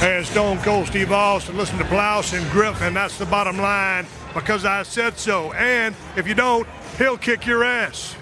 as Stone Cold Steve Austin. Listen to Blouse and Griffin. That's the bottom line because I said so. And if you don't, he'll kick your ass.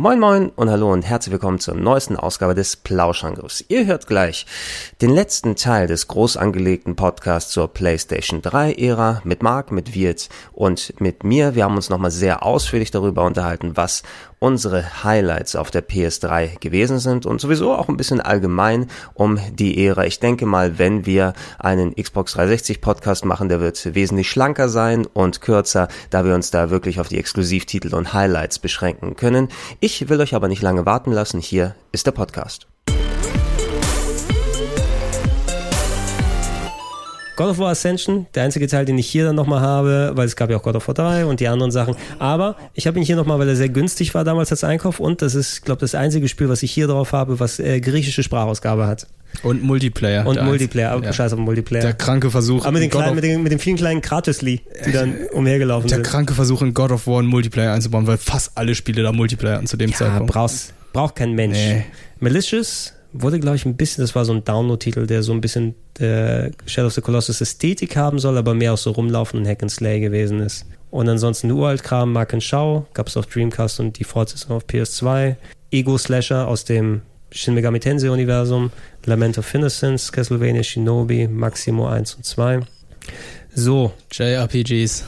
Moin Moin und hallo und herzlich willkommen zur neuesten Ausgabe des Plauschangriffs. Ihr hört gleich den letzten Teil des groß angelegten Podcasts zur PlayStation 3 Ära mit Marc, mit Wirt und mit mir. Wir haben uns nochmal sehr ausführlich darüber unterhalten, was unsere Highlights auf der PS3 gewesen sind und sowieso auch ein bisschen allgemein um die Ära. Ich denke mal, wenn wir einen Xbox 360 Podcast machen, der wird wesentlich schlanker sein und kürzer, da wir uns da wirklich auf die Exklusivtitel und Highlights beschränken können. Ich will euch aber nicht lange warten lassen. Hier ist der Podcast. God of War Ascension, der einzige Teil, den ich hier dann nochmal habe, weil es gab ja auch God of War 3 und die anderen Sachen. Aber ich habe ihn hier nochmal, weil er sehr günstig war damals als Einkauf und das ist, glaube das einzige Spiel, was ich hier drauf habe, was äh, griechische Sprachausgabe hat. Und Multiplayer. Und Multiplayer, aber ja. scheiß auf Multiplayer. Der kranke Versuch. Aber mit den, kleinen, mit den, mit den vielen kleinen Kratusli, die dann umhergelaufen der sind. Der kranke Versuch in God of War einen Multiplayer einzubauen, weil fast alle Spiele da Multiplayer hatten zu dem ja, Zeitpunkt. Brauchst, braucht kein Mensch. Nee. Malicious wurde, glaube ich, ein bisschen, das war so ein Download-Titel, der so ein bisschen der Shadow of the Colossus Ästhetik haben soll, aber mehr auch so rumlaufen und Hack and Slay gewesen ist. Und ansonsten Uralt-Kram, Mark and Schau, gab es auf Dreamcast und die Fortsetzung auf PS2. Ego-Slasher aus dem Shin Megami Tensei-Universum, Lament of Innocence, Castlevania Shinobi, Maximo 1 und 2. So. JRPGs.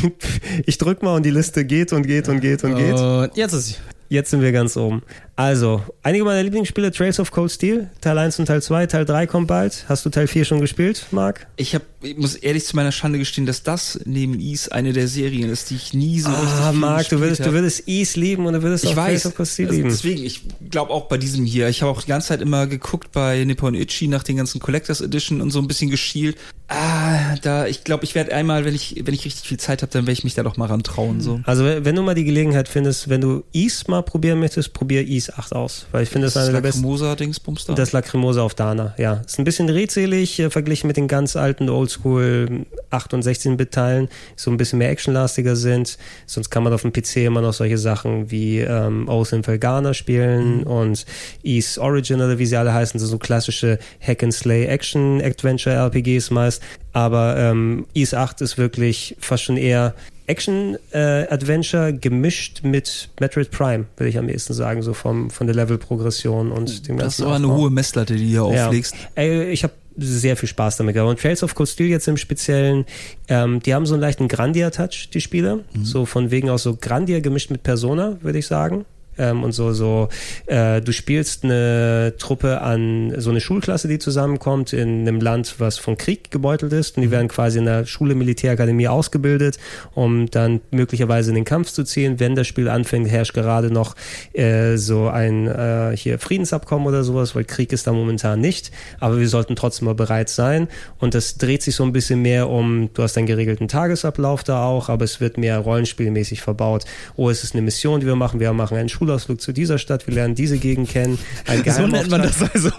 ich drück mal und die Liste geht und geht und geht und geht. Und jetzt ist Jetzt sind wir ganz oben. Also, einige meiner Lieblingsspiele, Trails of Cold Steel, Teil 1 und Teil 2, Teil 3 kommt bald. Hast du Teil 4 schon gespielt, Marc? Ich, hab, ich muss ehrlich zu meiner Schande gestehen, dass das neben Ease eine der Serien ist, die ich nie so ah, richtig Ah, Marc, du würdest, du würdest Ease lieben und du würdest ich auch weiß, also lieben. Deswegen, ich glaube auch bei diesem hier, ich habe auch die ganze Zeit immer geguckt bei Nippon Ichi nach den ganzen Collectors Edition und so ein bisschen geschielt. Ah, da, ich glaube, ich werde einmal, wenn ich, wenn ich richtig viel Zeit habe, dann werde ich mich da doch mal ran trauen. So. Also, wenn du mal die Gelegenheit findest, wenn du Ease mal probieren möchtest, probier Ease 8 aus, weil ich finde, das ist eine der besten. Lacrimosa-Dingsbums da? Das Lacrimosa auf Dana, ja. Ist ein bisschen redselig äh, verglichen mit den ganz alten Oldschool 8 und 16-Bit-Teilen, so ein bisschen mehr actionlastiger sind. Sonst kann man auf dem PC immer noch solche Sachen wie ähm, Oath and Felgana spielen mhm. und East Origin oder wie sie alle heißen, so, so klassische Hack-and-Slay Action-Adventure-RPGs meist. Aber ähm, East 8 ist wirklich fast schon eher Action-Adventure äh, gemischt mit Metroid Prime, würde ich am ehesten sagen, so vom, von der Level-Progression und dem ganzen. Das ist aber eine hohe Messlatte, die du hier auflegst. Ja. Ey, ich habe sehr viel Spaß damit gehabt. Und Trails of Cold Steel jetzt im Speziellen, ähm, die haben so einen leichten Grandia-Touch, die Spiele. Mhm. So von wegen auch so Grandia gemischt mit Persona, würde ich sagen ähm, und so, so, äh, du spielst eine Truppe an so eine Schulklasse, die zusammenkommt in einem Land, was von Krieg gebeutelt ist und die mhm. werden quasi in der Schule Militärakademie ausgebildet, um dann möglicherweise in den Kampf zu ziehen. Wenn das Spiel anfängt, herrscht gerade noch äh, so ein äh, hier Friedensabkommen oder sowas, weil Krieg ist da momentan nicht, aber wir sollten trotzdem mal bereit sein und das dreht sich so ein bisschen mehr um, du hast einen geregelten Tagesablauf da auch, aber es wird mehr rollenspielmäßig verbaut. Oh, es ist eine Mission, die wir machen, wir machen einen Schul Schulausflug zu dieser Stadt, wir lernen diese Gegend kennen. Ein so nennt man das also.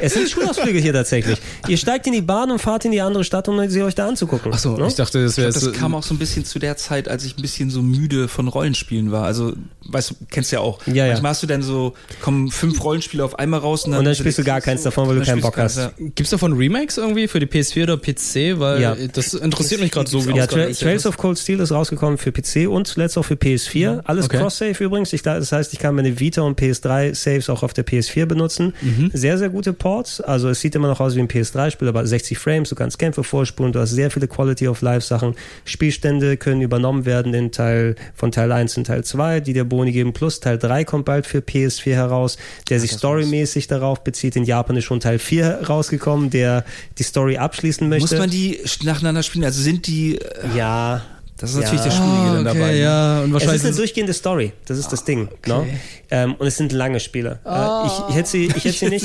es sind Schulausflüge hier tatsächlich. Ihr steigt in die Bahn und fahrt in die andere Stadt, um sie euch da anzugucken. Achso, ne? ich dachte, das wäre. Das kam auch so ein bisschen zu der Zeit, als ich ein bisschen so müde von Rollenspielen war. Also, weißt du, kennst ja auch. Ja, ja. Manchmal hast du dann so, kommen fünf Rollenspiele auf einmal raus und dann, und dann spielst du gar keins so, davon, weil du keinen Bock hast. Ja. Gibt's davon Remakes irgendwie für die PS4 oder PC? Weil ja. das interessiert mich gerade so, wie Ja, Tra Trails of Cold Steel ist rausgekommen für PC und zuletzt auch für PS4. Alles okay. Cross-Save übrigens. Ich, das heißt, ich kann meine Vita und PS3 Saves auch auf der PS4 benutzen. Mhm. Sehr, sehr gute Ports. Also es sieht immer noch aus wie ein PS3-Spiel, aber 60 Frames, du kannst Kämpfe vorspulen, du hast sehr viele Quality of Life Sachen. Spielstände können übernommen werden in Teil von Teil 1 und Teil 2, die der Boni geben. Plus Teil 3 kommt bald für PS4 heraus, der sich storymäßig darauf bezieht. In Japan ist schon Teil 4 rausgekommen, der die Story abschließen möchte. Muss man die nacheinander spielen? Also sind die. Äh, ja. Das ist natürlich ja. der Schwierige ah, okay, dabei. Ne? Ja, und wahrscheinlich es ist eine durchgehende Story. Das ist das Ding. Okay. No? Ähm, und es sind lange Spiele. Äh, ich, ich, hätte sie, ich hätte sie nicht.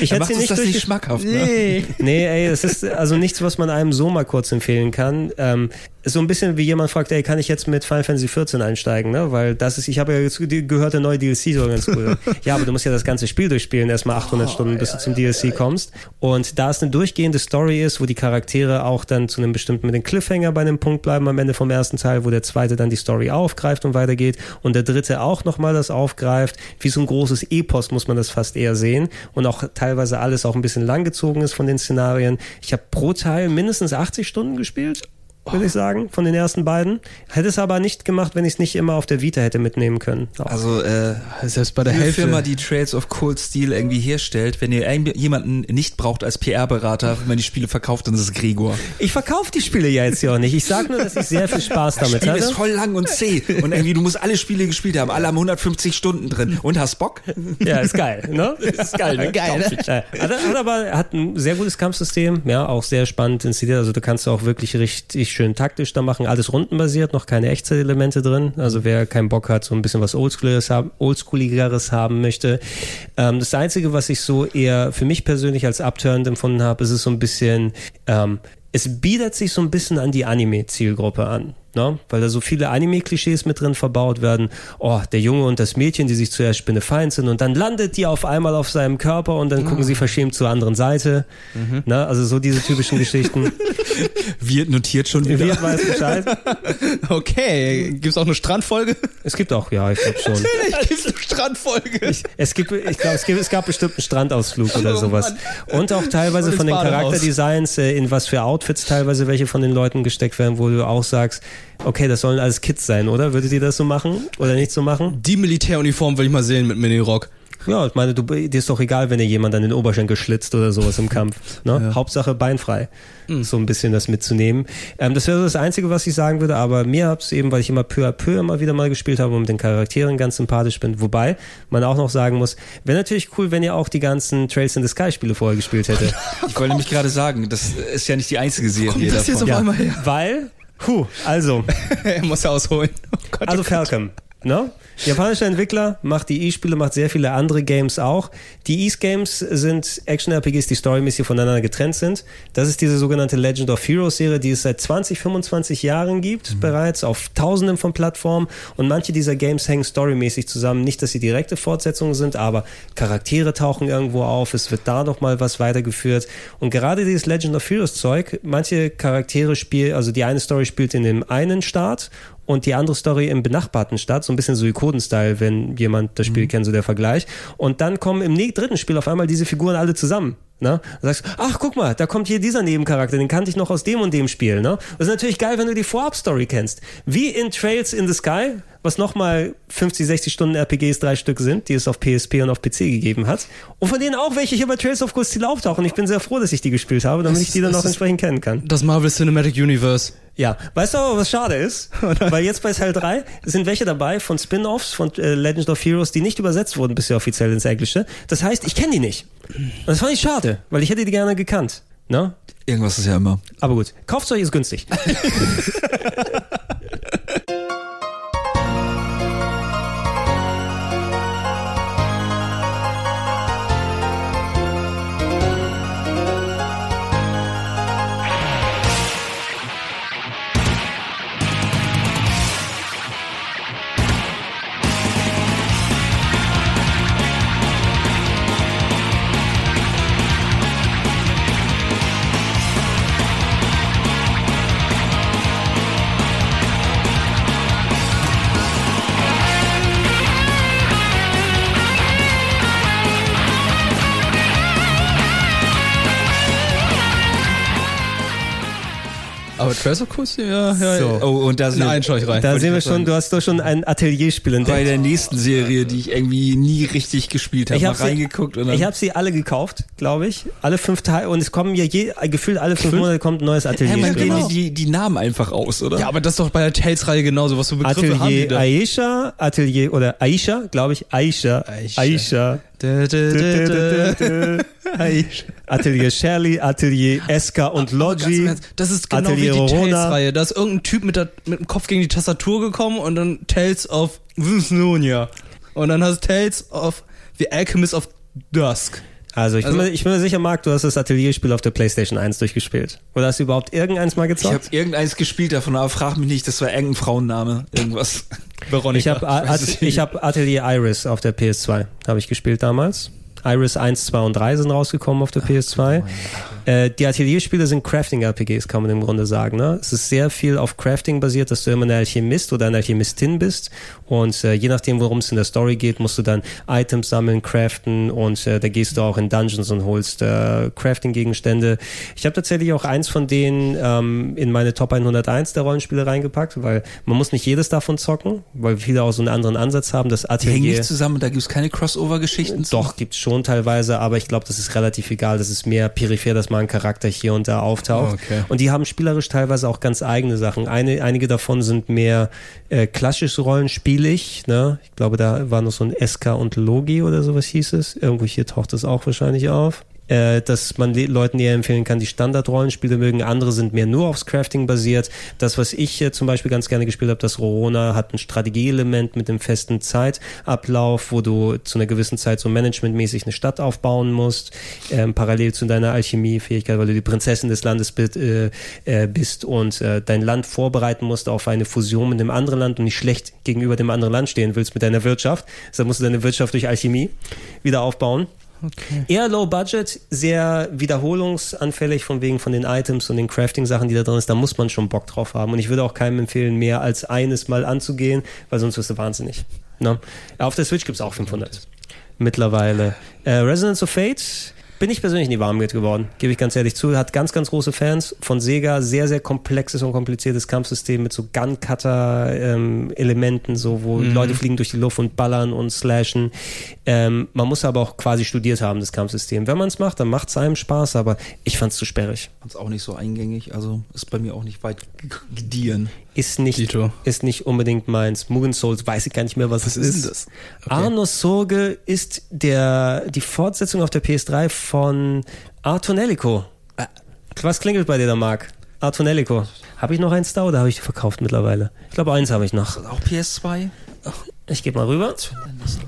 Ich hätte sie nicht, das nicht schmackhaft. Ne? Nee. nee, ey, es ist also nichts, was man einem so mal kurz empfehlen kann. Ähm, so ein bisschen wie jemand fragt, ey, kann ich jetzt mit Final Fantasy 14 einsteigen, ne? Weil das ist, ich habe ja jetzt gehört, der neue DLC soll ganz cool. ja, aber du musst ja das ganze Spiel durchspielen, erstmal 800 oh, Stunden, bis ja, du zum ja, DLC ja, kommst. Und da es eine durchgehende Story ist, wo die Charaktere auch dann zu einem bestimmten mit den Cliffhanger bei einem Punkt bleiben am Ende vom ersten Teil, wo der zweite dann die Story aufgreift und weitergeht und der dritte auch nochmal das aufgreift, wie so ein großes Epos muss man das fast eher sehen und auch teilweise alles auch ein bisschen langgezogen ist von den Szenarien. Ich habe pro Teil mindestens 80 Stunden gespielt würde ich sagen, von den ersten beiden. Hätte es aber nicht gemacht, wenn ich es nicht immer auf der Vita hätte mitnehmen können. Auch. Also äh, selbst bei der Hälfte. Firma, die Trails of Cold Steel irgendwie herstellt, wenn ihr jemanden nicht braucht als PR-Berater, wenn man die Spiele verkauft, dann ist es Gregor. Ich verkaufe die Spiele ja jetzt ja auch nicht. Ich sage nur, dass ich sehr viel Spaß damit das Spiel hatte. ist voll lang und zäh und irgendwie du musst alle Spiele gespielt haben, alle haben 150 Stunden drin und hast Bock? Ja, ist geil, ne? Ist geil, ne? geil. Ne? Hat, hat aber hat ein sehr gutes Kampfsystem, ja, auch sehr spannend inszeniert. Also du kannst auch wirklich richtig schön taktisch da machen. Alles rundenbasiert, noch keine Echtzeitelemente drin. Also wer keinen Bock hat, so ein bisschen was Oldschooligeres haben, Oldschooligeres haben möchte. Ähm, das Einzige, was ich so eher für mich persönlich als abturned empfunden habe, ist es so ein bisschen, ähm, es bietet sich so ein bisschen an die Anime-Zielgruppe an ne? weil da so viele Anime-Klischees mit drin verbaut werden. Oh, der Junge und das Mädchen, die sich zuerst spinnefeind sind und dann landet die auf einmal auf seinem Körper und dann gucken sie verschämt zur anderen Seite. Mhm. Ne? Also so diese typischen Geschichten. Wird notiert schon wieder. Wird weiß Bescheid. okay, gibt's auch eine Strandfolge? Es gibt auch, ja, ich glaube schon. Natürlich gibt's eine Strandfolge. Ich, es gibt, ich glaube, es, es gab bestimmt einen Strandausflug oder oh, sowas. Mann. Und auch teilweise und von den Charakterdesigns, äh, in was für Outfits teilweise welche von den Leuten gesteckt werden, wo du auch sagst, okay, das sollen alles Kids sein, oder? Würdet ihr das so machen oder nicht so machen? Die Militäruniform will ich mal sehen mit Mini-Rock. Ja, ich meine, du, dir ist doch egal, wenn dir jemand an den Oberschenkel schlitzt oder sowas im Kampf. Ne? Ja. Hauptsache beinfrei. Mhm. So ein bisschen das mitzunehmen. Ähm, das wäre das Einzige, was ich sagen würde, aber mir hab's eben, weil ich immer peu à peu immer wieder mal gespielt habe und mit den Charakteren ganz sympathisch bin. Wobei man auch noch sagen muss, wäre natürlich cool, wenn ihr auch die ganzen Trails in the Sky Spiele vorher gespielt hättet. ich wollte nämlich gerade sagen, das ist ja nicht die einzige Serie Kommt das davon. Jetzt auf ja, einmal her? Weil Puh, also. er muss ausholen. Oh Gott, also oh Falcom, ne? Japanischer Entwickler, macht die E-Spiele, macht sehr viele andere Games auch. Die East-Games sind Action-RPGs, die storymäßig voneinander getrennt sind. Das ist diese sogenannte Legend of Heroes-Serie, die es seit 20, 25 Jahren gibt, mhm. bereits auf tausenden von Plattformen. Und manche dieser Games hängen storymäßig zusammen. Nicht, dass sie direkte Fortsetzungen sind, aber Charaktere tauchen irgendwo auf. Es wird da noch mal was weitergeführt. Und gerade dieses Legend of Heroes-Zeug, manche Charaktere spielen, also die eine Story spielt in dem einen Staat und die andere Story im benachbarten Stadt, so ein bisschen Suikoden-Style, wenn jemand das Spiel mhm. kennt, so der Vergleich. Und dann kommen im dritten Spiel auf einmal diese Figuren alle zusammen. Ne? Du sagst, ach guck mal, da kommt hier dieser Nebencharakter, den kannte ich noch aus dem und dem Spiel. Ne? Das ist natürlich geil, wenn du die Vorab-Story kennst. Wie in Trails in the Sky, was nochmal 50, 60 Stunden RPGs, drei Stück sind, die es auf PSP und auf PC gegeben hat. Und von denen auch welche hier bei Trails of Cold Steel auftauchen. Ich bin sehr froh, dass ich die gespielt habe, damit das, ich die dann auch entsprechend kennen kann. Das Marvel Cinematic Universe. Ja, weißt du aber, was schade ist? Weil jetzt bei Teil 3 sind welche dabei von Spin-Offs von äh, Legend of Heroes, die nicht übersetzt wurden bisher offiziell ins Englische. Das heißt, ich kenne die nicht. Und das fand ich schade, weil ich hätte die gerne gekannt. Ne? Irgendwas ist ja immer. Aber gut, kauft euch, ist günstig. Aber Course, ja, ja. So. Oh, und da sind Nein, ich rein. Da sehen wir schon, du hast doch schon ein Atelierspiel entdeckt. Bei der nächsten Serie, die ich irgendwie nie richtig gespielt habe, ich hab reingeguckt. und Ich habe sie alle gekauft, glaube ich. Alle fünf Teile. Und es kommen ja je, gefühlt alle fünf Monate kommt ein neues Atelierspiel. Ja, man genau. die, die Namen einfach aus, oder? Ja, aber das ist doch bei der Tales-Reihe genauso. Was für Begriffe Atelier haben die da? Aisha, Atelier, oder Aisha, glaube ich. Aisha. Aisha. Aisha. Atelier Shirley, Atelier Eska und Logi. Das ist genau Atelier wie die Tales-Reihe. Da ist irgendein Typ mit, der, mit dem Kopf gegen die Tastatur gekommen und dann Tales of Snownia. Und dann hast du Tales of The Alchemist of Dusk. Also ich, Also- bin, mir, ich bin mir sicher, Marc, du hast das Atelierspiel auf der PlayStation 1 durchgespielt. Oder hast du überhaupt irgendeins mal Ich gezockt? habe irgendeins gespielt davon, aber frag mich nicht, das war irgendein Frauenname, irgendwas. Veronika. Ich habe nicht. hab Atelier Iris auf der PS2, habe ich gespielt damals. Iris 1, 2 und 3 sind rausgekommen auf der PS2. Äh, die Atelierspiele sind Crafting-RPGs, kann man im Grunde sagen. Ne? Es ist sehr viel auf Crafting basiert, dass du immer ein Alchemist oder eine Alchemistin bist. Und äh, je nachdem, worum es in der Story geht, musst du dann Items sammeln, craften und äh, da gehst du auch in Dungeons und holst äh, Crafting-Gegenstände. Ich habe tatsächlich auch eins von denen ähm, in meine Top 101 der Rollenspiele reingepackt, weil man muss nicht jedes davon zocken, weil viele auch so einen anderen Ansatz haben. Das Die hängen Atelier nicht zusammen, da gibt's keine Crossover-Geschichten. doch, gibt's schon teilweise, aber ich glaube, das ist relativ egal. Das ist mehr peripher, dass mal ein Charakter hier und da auftaucht. Okay. Und die haben spielerisch teilweise auch ganz eigene Sachen. Eine, einige davon sind mehr äh, klassisch rollenspielig. Ne? Ich glaube, da war noch so ein SK und Logi oder sowas hieß es. Irgendwo hier taucht das auch wahrscheinlich auf. Äh, dass man le- Leuten eher empfehlen kann, die Standard-Rollenspiele mögen. Andere sind mehr nur aufs Crafting basiert. Das, was ich äh, zum Beispiel ganz gerne gespielt habe, das Rorona, hat ein Strategieelement mit dem festen Zeitablauf, wo du zu einer gewissen Zeit so managementmäßig eine Stadt aufbauen musst, ähm, parallel zu deiner Alchemiefähigkeit, weil du die Prinzessin des Landes bist, äh, äh, bist und äh, dein Land vorbereiten musst auf eine Fusion mit einem anderen Land und nicht schlecht gegenüber dem anderen Land stehen willst mit deiner Wirtschaft. Deshalb musst du deine Wirtschaft durch Alchemie wieder aufbauen. Okay. Eher low budget, sehr wiederholungsanfällig von wegen von den Items und den Crafting-Sachen, die da drin ist. Da muss man schon Bock drauf haben. Und ich würde auch keinem empfehlen, mehr als eines mal anzugehen, weil sonst wirst du wahnsinnig. Ne? Auf der Switch gibt's auch 500 mittlerweile. Äh, Resonance of Fate bin ich persönlich nie warm mit geworden, gebe ich ganz ehrlich zu. Hat ganz, ganz große Fans von Sega. Sehr, sehr komplexes und kompliziertes Kampfsystem mit so Gun-Cutter-Elementen, so wo Leute fliegen durch die Luft und ballern und slashen. Ähm, man muss aber auch quasi studiert haben, das Kampfsystem. Wenn man es macht, dann macht es einem Spaß, aber ich fand es zu sperrig. Fand's auch nicht so eingängig, also ist bei mir auch nicht weit gediehen. Ist nicht, Dito. ist nicht unbedingt meins. Mugen Souls weiß ich gar nicht mehr, was, es ist. ist das? Okay. Arnos Sorge ist der, die Fortsetzung auf der PS3 von Artonelico. Ah. Was klingelt bei dir da, Marc? Artonelico. Habe ich noch eins da oder habe ich die verkauft mittlerweile? Ich glaube, eins habe ich noch. Auch PS2? Ich gebe mal rüber.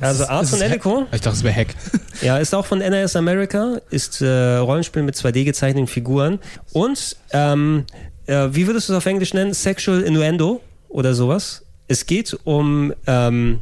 Also Artonelico, Ich dachte, es wäre Hack. ja, ist auch von NRS America, ist äh, Rollenspiel mit 2D gezeichneten Figuren und ähm, äh, wie würdest du es auf Englisch nennen? Sexual Innuendo oder sowas. Es geht um ähm,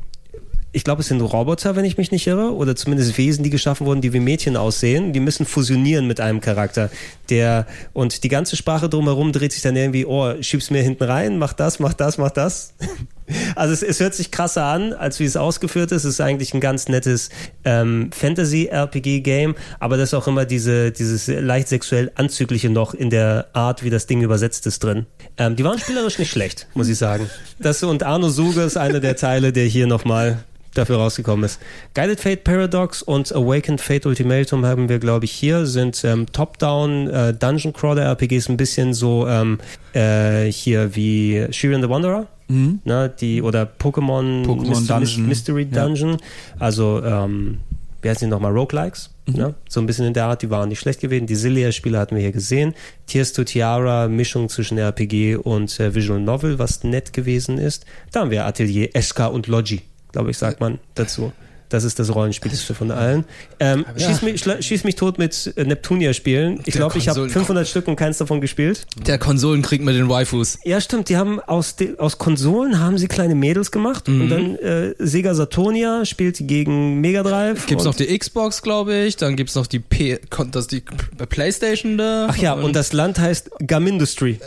ich glaube, es sind Roboter, wenn ich mich nicht irre, oder zumindest Wesen, die geschaffen wurden, die wie Mädchen aussehen. Die müssen fusionieren mit einem Charakter. Der, und die ganze Sprache drumherum dreht sich dann irgendwie, oh, schieb's mir hinten rein, mach das, mach das, mach das. Also es, es hört sich krasser an, als wie es ausgeführt ist. Es ist eigentlich ein ganz nettes ähm, Fantasy-RPG-Game, aber das ist auch immer diese, dieses leicht sexuell Anzügliche noch in der Art, wie das Ding übersetzt ist drin. Ähm, die waren spielerisch nicht schlecht, muss ich sagen. Das und Arno Suge ist einer der Teile, der hier nochmal dafür rausgekommen ist. Guided Fate Paradox und Awakened Fate Ultimatum haben wir, glaube ich, hier, sind ähm, Top-Down äh, Dungeon Crawler RPGs ein bisschen so ähm, äh, hier wie Shiren the Wanderer. Ne, die oder Pokémon, Pokémon Mystery, Dungeon. Ja. Dungeon. Also, ähm, wie heißen die nochmal? Roguelikes. Ne? So ein bisschen in der Art, die waren nicht schlecht gewesen. Die Zillia-Spiele hatten wir hier gesehen. Tears to Tiara, Mischung zwischen RPG und äh, Visual Novel, was nett gewesen ist. Da haben wir Atelier Eska und Logi, glaube ich, sagt man dazu. Das ist das Rollenspielste von allen. Ähm, schieß, mich, schieß mich tot mit äh, Neptunia-Spielen. Ich glaube, ich habe Konsolen- 500 Stück und keins davon gespielt. Der Konsolenkrieg mit den Waifus. Ja, stimmt. Die haben aus, aus Konsolen haben sie kleine Mädels gemacht und dann äh, Sega Saturnia spielt gegen Mega Drive. Gibt's und, noch die Xbox, glaube ich. Dann gibt's noch die P das die Playstation da. Ach ja, und das Land heißt Gamindustry,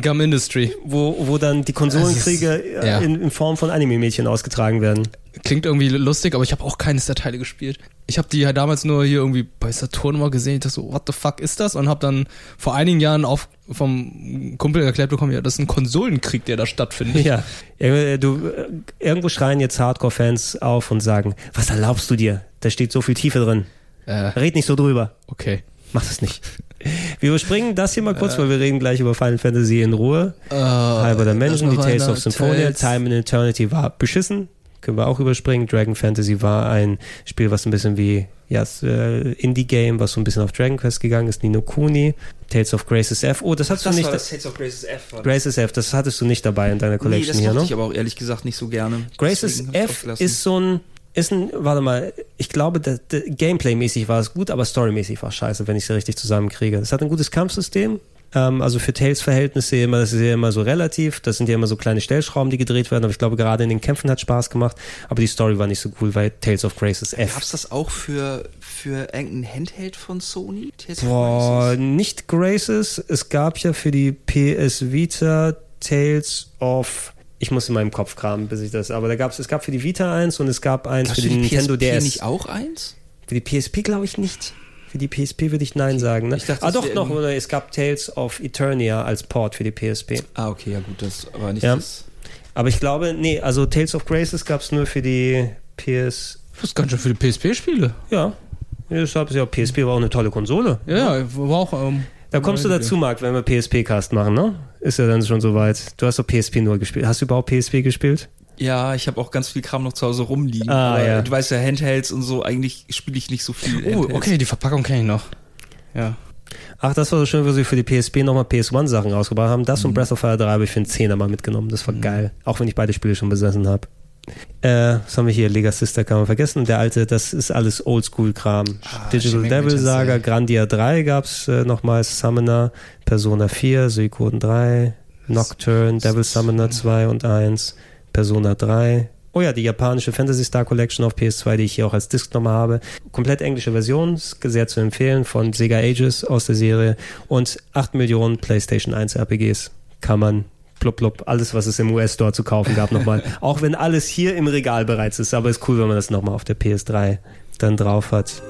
Gum Industry. wo, wo dann die Konsolenkriege Das ist- ja. äh, in, in Form von Anime-Mädchen ausgetragen werden. Klingt irgendwie lustig, aber ich habe auch keines der Teile gespielt. Ich habe die ja damals nur hier irgendwie bei Saturn mal gesehen. Ich dachte so, what the fuck ist das? Und habe dann vor einigen Jahren auf, vom Kumpel erklärt bekommen, ja, das ist ein Konsolenkrieg, der da stattfindet. Ja, äh, du, äh, irgendwo schreien jetzt Hardcore-Fans auf und sagen, was erlaubst du dir? Da steht so viel Tiefe drin. Äh, Red nicht so drüber. okay. Mach das nicht. Wir überspringen das hier mal kurz, weil wir reden gleich über Final Fantasy in Ruhe. Äh, Halber Dimension, die noch Tales einer, of Symphonia, Tales- Time and Eternity war beschissen. Können wir auch überspringen. Dragon Fantasy war ein Spiel, was ein bisschen wie ja, das, äh, Indie-Game, was so ein bisschen auf Dragon Quest gegangen ist. Nino Kuni, Tales of Graces F. Oh, das hattest du nicht. Tales of Graces F. war das. Graces F, das hattest du nicht dabei in deiner Nee, Collection das hier, ne? ich aber auch ehrlich gesagt nicht so gerne. Graces F ist so ein Ist ein, warte mal, ich glaube, das, das, Gameplay-mäßig war es gut, aber storymäßig war es scheiße, wenn ich es richtig zusammenkriege. Es hat ein gutes Kampfsystem, ähm, also für Tales-Verhältnisse immer, das ist ja immer so relativ, das sind ja immer so kleine Stellschrauben, die gedreht werden, aber ich glaube, gerade in den Kämpfen hat Spaß gemacht, aber die Story war nicht so cool, weil Tales of Grace ist F. Gab's das auch für, für irgendein Handheld von Sony? Tales Boah, Graces? nicht Graces, es gab ja für die PS Vita Tales of ich muss in meinem Kopf kramen, bis ich das. Aber da gab's, es gab für die Vita eins und es gab eins Gab's für die Nintendo PSP DS. nicht auch eins? Für die PSP glaube ich nicht. Für die PSP würde ich Nein sagen. Ne? Ich dachte, ah, doch, noch. Oder es gab Tales of Eternia als Port für die PSP. Ah, okay, ja gut, das aber nicht Ja. das. Aber ich glaube, nee, also Tales of Graces gab es nur für die PS. Das ganz schön für die PSP-Spiele. Ja. Ja, Deshalb ist ja PSP war auch eine tolle Konsole. Ja, ja, war auch. Ähm, Da kommst du dazu, Marc, wenn wir PSP-Cast machen, ne? Ist ja dann schon soweit. Du hast doch PSP nur gespielt. Hast du überhaupt PSP gespielt? Ja, ich habe auch ganz viel Kram noch zu Hause rumliegen. Ah, aber ja. Du weißt ja, Handhelds und so, eigentlich spiele ich nicht so viel. Oh, Handhelds. okay, die Verpackung kenne ich noch. Ja. Ach, das war so schön, wo sie für die PSP nochmal PS1-Sachen rausgebracht haben. Das und Breath of Fire 3 habe ich für einen Zehner mal mitgenommen. Das war geil. Auch wenn ich beide Spiele schon besessen habe. Äh, was haben wir hier? Lega Sister kann man vergessen. Der alte, das ist alles Oldschool-Kram. Digital Shin Devil Saga. Grandia 3 gab's äh, nochmal, Summoner, Persona 4, Suikoden 3, Nocturne, Devil Summoner 2 und 1, Persona 3. Oh ja, die japanische Fantasy Star Collection auf PS2, die ich hier auch als Disc nochmal habe. Komplett englische Version, sehr zu empfehlen, von Sega Ages aus der Serie. Und 8 Millionen PlayStation 1 RPGs kann man blub blub, alles, was es im US-Store zu kaufen gab, nochmal. Auch wenn alles hier im Regal bereits ist, aber ist cool, wenn man das nochmal auf der PS3 dann drauf hat.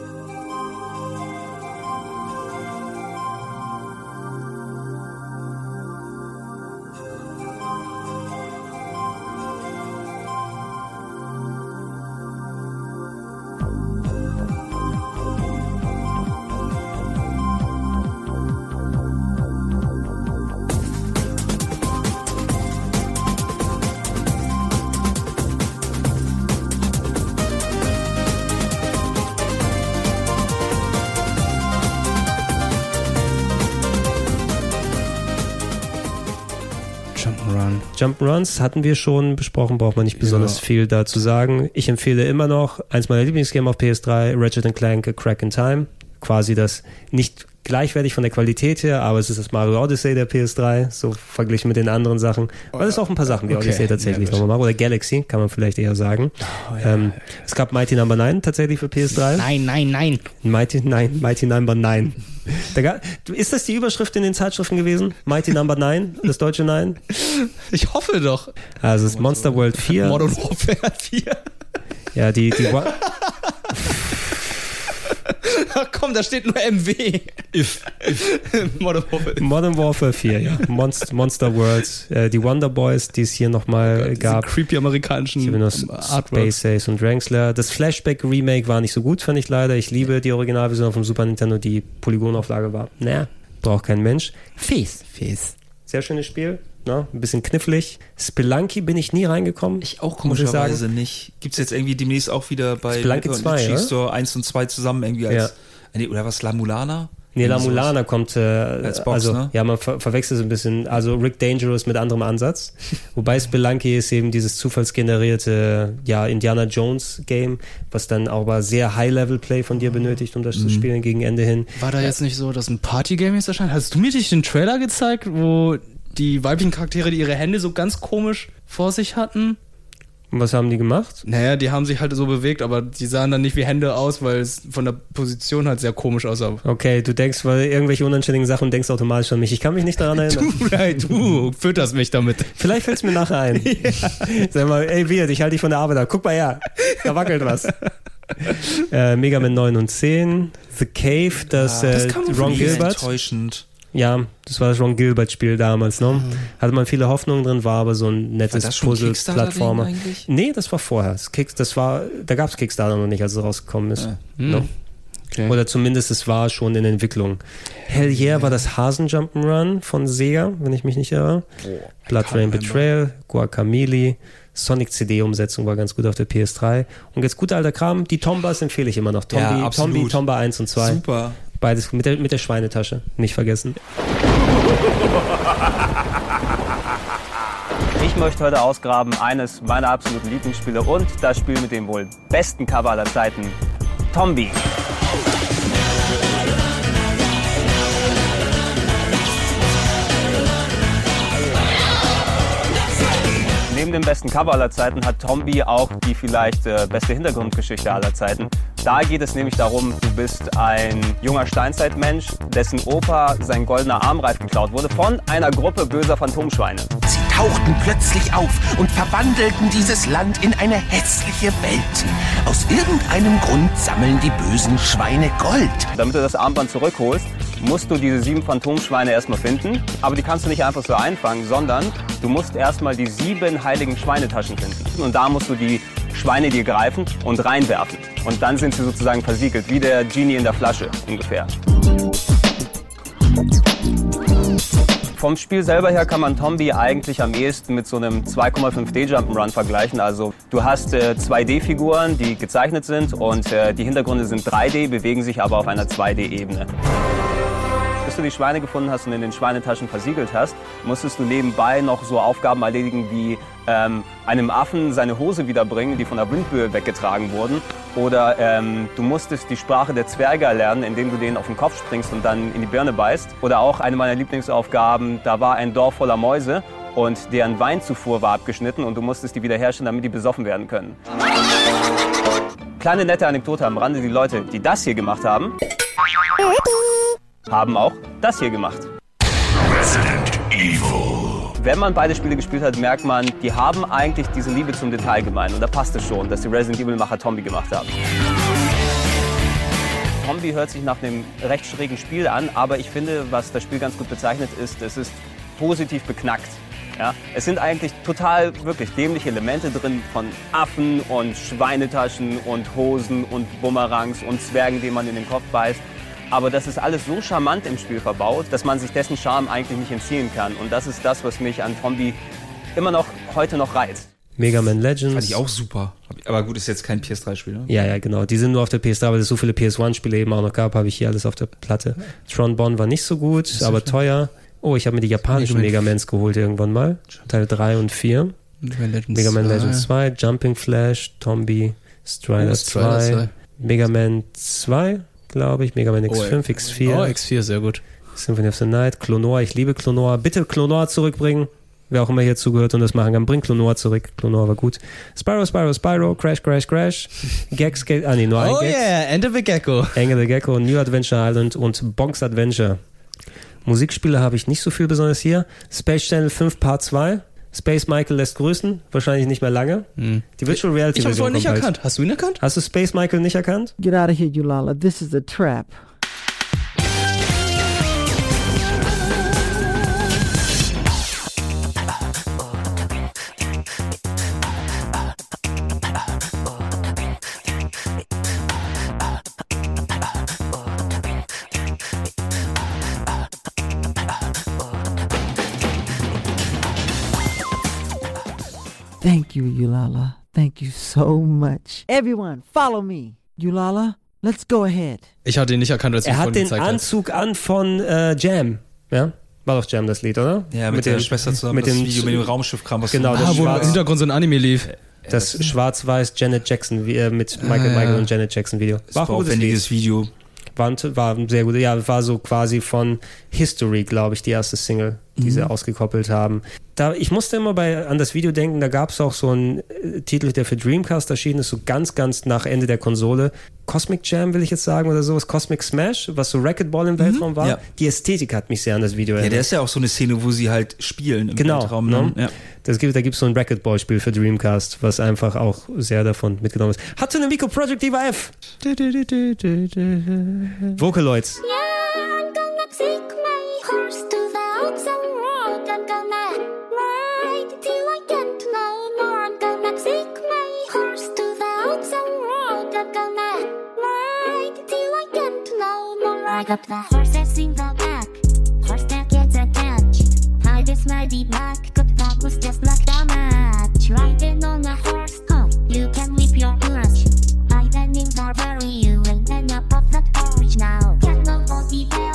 Jump'n'Runs hatten wir schon besprochen, braucht man nicht besonders Ja. viel dazu sagen. Ich empfehle immer noch eins meiner Lieblingsgame auf PS3, Ratchet Clank A Crack in Time. Quasi das nicht gleichwertig von der Qualität her, aber es ist das Mario Odyssey der PS3, so verglichen mit den anderen Sachen. Weil es auch ein paar Sachen wie Okay, Odyssey tatsächlich ja, nochmal macht. Oder Galaxy, kann man vielleicht eher sagen. ähm, es gab Mighty Number 9 tatsächlich für PS3. Nein, nein, nein. Mighty, nein, Mighty Number 9. Da ist das die Überschrift in den Zeitschriften gewesen? Mighty Number 9, das deutsche 9? Ich hoffe doch. Also es ist Monster World 4. Modern Warfare 4. Ja, die, die, Ach komm, da steht nur MW. If. Modern Warfare. Modern Warfare 4, ja. Monst, Monster World, äh, die Wonder Boys, die es hier nochmal Diese gab. creepy amerikanischen Space Ace und Drangsler. Das Flashback Remake war nicht so gut, fand ich leider. Ich liebe die Originalversion vom Super Nintendo. Die Polygonauflage war, naja, braucht kein Mensch. Fies. Face. Sehr schönes Spiel. Ne? Ein bisschen knifflig. Spelunky bin ich nie reingekommen. Ich auch ich komischerweise sagen. nicht. Gibt's jetzt irgendwie demnächst auch wieder bei Spelunky Nipper und 2, Itchy oder? Store 1 und 2 zusammen irgendwie als. Ja. Äh, Nee, oder was, La Mulana? Nee, La. Mulana kommt äh, Als Box, also ne? ja, man ver verwechselt es ein bisschen. Also Rick Dangerous mit anderem Ansatz. Wobei Spelunky ist eben dieses zufallsgenerierte ja Indiana Jones Game, was dann aber sehr High-Level Play von dir benötigt, um das Mhm. zu spielen gegen Ende hin. War da jetzt nicht so, dass ein Partygame jetzt erscheint? Hast du mir nicht den Trailer gezeigt, wo die weiblichen Charaktere, die ihre Hände so ganz komisch vor sich hatten? Und was haben die gemacht? Naja, die haben sich halt so bewegt, aber die sahen dann nicht wie Hände aus, weil es von der Position halt sehr komisch aussah. Okay, du denkst weil irgendwelche unanständigen Sachen denkst automatisch an mich. Ich kann mich nicht daran erinnern. Du, hey, du fütterst mich damit. Vielleicht fällt es mir nachher ein. Sag mal, ey Wirt, ich halte dich von der Arbeit ab. Guck mal her, da wackelt was. äh, Mega Man 9 und 10, The Cave, das, Ah, äh, das von Ron. Gilbert. Enttäuschend. Ja, das war das Ron Gilbert-Spiel damals, ne? Mhm. Hatte man viele Hoffnungen drin, war aber so ein nettes schon Puzzle-Plattformer. Nee, das war vorher. Das, Kick, das war, da gab es Kickstarter noch nicht, als es rausgekommen ist. Ah. Ne? Okay. Oder zumindest es war schon in Entwicklung. Hell Yeah war das Hasen Jump'n'Run von Sega, wenn ich mich nicht irre. Blood Rain Betrayal, Guacamole, Sonic CD-Umsetzung war ganz gut auf der PS3. Und jetzt guter alter Kram, die Tombas empfehle ich immer noch. Tombi, Ja. Tombi, Tomba 1 und 2. Super. Beides mit der, mit der Schweinetasche, nicht vergessen. Ich möchte heute ausgraben eines meiner absoluten Lieblingsspiele und das Spiel mit dem wohl besten Cover aller Zeiten, Tombi. Neben dem besten Cover aller Zeiten hat Tombi auch die vielleicht äh, beste Hintergrundgeschichte aller Zeiten. Da geht es nämlich darum, du bist ein junger Steinzeitmensch, dessen Opa sein goldener Armreif geklaut wurde von einer Gruppe böser Phantomschweine. Sie tauchten plötzlich auf und verwandelten dieses Land in eine hässliche Welt. Aus irgendeinem Grund sammeln die bösen Schweine Gold. Damit du das Armband zurückholst, musst du diese sieben Phantomschweine erstmal finden. Aber die kannst du nicht einfach so einfangen, sondern du musst erstmal die sieben heiligen Schweinetaschen finden. Und da musst du die Schweine dir greifen und reinwerfen. Und dann sind sie sozusagen versiegelt, wie der Genie in der Flasche ungefähr. Vom Spiel selber her kann man Tombi eigentlich am ehesten mit so einem 2,5D Jump'n'Run vergleichen. Also du hast äh, 2D-Figuren, die gezeichnet sind und äh, die Hintergründe sind 3D, bewegen sich aber auf einer 2D-Ebene. Bis du die Schweine gefunden hast und in den Schweinetaschen versiegelt hast, musstest du nebenbei noch so Aufgaben erledigen wie ähm, einem Affen seine Hose wiederbringen, die von der Windböe weggetragen wurden. Oder ähm, du musstest die Sprache der Zwerge erlernen, indem du denen auf den Kopf springst und dann in die Birne beißt. Oder auch eine meiner Lieblingsaufgaben, da war ein Dorf voller Mäuse und deren Weinzufuhr war abgeschnitten und du musstest die wiederherstellen, damit die besoffen werden können. Kleine nette Anekdote am Rande, die Leute, die das hier gemacht haben, haben auch das hier gemacht. Wenn man beide Spiele gespielt hat, merkt man, die haben eigentlich diese Liebe zum Detail gemeint. Und da passt es schon, dass die Resident Evil-Macher Tombi gemacht haben. Tombi hört sich nach einem recht schrägen Spiel an, aber ich finde, was das Spiel ganz gut bezeichnet ist, es ist positiv beknackt. Ja, es sind eigentlich total wirklich dämliche Elemente drin von Affen und Schweinetaschen und Hosen und Bumerangs und Zwergen, denen man in den Kopf beißt. Aber das ist alles so charmant im Spiel verbaut, dass man sich dessen Charme eigentlich nicht entziehen kann. Und das ist das, was mich an Tombi immer noch heute noch reizt. Mega Man Legends. Fand ich auch super. Aber gut, ist jetzt kein PS3-Spiel, ne? Ja, ja, genau. Die sind nur auf der PS3, weil es so viele PS1-Spiele eben auch noch gab, habe ich hier alles auf der Platte. Tron Bonn war nicht so gut, aber teuer. Oh, ich habe mir die japanischen Mega Mans geholt irgendwann mal. Teil 3 und 4. Mega Man Legends, Mega Man 2. Legends 2, Jumping Flash, Tombi, Strider Oh, Strider 2, 2. Mega Man 2, glaube ich, Mega Man Oh, X5, X4, Oh, X4, sehr gut. Symphony of the Night, Clonor, ich liebe Clonor. Bitte Clonor zurückbringen. Wer auch immer hier zugehört und das machen kann, bring Clonor zurück. Clonor war gut. Spyro, Spyro, Spyro, Crash, Crash, Crash. Gex, Gex, ah nee, nur ein Oh yeah, Enter the Gecko. Engel the Gecko, New Adventure Island und Bonks Adventure. Musikspiele habe ich nicht so viel besonders hier. Space Channel 5 Part 2. Space Michael lässt grüßen. Wahrscheinlich nicht mehr lange. Die Virtual Reality Ich habe Version vorhin nicht erkannt. Hast du ihn erkannt? Hast du Space Michael nicht erkannt? Get out of here, Yulala. This is a trap. Thank you, Yulala. Thank you so much. Everyone, follow me. Yulala, let's go ahead. Ich hatte ihn nicht erkannt, als Er hat vorhin den. Anzug an von äh, Jam. Ja? War doch Jam das Lied, oder? Ja, mit, der den- Schwester zusammen, mit das dem, Video mit dem Raumschiffkram. Was Genau, das Ah, wo im Hintergrund so ein Anime lief. Das schwarz-weiß Janet Jackson äh, mit Michael, Ah, ja. Michael und Janet Jackson Video. Das War war ein aufwendiges Video. War, ein- war sehr gut. Ja, war so quasi von History, glaube ich, die erste Single, die sie ausgekoppelt haben. Da, ich musste immer bei, an das Video denken, da gab es auch so einen äh, Titel, der für Dreamcast erschienen ist, so ganz, ganz nach Ende der Konsole. Cosmic Jam, will ich jetzt sagen, oder sowas. Cosmic Smash, was so Racquetball im Weltraum war. ja. Die Ästhetik hat mich sehr an das Video Ja, erinnert. der ist ja auch so eine Szene, wo sie halt spielen im Genau, Weltraum. ne? Ne? Ja. Das gibt, da gibt es so ein Racquetball-Spiel für Dreamcast, was einfach auch sehr davon mitgenommen ist. Hatte eine Micro Project Diva F. Vocaloids. Yeah, I'm gonna no more. I got the horses in the back. Horse that gets attached. Hide this mighty black. Good dog was just like the match. Riding on a horse, oh, you can whip your ears. Hiding in the bury you and then up of that porridge now. Can nobody tell me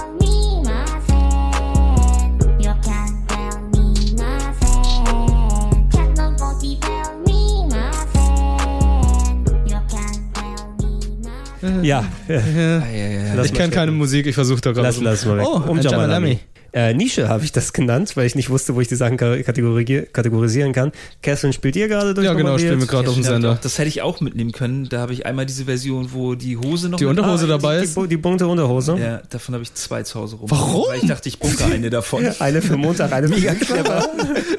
Ja, Ja, ja, ich kenne keine. Musik, ich versuche da gerade. Lass, lass mal weg. Oh, Um Jamalami. Äh, Nische habe ich das genannt, weil ich nicht wusste, wo ich die Sachen ka- kategorisier kategorisieren kann. Catherine spielt ihr gerade durch? Ja, genau, spielen wir gerade auf dem Sender. Das hätte ich auch mitnehmen können. Da habe ich einmal diese Version, wo die Hose noch Die mit- Unterhose Ah, dabei die, ist. die, die bunte Unterhose. Ja, davon habe ich zwei zu Hause rum. Warum? Weil ich dachte, ich bunker eine davon. Eine für Montag, eine Mega clever.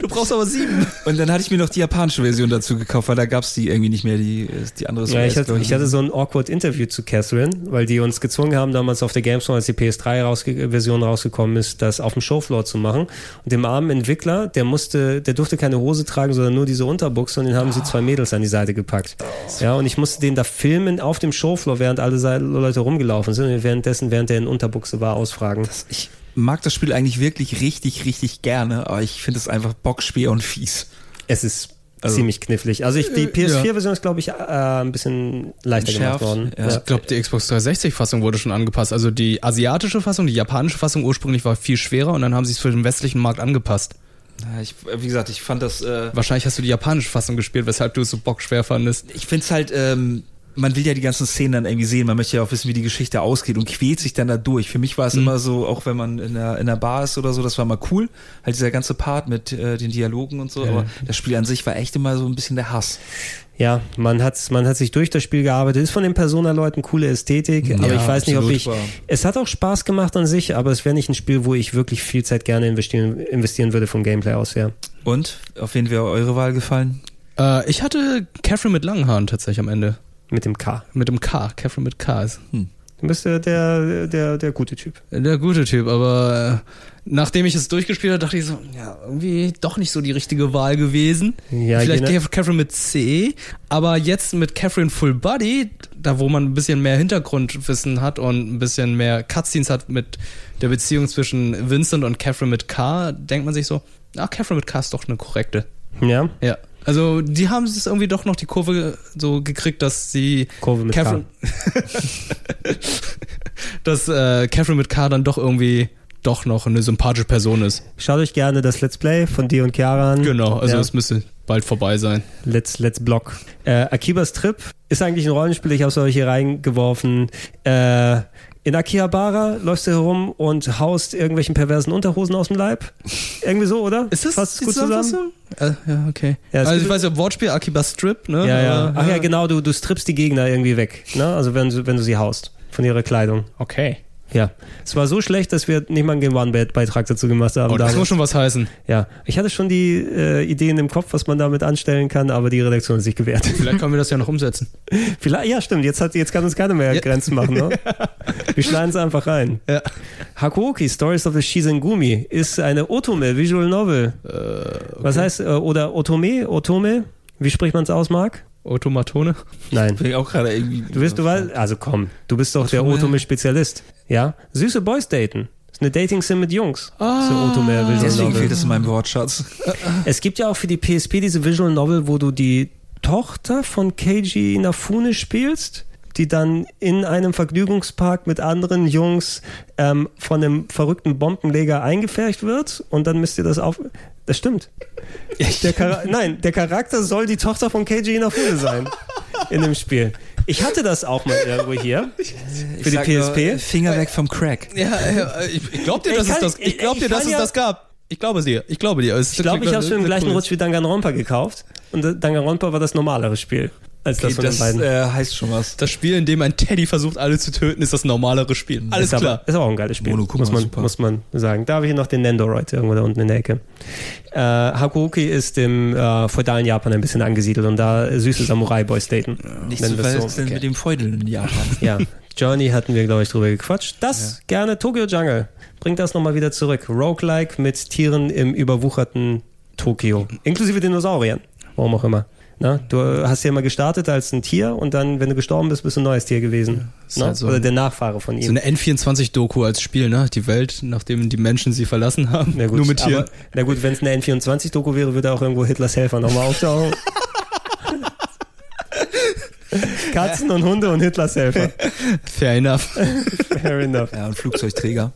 Du brauchst aber sieben. Und dann hatte ich mir noch die japanische Version dazu gekauft, weil da gab's die irgendwie nicht mehr, die, die andere Ja, ich hatte, ich hatte so ein awkward Interview zu Catherine, weil die uns gezwungen haben, damals auf der Gamescom, als die PS3-Version rausgekommen ist, das auf dem Showfloor zu machen. Und dem armen Entwickler, der musste, der durfte keine Hose tragen, sondern nur diese Unterbuchse und den haben sie zwei Mädels an die Seite gepackt. Ja, und ich musste den da filmen auf dem Showfloor, während alle Leute rumgelaufen sind und währenddessen, während der in Unterbuchse war, ausfragen. Ich mag das Spiel eigentlich wirklich richtig, richtig gerne, aber ich finde es einfach bockschwer und fies. Es ist Also- ziemlich knifflig. Also ich, die Äh, PS4-Version ist, glaube ich, äh, ein bisschen leichter Schärf, gemacht worden. ja. Ich glaube, die Xbox 360-Fassung wurde schon angepasst. Also die asiatische Fassung, die japanische Fassung ursprünglich war viel schwerer und dann haben sie es für den westlichen Markt angepasst. Ich, wie gesagt, ich fand das, äh, Wahrscheinlich hast du die japanische Fassung gespielt, weshalb du es so bockschwer fandest. ich finde es halt, ähm, man will ja die ganzen Szenen dann irgendwie sehen, man möchte ja auch wissen, wie die Geschichte ausgeht und quält sich dann da durch. Für mich war es immer so, auch wenn man in der, in der Bar ist oder so, das war mal cool, halt dieser ganze Part mit äh, den Dialogen und so, aber das Spiel an sich war echt immer so ein bisschen der Hass. Ja, man hat, man hat sich durch das Spiel gearbeitet. Ist von den Persona-Leuten coole Ästhetik, aber ich weiß nicht, ob ich. aber- Es hat auch Spaß gemacht an sich, aber es wäre nicht ein Spiel, wo ich wirklich viel Zeit gerne investieren, investieren würde vom Gameplay aus her. Und, auf wen wäre eure Wahl gefallen? Äh, ich hatte Catherine mit langen Haaren tatsächlich am Ende. Mit dem K. Mit dem K. Catherine mit K ist Du bist der, der, der, der gute Typ. der gute Typ, aber äh, nachdem ich es durchgespielt habe, dachte ich so, ja, irgendwie doch nicht so die richtige Wahl gewesen. Ja, Vielleicht jene- Catherine mit C, aber jetzt mit Catherine Full Body, da wo man ein bisschen mehr Hintergrundwissen hat und ein bisschen mehr Cutscenes hat mit der Beziehung zwischen Vincent und Catherine mit K, denkt man sich so, ach, Catherine mit K ist doch eine korrekte. Ja, Ja. Also die haben es irgendwie doch noch die Kurve so gekriegt, dass sie Kurve mit Catherine, dass äh, Catherine mit K dann doch irgendwie doch noch eine sympathische Person ist. Schaut euch gerne das Let's Play von dir und Chiara an. Genau, also ja. es müsste bald vorbei sein. Let's, let's Block. Äh, Akibas Trip ist eigentlich ein Rollenspiel, ich habe es euch hier reingeworfen. Äh, in Akihabara läufst du herum und haust irgendwelchen perversen Unterhosen aus dem Leib. Irgendwie so, oder? Ist das Fasst gut zusammen? Zusammenfassung? Äh, ja, okay. Ja, also ich weiß ja, Wortspiel, Akiba Strip, ne? Ja, ja. Ach ja, genau, du, du strippst die Gegner irgendwie weg. Ne? Also wenn, du- wenn du sie haust von ihrer Kleidung. Okay. Ja. Es war so schlecht, dass wir nicht mal einen One-Beitrag dazu gemacht haben. Oh, das muss schon was heißen. ja. Ich hatte schon die äh, Ideen im Kopf, was man damit anstellen kann, aber die Redaktion hat sich gewehrt. Vielleicht können wir das ja noch umsetzen. Vielleicht, ja, stimmt. Jetzt, hat, jetzt kann uns keiner mehr Ja. Grenzen machen. Ne? Wir schneiden es einfach rein. Ja. Hakuoki, Stories of the Shizengumi, ist eine Otome, Visual Novel. Was heißt, äh, oder Otome, Otome? Wie spricht man es aus, Marc? Automatone? Nein. Bin ich auch gerade irgendwie. Du bist, du weißt, also komm, du bist doch der Otome-Spezialist. Ja? Süße Boys daten. Ist eine Dating-Sim mit Jungs. Ah, ist eine Otome Visual Deswegen Novel. fehlt es in meinem Wortschatz. Es gibt ja auch für die PSP diese Visual Novel, wo du die Tochter von Keiji Inafune spielst, die dann in einem Vergnügungspark mit anderen Jungs ähm, von einem verrückten Bombenleger eingefärbt wird und dann müsst ihr das auf... Das stimmt. Der Nein, der Charakter soll die Tochter von Keiji Inafune sein in dem Spiel. Ich hatte das auch mal irgendwo hier für die sag nur, PSP. Finger weg vom Crack. Ja, ich, ich glaub dir, Ich dass kann- es das, ich- ich glaub ich dir, dass es ja- das gab. Ich glaube es dir. Ich glaube dir. Es Ich glaube, ich habe es im gleichen cool. Rutsch wie Danganronpa gekauft und äh, Danganronpa war das normalere Spiel als das Okay, von den das beiden. äh, heißt schon was. Das Spiel, in dem ein Teddy versucht, alle zu töten, ist das normalere Spiel. Alles ist aber, klar. Ist aber auch ein geiles Spiel, Monokuma, muss, man, super. muss man sagen. Da habe ich noch den Nendoroid irgendwo da unten in der Ecke. Äh, Hakuoki ist im äh, feudalen Japan ein bisschen angesiedelt und da süße Samurai-Boys daten. Nicht Nennen so wir es was denn mit dem Feudeln in Japan. Ja, Journey hatten wir, glaube ich, drüber gequatscht. Das gerne Tokyo Jungle. Bringt das nochmal wieder zurück. Roguelike mit Tieren im überwucherten Tokio. Inklusive Dinosauriern. Warum auch immer. Na, du hast ja mal gestartet als ein Tier und dann, wenn du gestorben bist, bist du ein neues Tier gewesen. Na? halt so Oder der Nachfahre von ihm. So eine N24-Doku als Spiel, ne? Die Welt, nachdem die Menschen sie verlassen haben. Na gut, Nur mit Tieren. Aber, na gut, wenn es eine N24-Doku wäre, würde auch irgendwo Hitlers Helfer nochmal auftauchen. Katzen und Hunde und Hitlers Helfer. Fair enough. Fair enough. Ja, und Flugzeugträger.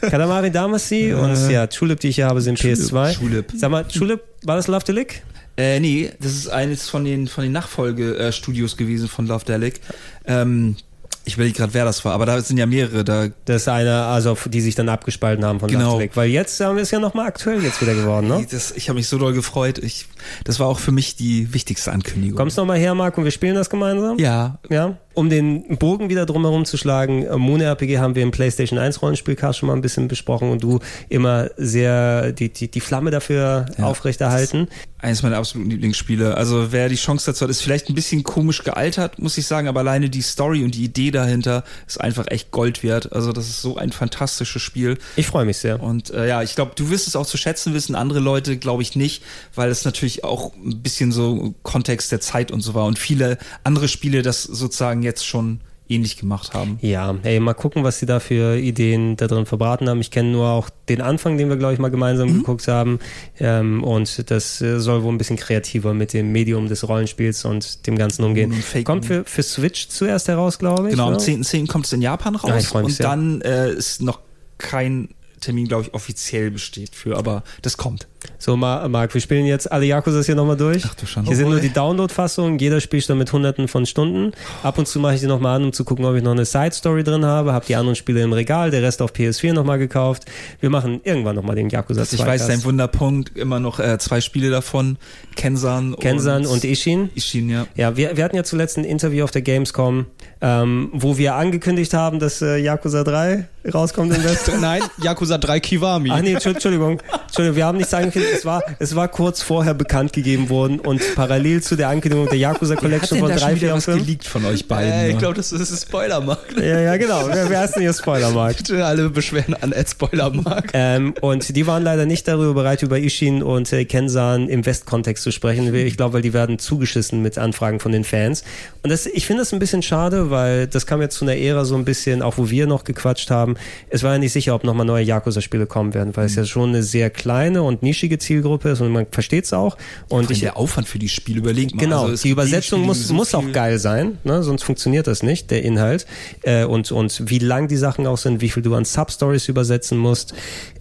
Kalamari Damacy und ja, Tulip, die ich hier habe, sind PS2. Tulip. Sag mal, Tulip, war das Love Delic? Äh, nee, das ist eines von den, von den Nachfolgestudios gewesen von Love Delic. Ähm, Ich überlege gerade, wer das war, aber da sind ja mehrere. Da Das ist eine, also die sich dann abgespalten haben von Genau. Last Weil jetzt ähm, ist ja nochmal aktuell jetzt wieder geworden, ne? das, ich habe mich so doll gefreut. Ich, das war auch für mich die wichtigste Ankündigung. Kommst nochmal her, Marc, und wir spielen das gemeinsam? Ja, Ja, um den Bogen wieder drumherum zu schlagen, äh, Moon RPG haben wir im PlayStation 1 Rollenspielcast schon mal ein bisschen besprochen und du immer sehr die, die, die Flamme dafür Ja. aufrechterhalten. eines meiner absoluten Lieblingsspiele. Also wer die Chance dazu hat, ist vielleicht ein bisschen komisch gealtert, muss ich sagen, aber alleine die Story und die Idee dahinter ist einfach echt Gold wert. Also das ist so ein fantastisches Spiel. Ich freue mich sehr. Und äh, ja, ich glaube, du wirst es auch zu schätzen wissen, andere Leute glaube ich nicht, weil es natürlich auch ein bisschen so Kontext der Zeit und so war und viele andere Spiele das sozusagen jetzt schon ähnlich gemacht haben. Ja, hey, mal gucken, was sie da für Ideen da drin verbraten haben. Ich kenne nur auch den Anfang, den wir, glaube ich, mal gemeinsam Mhm. geguckt haben. Ähm, und das äh, soll wohl ein bisschen kreativer mit dem Medium des Rollenspiels und dem Ganzen umgehen. Kommt für, für Switch zuerst heraus, glaube ich. Genau, am ne? 10.10. kommt es in Japan raus Ja, ich freu mich und dann äh, ist noch kein Termin, glaube ich, offiziell besteht für, aber das kommt. So, Ma- Marc, wir spielen jetzt alle Yakuzas hier nochmal durch. Ach du Schande. Hier sind Oh nur die Download-Fassungen. Jeder spielt dann mit hunderten von Stunden. Ab und zu mache ich die nochmal an, um zu gucken, ob ich noch eine Side-Story drin habe. Hab die anderen Spiele im Regal, der Rest auf PS4 nochmal gekauft. Wir machen irgendwann nochmal den Yakuza Also 2. ich weiß, dein Wunderpunkt, immer noch äh, zwei Spiele davon, Kensan, Kensan und Ishin. Ishin, ja. Ja, wir, wir hatten ja zuletzt ein Interview auf der Gamescom, ähm, wo wir angekündigt haben, dass äh, Yakuza 3 rauskommt im Westen. Nein, Yakuza 3 Kiwami. Ach nee, Entschu- Entschuldigung. Entschuldigung, wir haben nichts angekündigt. Es war, es war kurz vorher bekannt gegeben worden und parallel zu der Ankündigung der Yakuza Collection von 3, 4 und 5. geleakt von euch beiden? Äh, ich ne? glaube, das ist ein Spoilermarkt. Ja, ja, genau. Wer, wer ist denn hier Spoilermarkt? Bitte alle Beschwerden an Ed Spoilermarkt. Ähm, und die waren leider nicht darüber bereit, über Ishin und äh, Kensan im Westkontext zu sprechen. Ich glaube, weil die werden zugeschissen mit Anfragen von den Fans. Und das, ich finde das ein bisschen schade, weil das kam jetzt zu einer Ära so ein bisschen, auch wo wir noch gequatscht haben. Es war ja nicht sicher, ob nochmal neue Yakuza-Spiele kommen werden, weil es ja schon eine sehr kleine und nischige Zielgruppe ist und man versteht es auch. Und ich, der Aufwand für die Spiele, überleg mal. Genau, Also die Übersetzung muss, so muss auch geil sein, ne? sonst funktioniert das nicht, der Inhalt. Äh, und, und wie lang die Sachen auch sind, wie viel du an Substories übersetzen musst.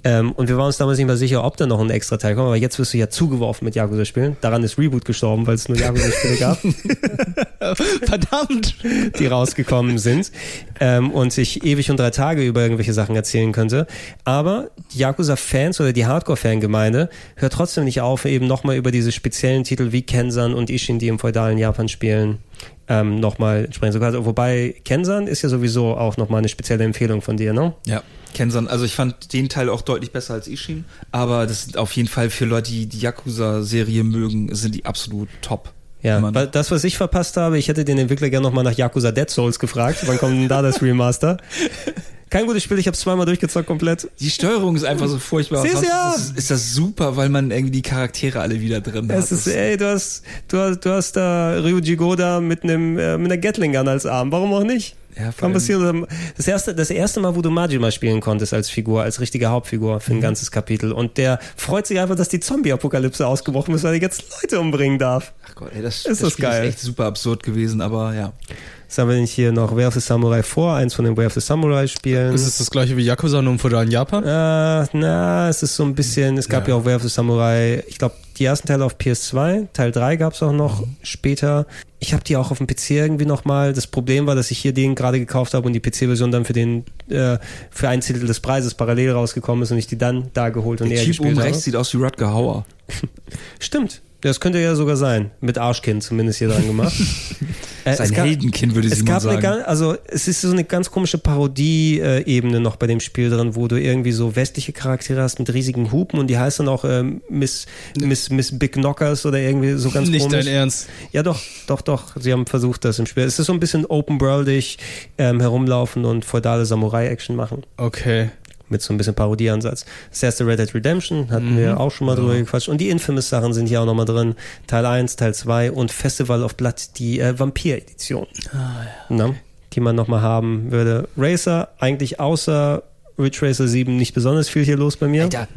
Ähm, und wir waren uns damals nicht mehr sicher, ob da noch ein extra Teil kommt, aber jetzt wirst du ja zugeworfen mit Yakuza-Spielen. Daran ist Reboot gestorben, weil es nur Yakuza-Spiele gab, Verdammt. die rausgekommen sind. Ähm, und ich ewig und drei Tage über irgendwelche Sachen erzählen könnte. Aber die Yakuza-Fans oder die Hardcore-Fangemeinde hört trotzdem nicht auf, eben nochmal über diese speziellen Titel wie Kensan und Ishin, die im feudalen Japan spielen, ähm, nochmal entsprechend sogar. Also, wobei Kensan ist ja sowieso auch nochmal eine spezielle Empfehlung von dir, ne? Ja, Kensan. Also ich fand den Teil auch deutlich besser als Ishin, aber das sind auf jeden Fall für Leute, die die Yakuza-Serie mögen, sind die absolut top. Ja, weil das, was ich verpasst habe, ich hätte den Entwickler gerne nochmal nach Yakuza Dead Souls gefragt. Wann kommt denn da das Remaster? Kein gutes Spiel, ich habe zweimal durchgezockt komplett. Die Steuerung ist einfach so furchtbar. Siehst ja. ist, ist das super, weil man irgendwie die Charaktere alle wieder drin hat. Es ist, Das- ey, du hast, du hast, du hast da Ryuji Goda mit einem, äh, mit einer Gatling Gun als Arm. Warum auch nicht? Ja, Kann passieren. Das erste, das erste Mal, wo du Majima spielen konntest als Figur, als richtige Hauptfigur Mhm. für ein ganzes Kapitel. Und der freut sich einfach, dass die Zombie-Apokalypse ausgebrochen ist, weil er jetzt Leute umbringen darf. Ach Gott, ey, das, Ist das Spiel geil. ist echt super absurd gewesen, aber ja. Haben wir denn hier noch? Way of the Samurai 4, eins von den Way of the Samurai Spielen. Ist es das gleiche wie Yakuza, nur im feudalen Japan? Äh, na, es ist so ein bisschen, es gab ja, auch Way of the Samurai, ich glaube, die ersten Teile auf PS2, Teil 3 gab es auch noch später. Ich habe die auch auf dem PC irgendwie nochmal. Das Problem war, dass ich hier den gerade gekauft habe und die PC-Version dann für den äh, für ein Zehntel des Preises parallel rausgekommen ist und ich die dann da geholt und Der eher Typ gespielt oben rechts sieht aus wie Rutger Hauer. Stimmt. Das könnte ja sogar sein. Mit Arschkind zumindest hier dran gemacht. Äh, Sein es gab- Heldenkind, würde es Simon gab eine sagen. ganz, also es ist so eine ganz komische Parodie-Ebene noch bei dem Spiel drin, wo du irgendwie so westliche Charaktere hast mit riesigen Hupen und die heißt dann auch ähm, Miss, Miss, Miss Big Knockers oder irgendwie so ganz Nicht komisch. dein Ernst. Ja, doch, doch, doch. Sie haben versucht, das im Spiel. Es ist so ein bisschen open-worldig ähm, herumlaufen und feudale Samurai-Action machen. Okay. Mit so ein bisschen Parodieansatz. Das erste Red Dead Redemption hatten Mhm. wir auch schon mal drüber gequatscht. Und die Infamous-Sachen sind hier auch nochmal drin. Teil 1, Teil 2 und Festival of Blood, die äh, Vampir-Edition. Na, die man nochmal haben würde. Racer, eigentlich außer Ridge Racer 7 nicht besonders viel hier los bei mir. Alter,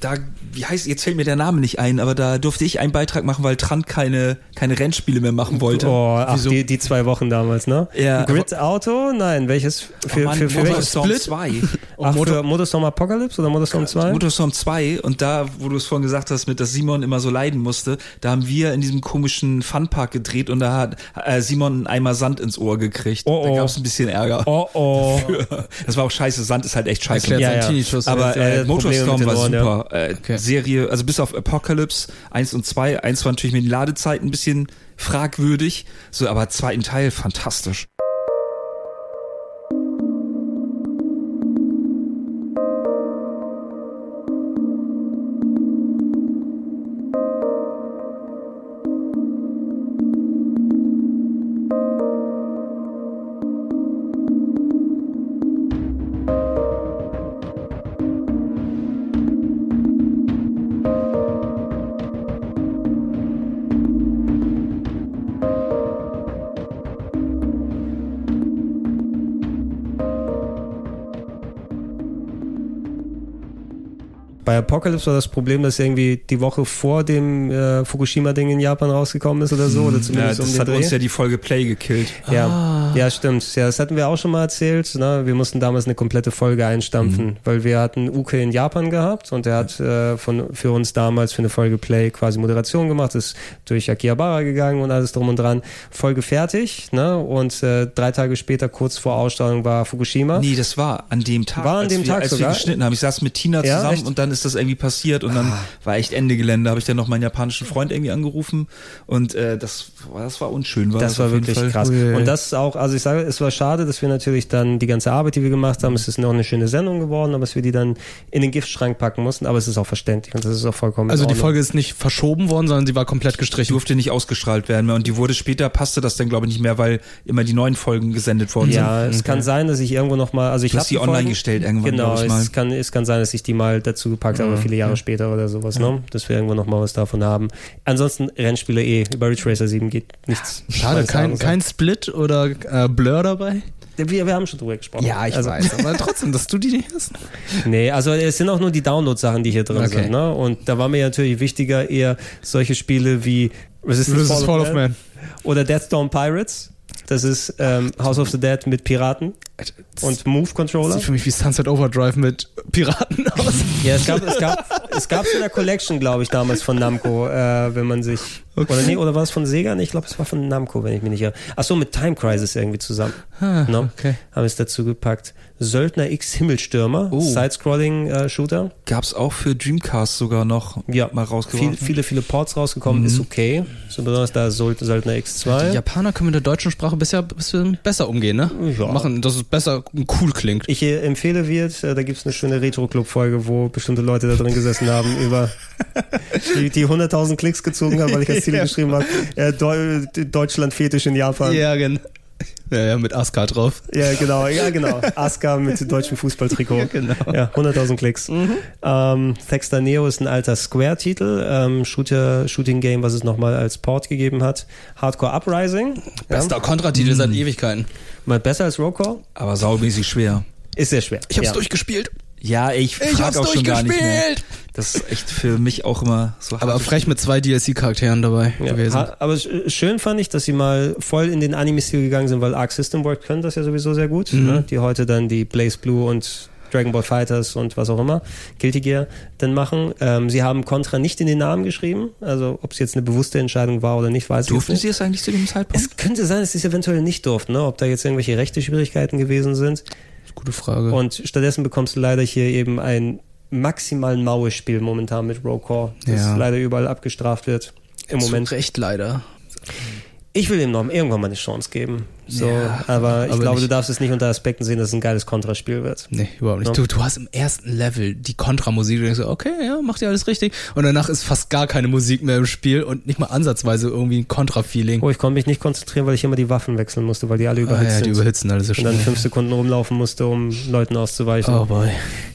da, wie heißt, jetzt fällt mir der Name nicht ein, aber da durfte ich einen Beitrag machen, weil Trant keine, keine Rennspiele mehr machen wollte. Oh, ach, Wieso? die, die zwei Wochen damals, ne? Ja, Grid Auto? Nein, welches? Für, Oh Mann, für, für welches? Motorstorm 2. Ach, für Motorstorm Apocalypse oder Motorstorm 2? Motorstorm 2 und da, wo du es vorhin gesagt hast, mit dass Simon immer so leiden musste, da haben wir in diesem komischen Funpark gedreht und da hat äh, Simon einen Eimer Sand ins Ohr gekriegt. Oh, Da oh. gab es ein bisschen Ärger. Oh, oh. Das war auch scheiße, Sand ist halt echt scheiße. Ja, ja. Aber äh, Motorstorm war Ohren, super. Äh, Okay. Serie, also bis auf Apocalypse 1 und 2. Eins war natürlich mit den Ladezeiten ein bisschen fragwürdig, so aber zweiten Teil fantastisch. Bei Apocalypse war das Problem, dass irgendwie die Woche vor dem äh, Fukushima-Ding in Japan rausgekommen ist oder so, oder Ja, zumindest das um hat Dreh. uns ja die Folge Play gekillt. Ja, ja, stimmt. Ja, das hatten wir auch schon mal erzählt. Ne? Wir mussten damals eine komplette Folge einstampfen, weil wir hatten Uke in Japan gehabt und er hat äh, von, für uns damals für eine Folge Play quasi Moderation gemacht, ist durch Akihabara gegangen und alles drum und dran. Folge fertig, ne? Und äh, drei Tage später, kurz vor Ausstrahlung, war Fukushima. Nee, das war an dem Tag. War an dem wir, Tag als sogar? wir geschnitten haben. Ich saß mit Tina Ja, zusammen? Ah. und dann ist das irgendwie passiert und dann war echt Ende Gelände. Habe ich dann noch meinen japanischen Freund irgendwie angerufen und äh, das, war- das war unschön. War Das war auf jeden wirklich Fall. krass. Ui. Und das ist auch, also ich sage, es war schade, dass wir natürlich dann die ganze Arbeit, die wir gemacht haben, es ist noch eine schöne Sendung geworden, aber dass wir die dann in den Giftschrank packen mussten, aber es ist auch verständlich und das ist auch vollkommen Also die. Folge ist nicht verschoben worden, sondern sie war komplett Die gestrichen. durfte nicht ausgestrahlt werden mehr und die wurde später, passte das dann glaube ich nicht mehr, weil immer die neuen Folgen gesendet worden Ja, sind. es kann sein, dass ich irgendwo noch mal, also ich Du habe die online gestellt irgendwann, Genau, glaub ich mal. es kann, es kann sein, dass ich die mal dazu gepackt habe, viele Jahre später oder sowas, ne? Dass wir irgendwo noch mal was davon haben. Ansonsten Rennspiele eh, über Ridge Racer 7 geht nichts. Schade, kein, kein Split oder äh, Blur dabei? Wir, wir haben schon drüber gesprochen. Also, aber trotzdem, dass du die nicht hast. Nee, also es sind auch nur die Download-Sachen, die hier drin Okay. sind. Ne? Und da war mir natürlich wichtiger eher solche Spiele wie Resistance, Resistance Fall of Man. oder Deathstorm Pirates. Das ist ähm, House of the Dead mit Piraten und Move-Controller. Sieht für mich wie Sunset Overdrive mit Piraten aus. Ja, es gab, es gab, es gab so eine Collection, glaube ich, damals von Namco, äh, wenn man sich, oder nee, oder war es von Sega? Nee, ich glaube, es war von Namco, wenn ich mich nicht irre. Ach so, mit Time Crisis irgendwie zusammen. Ah, no? okay. Haben es dazu gepackt. Söldner X Himmelstürmer, Oh. Side-Scrolling-Shooter. Gab's auch für Dreamcast sogar noch Ja, mal viel, rausgeworfen. viele, viele Ports rausgekommen, ist okay. So besonders da Söld- Söldner Die X2. Japaner können mit der deutschen Sprache bisher ein bisschen besser umgehen, ne? Ja. Machen, dass es besser cool klingt. Ich äh, empfehle wird, äh, da gibt's eine schöne Retro-Club-Folge, wo bestimmte Leute da drin gesessen haben, über die, die 100.000 Klicks gezogen haben, weil ich als Titel Ja. geschrieben habe, äh, Deu Deutschland-Fetisch in Japan. Ja, genau. Ja, ja, mit Aska drauf. Ja, genau, ja, genau. Asuka mit deutschem Fußballtrikot. Ja, genau. Ja, 100.000 Klicks. Ähm, Thexter Neo ist ein alter Square-Titel, ähm, Shooter, Shooting-Game, was es nochmal als Port gegeben hat. Hardcore Uprising. Bester Kontratitel seit Ewigkeiten. Mal besser als Rollcore. aber saumäßig schwer. Ist sehr schwer. Ich hab's ja. durchgespielt. Ja, ich, Ich hab's auch schon gar nicht mehr. Das ist echt für mich auch immer so Aber hart. frech mit zwei DLC-Charakteren dabei Ja, gewesen. ha- aber sch- schön fand ich, dass sie mal voll in den Anime-Stil gegangen sind, weil Arc System Works können das ja sowieso sehr gut. Mhm. Ne? Die heute dann die Blaze Blue und Dragon Ball Fighters und was auch immer, Guilty Gear, dann machen. Ähm, sie haben Contra nicht in den Namen geschrieben. Also ob es jetzt eine bewusste Entscheidung war oder nicht, weiß Durften ich sie nicht. es eigentlich zu dem Zeitpunkt? Es könnte sein, dass sie es eventuell nicht durften, ne? ob da jetzt irgendwelche rechte Schwierigkeiten gewesen sind. Gute Frage. Und stattdessen bekommst du leider hier eben ein maximal maues Spiel momentan mit Rocore, das Ja. leider überall abgestraft wird. Im Moment. Zu Recht leider. Ich will ihm noch irgendwann mal eine Chance geben. So, Ja, aber ich aber glaube, nicht- du darfst es nicht unter Aspekten sehen, dass es ein geiles Kontraspiel wird. Nee, überhaupt nicht. Ja. Du, du hast im ersten Level die Kontramusik, du denkst so, okay, ja, macht ihr alles richtig. Und danach ist fast gar keine Musik mehr im Spiel und nicht mal ansatzweise irgendwie ein Kontra-Feeling. Oh, ich konnte mich nicht konzentrieren, weil ich immer die Waffen wechseln musste, weil die alle Ah, überhitzt ja, die sind. überhitzen alles so und dann schnell. fünf Sekunden rumlaufen musste, um Leuten auszuweichen. Oh boy.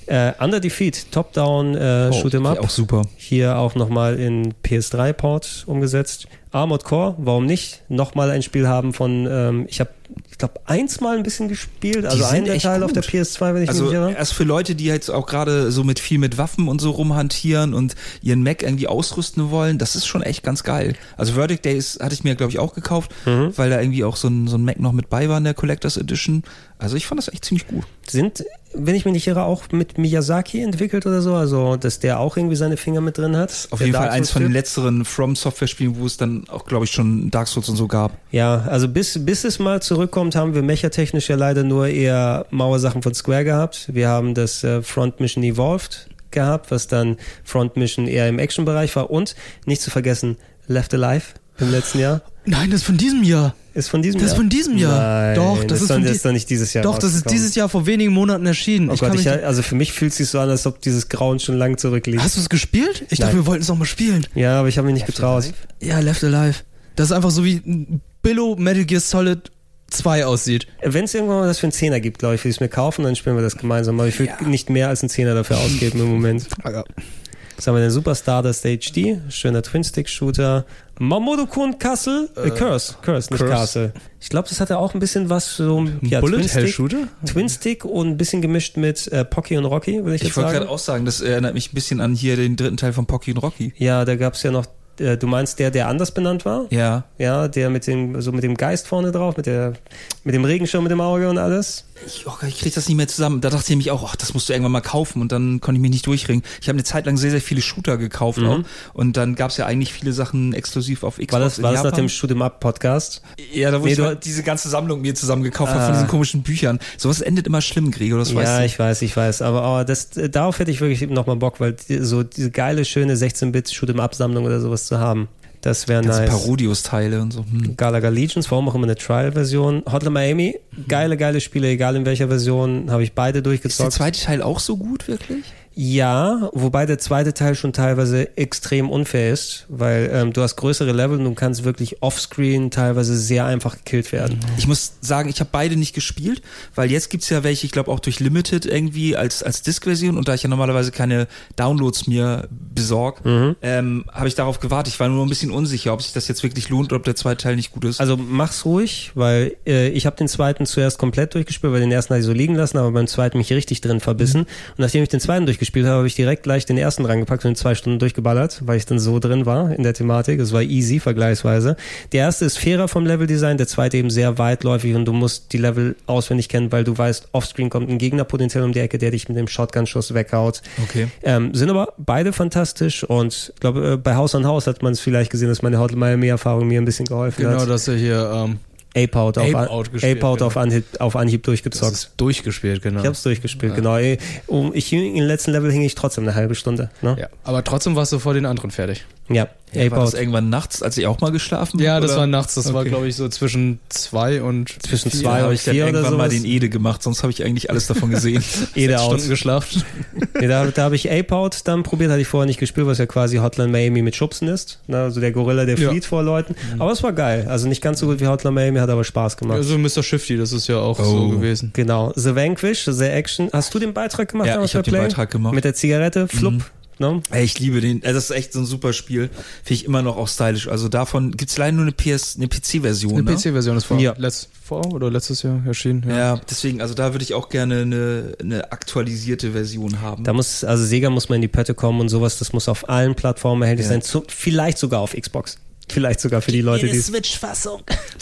Äh, Under Defeat, Top-Down, äh, Oh, Shoot'em okay, Up. auch super. Hier auch nochmal in PS3-Port umgesetzt. Armored Core, warum nicht? Nochmal ein Spiel haben von, ähm, ich habe ich glaube, eins mal ein bisschen gespielt. Also einen der Teile auf der gut. PS2, wenn ich Also mich irre. erst für Leute, die jetzt auch gerade so mit viel mit Waffen und so rumhantieren und ihren Mac irgendwie ausrüsten wollen, das ist schon echt ganz geil. Also Verdict Days hatte ich mir, glaube ich, auch gekauft, Mhm. weil da irgendwie auch so ein, so ein Mac noch mit bei war in der Collectors Edition. Also ich fand das echt ziemlich gut. Sind, wenn ich mich nicht irre, auch mit Miyazaki entwickelt oder so? Also, dass der auch irgendwie seine Finger mit drin hat? Auf jeden Fall Dark eins Souls von den letzteren From Software Spielen, wo es dann auch, glaube ich, schon Dark Souls und so gab. Ja, also bis, bis es mal zurückkommt, haben wir mechatechnisch ja leider nur eher Mauersachen von Square gehabt. Wir haben das äh, Front Mission Evolved gehabt, was dann Front Mission eher im Action-Bereich war und nicht zu vergessen Left Alive im letzten Jahr. Nein, das ist von diesem Jahr. Ist von diesem Das ist Jahr? von diesem Jahr. Nein, Doch, das ist von das ist doch nicht dieses Jahr Doch, das ist dieses Jahr vor wenigen Monaten erschienen. Oh ich Gott, ich, also für mich fühlt es sich so an, als ob dieses Grauen schon lang zurückliegt. hast du es gespielt? Ich dachte, Nein. wir wollten es noch mal spielen. Ja, aber ich habe mich nicht getraut. Ja, Left Alive. Das ist einfach so wie ein Billo Metal Gear Solid 2 aussieht. Wenn es irgendwann mal das für einen Zehner gibt, glaube ich, will ich es mir kaufen, dann spielen wir das gemeinsam. Aber ich will nicht mehr als einen Zehner dafür ausgeben im Moment. Was haben wir denn? Super Stardust HD, schöner Twin-Stick-Shooter. Mamodo-kun Castle, äh, Curse, Curse, nicht Curse. Castle. Ich glaube, das hatte auch ein bisschen was so, ja, Bullet Twin-Stick- Hell Shooter? Twin-Stick und ein bisschen gemischt mit äh, Pocky und Rocky, würde ich, Ich jetzt wollte sagen. gerade auch sagen, das erinnert mich ein bisschen an hier den dritten Teil von Pocky und Rocky. Ja, da gab es ja noch, äh, du meinst der, der anders benannt war? Ja. Ja, der mit dem, so mit dem Geist vorne drauf, mit der, mit dem Regenschirm mit dem Auge und alles. Ich, oh, ich krieg das nicht mehr zusammen. Da dachte ich nämlich auch, ach, das musst du irgendwann mal kaufen und dann konnte ich mich nicht durchringen. Ich habe eine Zeit lang sehr, sehr viele Shooter gekauft auch und dann gab es ja eigentlich viele Sachen exklusiv auf Xbox War das, war das nach dem Shoot'em Up Podcast? Ja, da wo Nee, ich du- halt diese ganze Sammlung mir zusammen gekauft habe Ah. von diesen komischen Büchern. Sowas endet immer schlimm, Gregor, das weißt Ja, du. ich weiß, ich weiß. Aber oh, das, äh, darauf hätte ich wirklich nochmal Bock, weil die, so diese geile, schöne 16-Bit-Shoot'em-Up-Sammlung oder sowas zu haben. Das wäre nice. Parodius-Teile und so. Hm. Galaga Legions, warum auch immer eine Trial-Version. Hotline Miami, geile, geile Spiele, egal in welcher Version, habe ich beide Ist der durchgezockt. zweite Teil auch so gut, wirklich? Ja, wobei der zweite Teil schon teilweise extrem unfair ist, weil ähm, du hast größere Level und du kannst wirklich offscreen teilweise sehr einfach gekillt werden. Ich muss sagen, ich habe beide nicht gespielt, weil jetzt gibt's ja welche, ich glaube auch durch Limited irgendwie als, als Disk-Version und da ich ja normalerweise keine Downloads mir besorge, ähm, habe ich darauf gewartet. Ich war nur ein bisschen unsicher, ob sich das jetzt wirklich lohnt oder ob der zweite Teil nicht gut ist. Also mach's ruhig, weil äh, ich habe den zweiten zuerst komplett durchgespielt, weil den ersten hatte ich so liegen lassen, aber beim zweiten mich richtig drin verbissen. Und nachdem ich den zweiten durchgespielt habe, habe ich direkt gleich den ersten rangepackt und in zwei Stunden durchgeballert, weil ich dann so drin war in der Thematik. Es war easy vergleichsweise. Der erste ist fairer vom Leveldesign, der zweite eben sehr weitläufig und du musst die Level auswendig kennen, weil du weißt, offscreen kommt ein Gegner potenziell um die Ecke, der dich mit dem Shotgun-Schuss weghaut. Okay. Ähm, sind aber beide fantastisch und ich glaube, äh, bei Haus an Haus hat man es vielleicht gesehen, dass meine Hotline Miami-Erfahrung mir ein bisschen geholfen hat. Genau, dass er hier ähm, Ape-Out auf, Ape-Out gespielt, Ape-Out genau. auf, Anhieb, auf Anhieb durchgezockt. durchgespielt, genau. Ich hab's durchgespielt, genau. Ey, Um, ich, Im letzten Level hing ich trotzdem eine halbe Stunde. Ne? ja, aber trotzdem warst du vor den anderen fertig. Ja, Ja, war das irgendwann nachts, als ich auch mal geschlafen Ja, habe, das oder? war nachts. Das war, Okay. glaube ich, so zwischen zwei und Zwischen vier. zwei habe und ich dann vier oder irgendwann mal sowas. den Ede gemacht, sonst habe ich eigentlich alles davon gesehen. Ede out. Stunden geschlafen. Nee, da da habe ich Ape-Out dann probiert, hatte ich vorher nicht gespielt, was ja quasi Hotline Miami mit Schubsen ist. Ne? Also der Gorilla, der Ja. flieht vor Leuten. Aber es war geil. Also nicht ganz so gut wie Hotline Miami, hat aber Spaß gemacht. Also Mr. Shifty, das ist ja auch so Oh. gewesen. Genau. The Vanquish, The Action. Hast du den Beitrag gemacht? Ja, Mhm. ich hab bei den? Beitrag gemacht. Mit der Zigarette, Flupp. Ne? Ey, ich liebe den. Das ist echt so ein super Spiel. Finde ich immer noch auch stylisch. Also davon gibt's leider nur eine PS, eine PC-Version. Eine ne? PC-Version ist vor, Ja. letzt, vor oder letztes Jahr erschienen. Ja. deswegen, also da würde ich auch gerne eine, eine aktualisierte Version haben. Da muss, also Sega muss mal in die Pötte kommen und sowas, das muss auf allen Plattformen erhältlich Ja. sein, zu, vielleicht sogar auf Xbox. Vielleicht sogar für die Leute, die Switch-Fassung.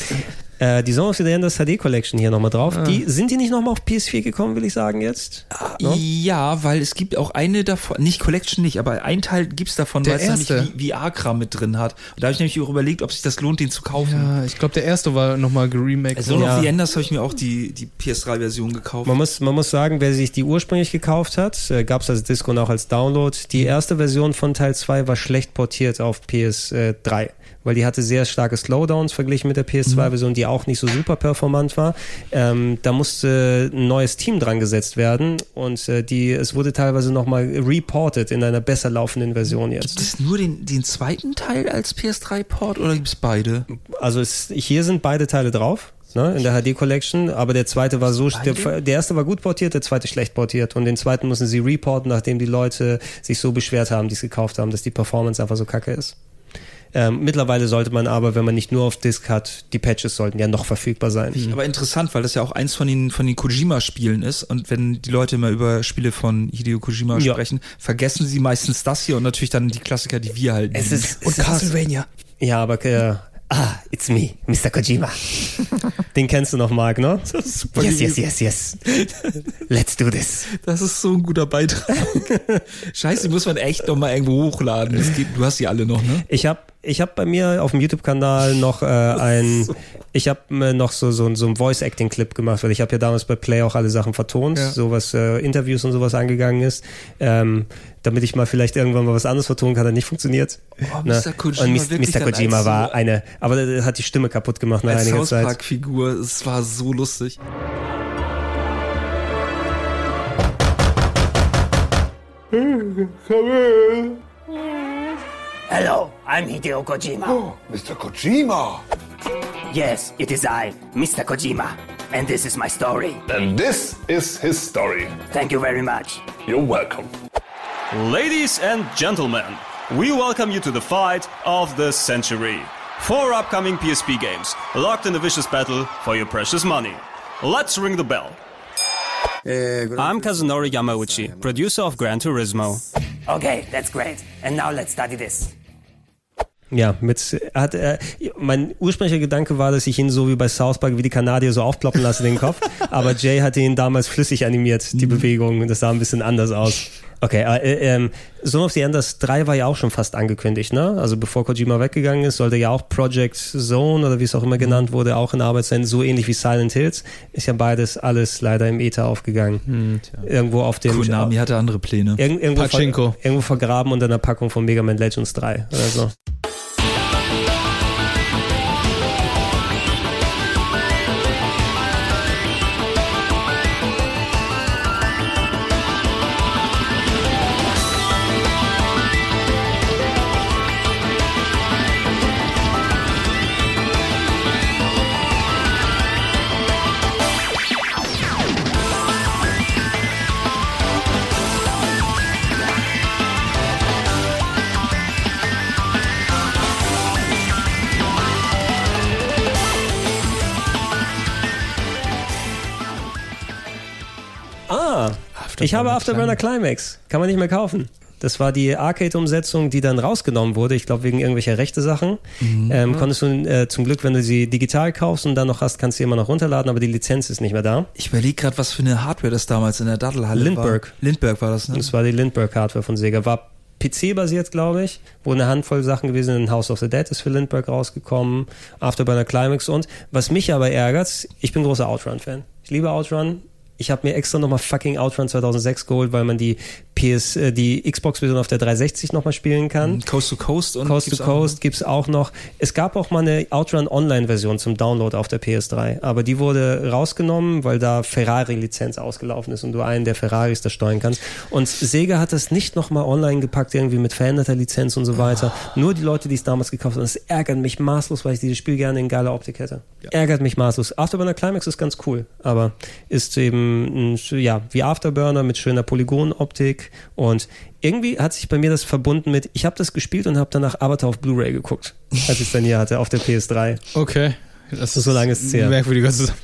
äh, die Song of the Enders HD Collection hier nochmal Ah. drauf. Die, sind die nicht nochmal auf PS4 gekommen, will ich sagen jetzt? Ja, weil es gibt auch eine davon, nicht Collection nicht, aber ein Teil gibt's davon, Der weil es nämlich erste. V- VR-Kram mit drin hat. Und da habe ich nämlich auch überlegt, ob sich das lohnt, den zu kaufen. Ja, ich glaube, der erste war nochmal geremaked. Also Ja. noch The Enders habe ich mir auch die, die PS3-Version gekauft. Man muss, man muss sagen, wer sich die ursprünglich gekauft hat, äh, gab es als Disco und auch als Download. Die erste Version von Teil 2 war schlecht portiert auf PS3, weil die hatte sehr starke Slowdowns verglichen mit der PS2-Version, die auch nicht so super performant war. Ähm, da musste ein neues Team dran gesetzt werden und äh, die, es wurde teilweise nochmal reported in einer besser laufenden Version Gibt jetzt. es nur den, den zweiten Teil als PS3-Port oder gibt's beide? Also es, hier sind beide Teile drauf. Ne, in der HD Collection, aber der zweite war so, der, der erste war gut portiert, der zweite schlecht portiert und den zweiten müssen sie reporten, nachdem die Leute sich so beschwert haben, die es gekauft haben, dass die Performance einfach so kacke ist. Ähm, mittlerweile sollte man aber, wenn man nicht nur auf Disk hat, die Patches sollten ja noch verfügbar sein. Aber interessant, weil das ja auch eins von den, von den Kojima-Spielen ist. Und wenn die Leute immer über Spiele von Hideo Kojima Ja. sprechen, vergessen sie meistens das hier und natürlich dann die Klassiker, die wir halt Es ist, Und es ist Castlevania. Ja, aber äh, ah, it's me, Mr. Kojima. Den kennst du noch, Mark, ne? Das ist super Yes, yes, yes, yes. Let's do this. Das ist so ein guter Beitrag. Scheiße, die muss man echt noch mal irgendwo hochladen. Geht, du hast die alle noch, ne? Ich habe ich hab bei mir auf dem YouTube-Kanal noch äh, ein, ich habe mir noch so, so, so einen Voice-Acting-Clip gemacht, weil ich habe ja damals bei Play auch alle Sachen vertont, Ja. so was äh, Interviews und sowas angegangen ist, ähm, damit ich mal vielleicht irgendwann mal was anderes vertonen kann, hat nicht funktioniert. Oh? Mr. Kojima und Mis- wirklich Mr. Kojima war eine, aber das hat die Stimme kaputt gemacht nach Als einiger South Zeit. Park-Figur, es war so lustig. Hello, I'm Hideo Kojima. Oh, Mr. Kojima. Yes, it is I, Mr. Kojima. And this is my story. And this is his story. Thank you very much. You're welcome. Ladies and gentlemen, we welcome you to the fight of the century. Four upcoming PSP games, locked in a vicious battle for your precious money. Let's ring the bell. Eh, I'm Kazunori Yamauchi, producer of Gran Turismo. Okay, that's great. And now let's study this. Ja, mit hat äh, mein ursprünglicher Gedanke war, dass ich ihn so wie bei South Park wie die Kanadier so aufploppen lasse den Kopf, aber Jay hatte ihn damals flüssig animiert, die mhm. Bewegung, und das sah ein bisschen anders aus. Okay, äh, ähm, Zone of the Enders 3 war ja auch schon fast angekündigt, ne? Also bevor Kojima weggegangen ist, sollte ja auch Project Zone oder wie es auch immer genannt wurde, auch in Arbeit sein, so ähnlich wie Silent Hills. Ist ja beides alles leider im Ether aufgegangen. Irgendwo auf dem Konami hatte andere Pläne. Irgend, irgendwo, ver, irgendwo vergraben unter einer Packung von Mega Man Legends 3 oder so. Ah, ich habe Afterburner Climax. Kann man nicht mehr kaufen. Das war die Arcade-Umsetzung, die dann rausgenommen wurde. Ich glaube, wegen irgendwelcher rechte Sachen. Ähm, konntest du äh, zum Glück, wenn du sie digital kaufst und dann noch hast, kannst du sie immer noch runterladen, aber die Lizenz ist nicht mehr da. Ich überlege gerade, was für eine Hardware das damals in der Dattelhalle Lindbergh. war. Lindbergh war das, ne? Das war die Lindbergh-Hardware von Sega. War PC-basiert, glaube ich, wo eine Handvoll Sachen gewesen sind. House of the Dead ist für Lindbergh rausgekommen, Afterburner Climax und was mich aber ärgert, ich bin großer Outrun-Fan. Ich liebe Outrun. Ich habe mir extra nochmal fucking Outrun 2006 geholt, weil man die PS, äh, die Xbox-Version auf der 360 nochmal spielen kann. Coast to Coast und Coast to? Coast gibt's auch noch. Es gab auch mal eine Outrun Online-Version zum Download auf der PS3, aber die wurde rausgenommen, weil da Ferrari-Lizenz ausgelaufen ist und du einen der Ferraris da steuern kannst. Und Sega hat das nicht nochmal online gepackt, irgendwie mit veränderter Lizenz und so weiter. Nur die Leute, die es damals gekauft haben. Das ärgert mich maßlos, weil ich dieses Spiel gerne in geiler Optik hätte. Ärgert mich maßlos. Afterburner Climax ist ganz cool, aber ist eben, ein, ja, wie Afterburner mit schöner Polygonoptik und irgendwie hat sich bei mir das verbunden mit, ich habe das gespielt und habe danach Avatar auf Blu-ray geguckt, als ich es dann hier hatte, auf der PS3. Okay. Das So lange ist es her. merkwürdiger Zusammenhang.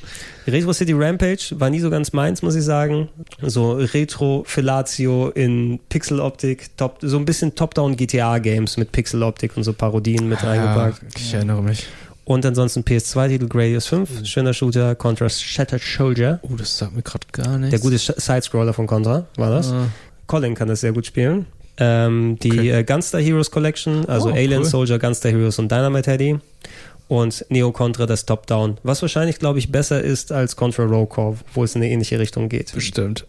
Retro City Rampage war nie so ganz meins, muss ich sagen. So Retro Fellatio in Pixeloptik, top, so ein bisschen Top-Down GTA Games mit Pixeloptik und so Parodien mit reingepackt. Ja, ich erinnere mich. Und ansonsten PS2-Titel Gradius 5, schöner Shooter, Contra Shattered Soldier. Oh, das sagt mir gerade gar nichts. Der gute Sidescroller von Contra war das. Ah. Colin kann das sehr gut spielen. Ähm, die Okay. äh, Gunstar Heroes Collection, also Oh, Alien cool. Soldier, Gunstar Heroes und Dynamite Heady. Und Neo Contra das Top-Down, was wahrscheinlich, glaube ich, besser ist als Contra Row Corps, wo es in eine ähnliche Richtung geht. Bestimmt.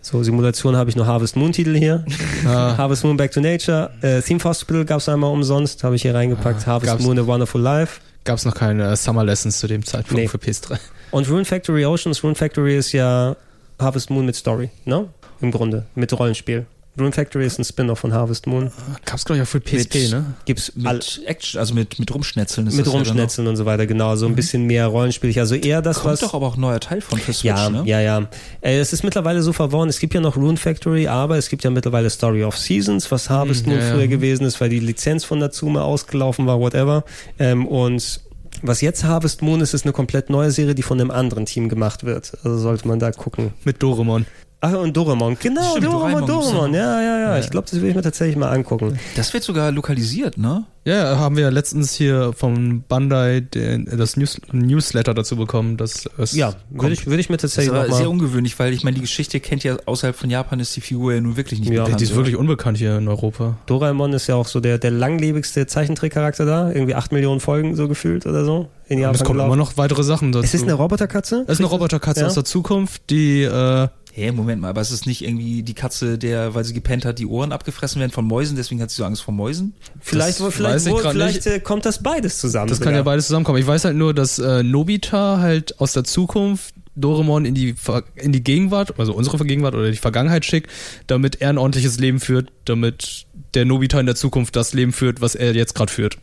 So, Simulation habe ich nur Harvest Moon Titel hier. Ah. Harvest Moon Back to Nature. Äh, Theme Hospital gab es einmal umsonst, habe ich hier reingepackt. Ah, Harvest Moon A Wonderful Life. Gab es noch keine Summer Lessons zu dem Zeitpunkt Nee. für PS3? Und Rune Factory Oceans. Rune Factory ist ja Harvest Moon mit Story, ne? Im Grunde, mit Rollenspiel. Rune Factory ist ein Spin-off von Harvest Moon. Gab's, glaube ich, auch für PSP, Mit- ne? Gibt's all, Mit Action, also mit, mit Rumschnetzeln. Ist mit das ja Rumschnetzeln und so weiter, genau. So ein bisschen mehr rollenspielig. Also eher das. Kommt was. doch aber auch ein neuer Teil von für Switch, Ja, ne? ja, ja. Äh, Es ist mittlerweile so verworren. Es gibt ja noch Rune Factory, aber es gibt ja mittlerweile Story of Seasons, was Harvest Hm, Moon ja, ja. früher gewesen ist, weil die Lizenz von Natsume ausgelaufen war, whatever. Ähm, und was jetzt Harvest Moon ist, ist eine komplett neue Serie, die von einem anderen Team gemacht wird. Also sollte man da gucken. Mit Doremon. Ach, und Doraemon. Genau, Stimmt, Doraemon, Doraemon. Ja, ja, ja. Ich glaube, das will ich mir tatsächlich mal angucken. Das wird sogar lokalisiert, ne? Ja, haben wir ja letztens hier vom Bandai den, das News, Newsletter dazu bekommen, dass es Ja, würde ich, würde ich mir Das ist tatsächlich aber sehr ungewöhnlich, weil ich meine, die Geschichte kennt ja außerhalb von Japan ist die Figur ja nun wirklich nicht Ja, bekannt. die ist oder? wirklich unbekannt hier in Europa. Doraemon ist ja auch so der, der langlebigste Zeichentrickcharakter da. Irgendwie acht Millionen Folgen so gefühlt oder so. In Und Japan es kommen immer noch weitere Sachen dazu. Es ist eine Roboterkatze? es ist eine Roboterkatze Ja. aus der Zukunft, die äh, Hä, Moment mal, aber es ist nicht irgendwie die Katze, der, weil sie gepennt hat, die Ohren abgefressen werden von Mäusen, deswegen hat sie so Angst vor Mäusen? Vielleicht, Das vielleicht, wo, vielleicht äh, kommt das beides zusammen. Das kann ja beides zusammenkommen. Ich weiß halt nur, dass äh, Nobita halt aus der Zukunft Doremon in die, in die Gegenwart, also unsere Gegenwart oder die Vergangenheit schickt, damit er ein ordentliches Leben führt, damit der Nobita in der Zukunft das Leben führt, was er jetzt gerade führt.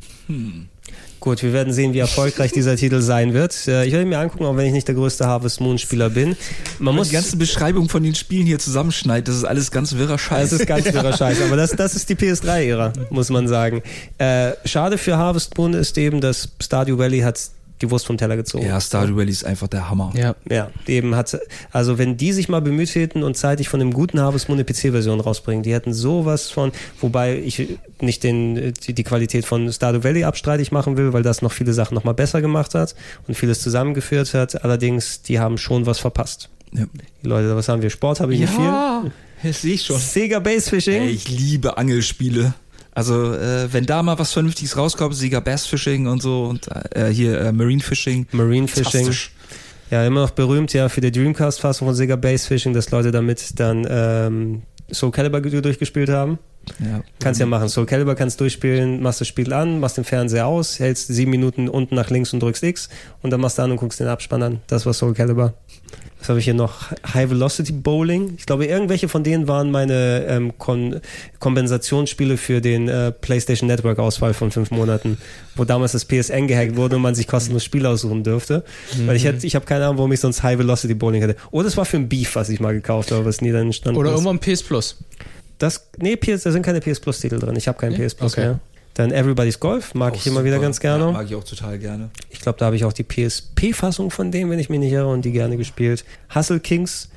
Gut, wir werden sehen, wie erfolgreich dieser Titel sein wird. Äh, Ich werde ihn mir angucken, auch wenn ich nicht der größte Harvest Moon Spieler bin. Man Man muss die ganze Beschreibung von den Spielen hier zusammenschneidet, das ist alles ganz wirrer Scheiß. Das ist ganz wirrer Scheiß, aber das, das ist die PS3-Ära, muss man sagen. Äh, schade für Harvest Moon ist eben, dass Stardew Valley hat die Wurst vom Teller gezogen. ja, Stardew Valley ist einfach der Hammer. Ja. Ja, eben hat, also wenn die sich mal bemüht hätten und zeitig von dem guten Harvest Moon eine PC-Version rausbringen, die hätten sowas von, wobei ich nicht den, die, die Qualität von Stardew Valley abstreitig machen will, weil das noch viele Sachen nochmal besser gemacht hat und vieles zusammengeführt hat, allerdings, die haben schon was verpasst. Ja. Die Leute, was haben wir? Sport habe ich nicht viel. das sehe ich schon. Sega Base Fishing. Ey, ich liebe Angelspiele. Also, äh, wenn da mal was Vernünftiges rauskommt, Sieger Bass Fishing und so und äh, hier äh, Marine Fishing. Marine Fishing. Ja, immer noch berühmt ja für die Dreamcast-Fassung von Sega Base Fishing, dass Leute damit dann ähm, Soul Calibur durchgespielt haben. Ja. Kannst ja machen. Soul Calibur kannst durchspielen, machst das Spiel an, machst den Fernseher aus, hältst sieben Minuten unten nach links und drückst X und dann machst du an und guckst den Abspann an. Das war Soul Calibur. Was habe ich hier noch? High Velocity Bowling. Ich glaube, irgendwelche von denen waren meine ähm, Kon Kompensationsspiele für den äh, PlayStation Network Ausfall von fünf Monaten, wo damals das PSN gehackt wurde und man sich kostenlos Spiele aussuchen dürfte. Weil ich hätte, ich habe keine Ahnung, warum ich sonst High Velocity Bowling hätte. Oder es war für ein Beef, was ich mal gekauft habe, was nie dann entstanden Oder irgendwann PS Plus. Das, nee, PS, da sind keine PS Plus Titel drin. Ich habe keinen Nee? PS Plus Okay. mehr. Dann Everybody's Golf, mag Auch ich immer wieder super. ganz gerne. Ja, mag ich auch total gerne. Ich glaube, da habe ich auch die PSP-Fassung von dem, wenn ich mich nicht irre, und die gerne gespielt. Hustle Kings,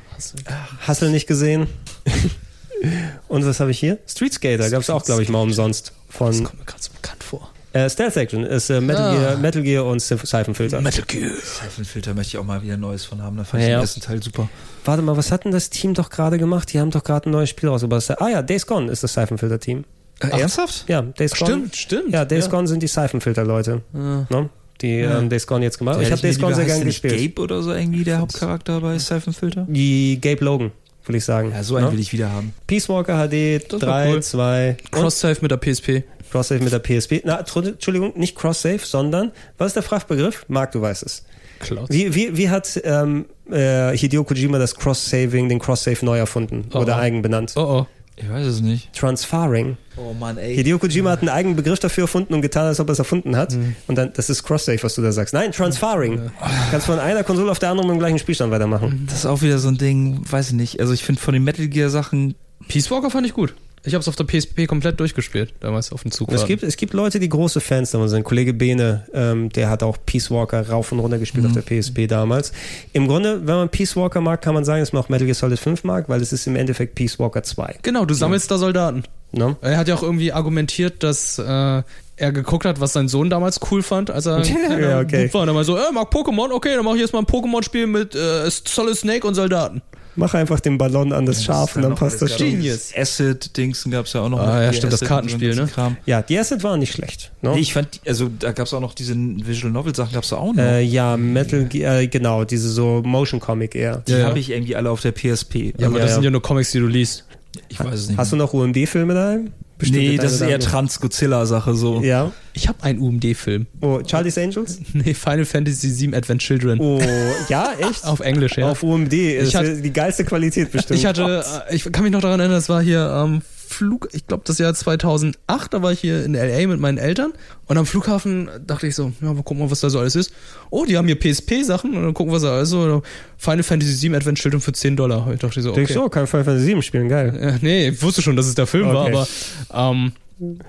Hustle nicht gesehen. und was habe ich hier? Street Skater, gab es auch, glaube ich, mal umsonst. Das Von kommt mir gerade so bekannt vor. Äh, Stealth Action ist äh, Metal, Ah. Gear, Metal Gear und Siphonfilter. Metal Gear. Seifenfilter möchte ich auch mal wieder neues von haben. Da fand ich Ja. den ersten Teil super. Warte mal, was hat denn das Team doch gerade gemacht? Die haben doch gerade ein neues Spiel rausgebracht. Ah ja, Days Gone ist das Siphonfilter-Team. Äh, ernsthaft? Ja, Days Gone. Stimmt, stimmt. Ja, Days Gone sind die Siphonfilter-Leute. Ne? Die ähm, Days Gone jetzt gemacht. ich habe Days Gone sehr gerne gespielt. Gabe oder so irgendwie der Hauptcharakter bei Seifenfilter? Die Gabe Logan, will ich sagen. Ja, so einen Ne? will ich wieder haben. Peace Walker HD Das war 3, cool. 2 Cross-Save mit der PSP. Cross-Save mit der PSP. Na, Entschuldigung, nicht Cross-Save, sondern, was ist der Fachbegriff? Marc, du weißt es. Cloud. Wie, wie, wie hat ähm, äh, Hideo Kojima das Cross-Saving, den Cross-Save neu erfunden Oh, oder oh. eigen benannt? Oh oh. Ich weiß es nicht. Transferring. Oh Mann, ey. Hideo Kojima hat einen eigenen Begriff dafür erfunden und getan, als ob er es erfunden hat. Und dann, das ist Cross-Save, was du da sagst. Nein, Transferring. Du kannst von einer Konsole auf der anderen mit dem gleichen Spielstand weitermachen. Das ist auch wieder so ein Ding, weiß ich nicht. Also ich finde von den Metal Gear Sachen, Peace Walker fand ich gut. Ich habe es auf der PSP komplett durchgespielt, damals auf dem Zug. Es gibt, es gibt Leute, die große Fans davon sind. Kollege Bene, ähm, der hat auch Peace Walker rauf und runter gespielt auf der PSP damals. Im Grunde, wenn man Peace Walker mag, kann man sagen, dass man auch Metal Gear Solid 5 mag, weil es ist im Endeffekt Peace Walker 2. Genau, du sammelst da Soldaten. Ne? Er hat ja auch irgendwie argumentiert, dass äh, er geguckt hat, was sein Sohn damals cool fand, als er Ja, okay. War. Und er mal so, er mag Pokémon, okay, dann mache ich jetzt mal ein Pokémon-Spiel mit äh, Solid Snake und Soldaten. Mach einfach den Ballon an das Schaf und dann passt das schon. Genius. Acid-Dingsen gab es ja auch noch. Ah, ja, die stimmt, das Acid Kartenspiel, ne? Kram. Ja, die Asset war nicht schlecht. Ne? Nee, ich fand, also da gab es auch noch diese Visual Novel Sachen, gab es auch noch. äh, ja, Metal Gear, äh, genau, diese so Motion Comic eher. die ja, ja. habe ich irgendwie alle auf der PSP. Ja, aber Ja, das ja. sind ja nur Comics, die du liest. ich weiß es nicht. Hast du noch UMD-Filme daheim? Bestimmt. Nee, das ist eher. Trans-Godzilla-Sache so. Ja. Ich habe einen UMD-Film. Oh, Charlie's Angels? Nee, Final Fantasy VII Advent Children. Oh, ja, echt? Auf Englisch, ja. Auf UMD. Das Ich hatte- ist die geilste Qualität bestimmt. Ich hatte, äh, ich kann mich noch daran erinnern, das war hier am Flug, ich glaube das Jahr 2008, da war ich hier in LA mit meinen Eltern und am Flughafen dachte ich so, ja, mal gucken, mal, was da so alles ist. Oh, die haben hier PSP-Sachen und dann gucken, was da alles so. Final Fantasy VII Advent Children für 10 Dollar. Ich dachte so, okay. Denkst du, oh, kann Final Fantasy 7 spielen, geil. Äh, nee, ich wusste schon, dass es der Film war, Okay. aber ähm,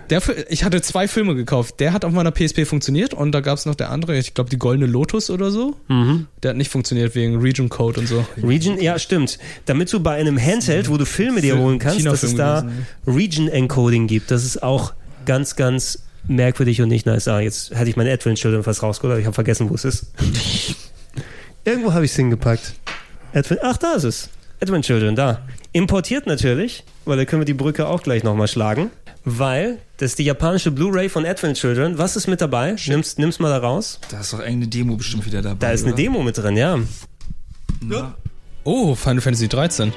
der, ich hatte zwei Filme gekauft. Der hat auf meiner PSP funktioniert und da gab es noch der andere, ich glaube die Goldene Lotus oder so. Mhm. Der hat nicht funktioniert wegen Region Code und so. Region, ja, stimmt. Damit du bei einem Handheld, wo du Filme dir holen kannst, dass es da Region Encoding gibt. Das ist auch ganz, ganz merkwürdig und nicht nice. Ah, jetzt hatte ich meine Advent Children fast rausgeholt, aber ich habe vergessen, wo es ist. Irgendwo habe ich es hingepackt. Advent, ach, da ist es. Advent Children, da. Importiert natürlich, weil da können wir die Brücke auch gleich nochmal schlagen. Weil, das ist die japanische Blu-ray von Advent Children. Was ist mit dabei? Nimm's, nimm's mal da raus. Da ist doch irgendeine Demo bestimmt wieder dabei. Da ist eine oder? Demo mit drin, ja. Oh, Final Fantasy 13.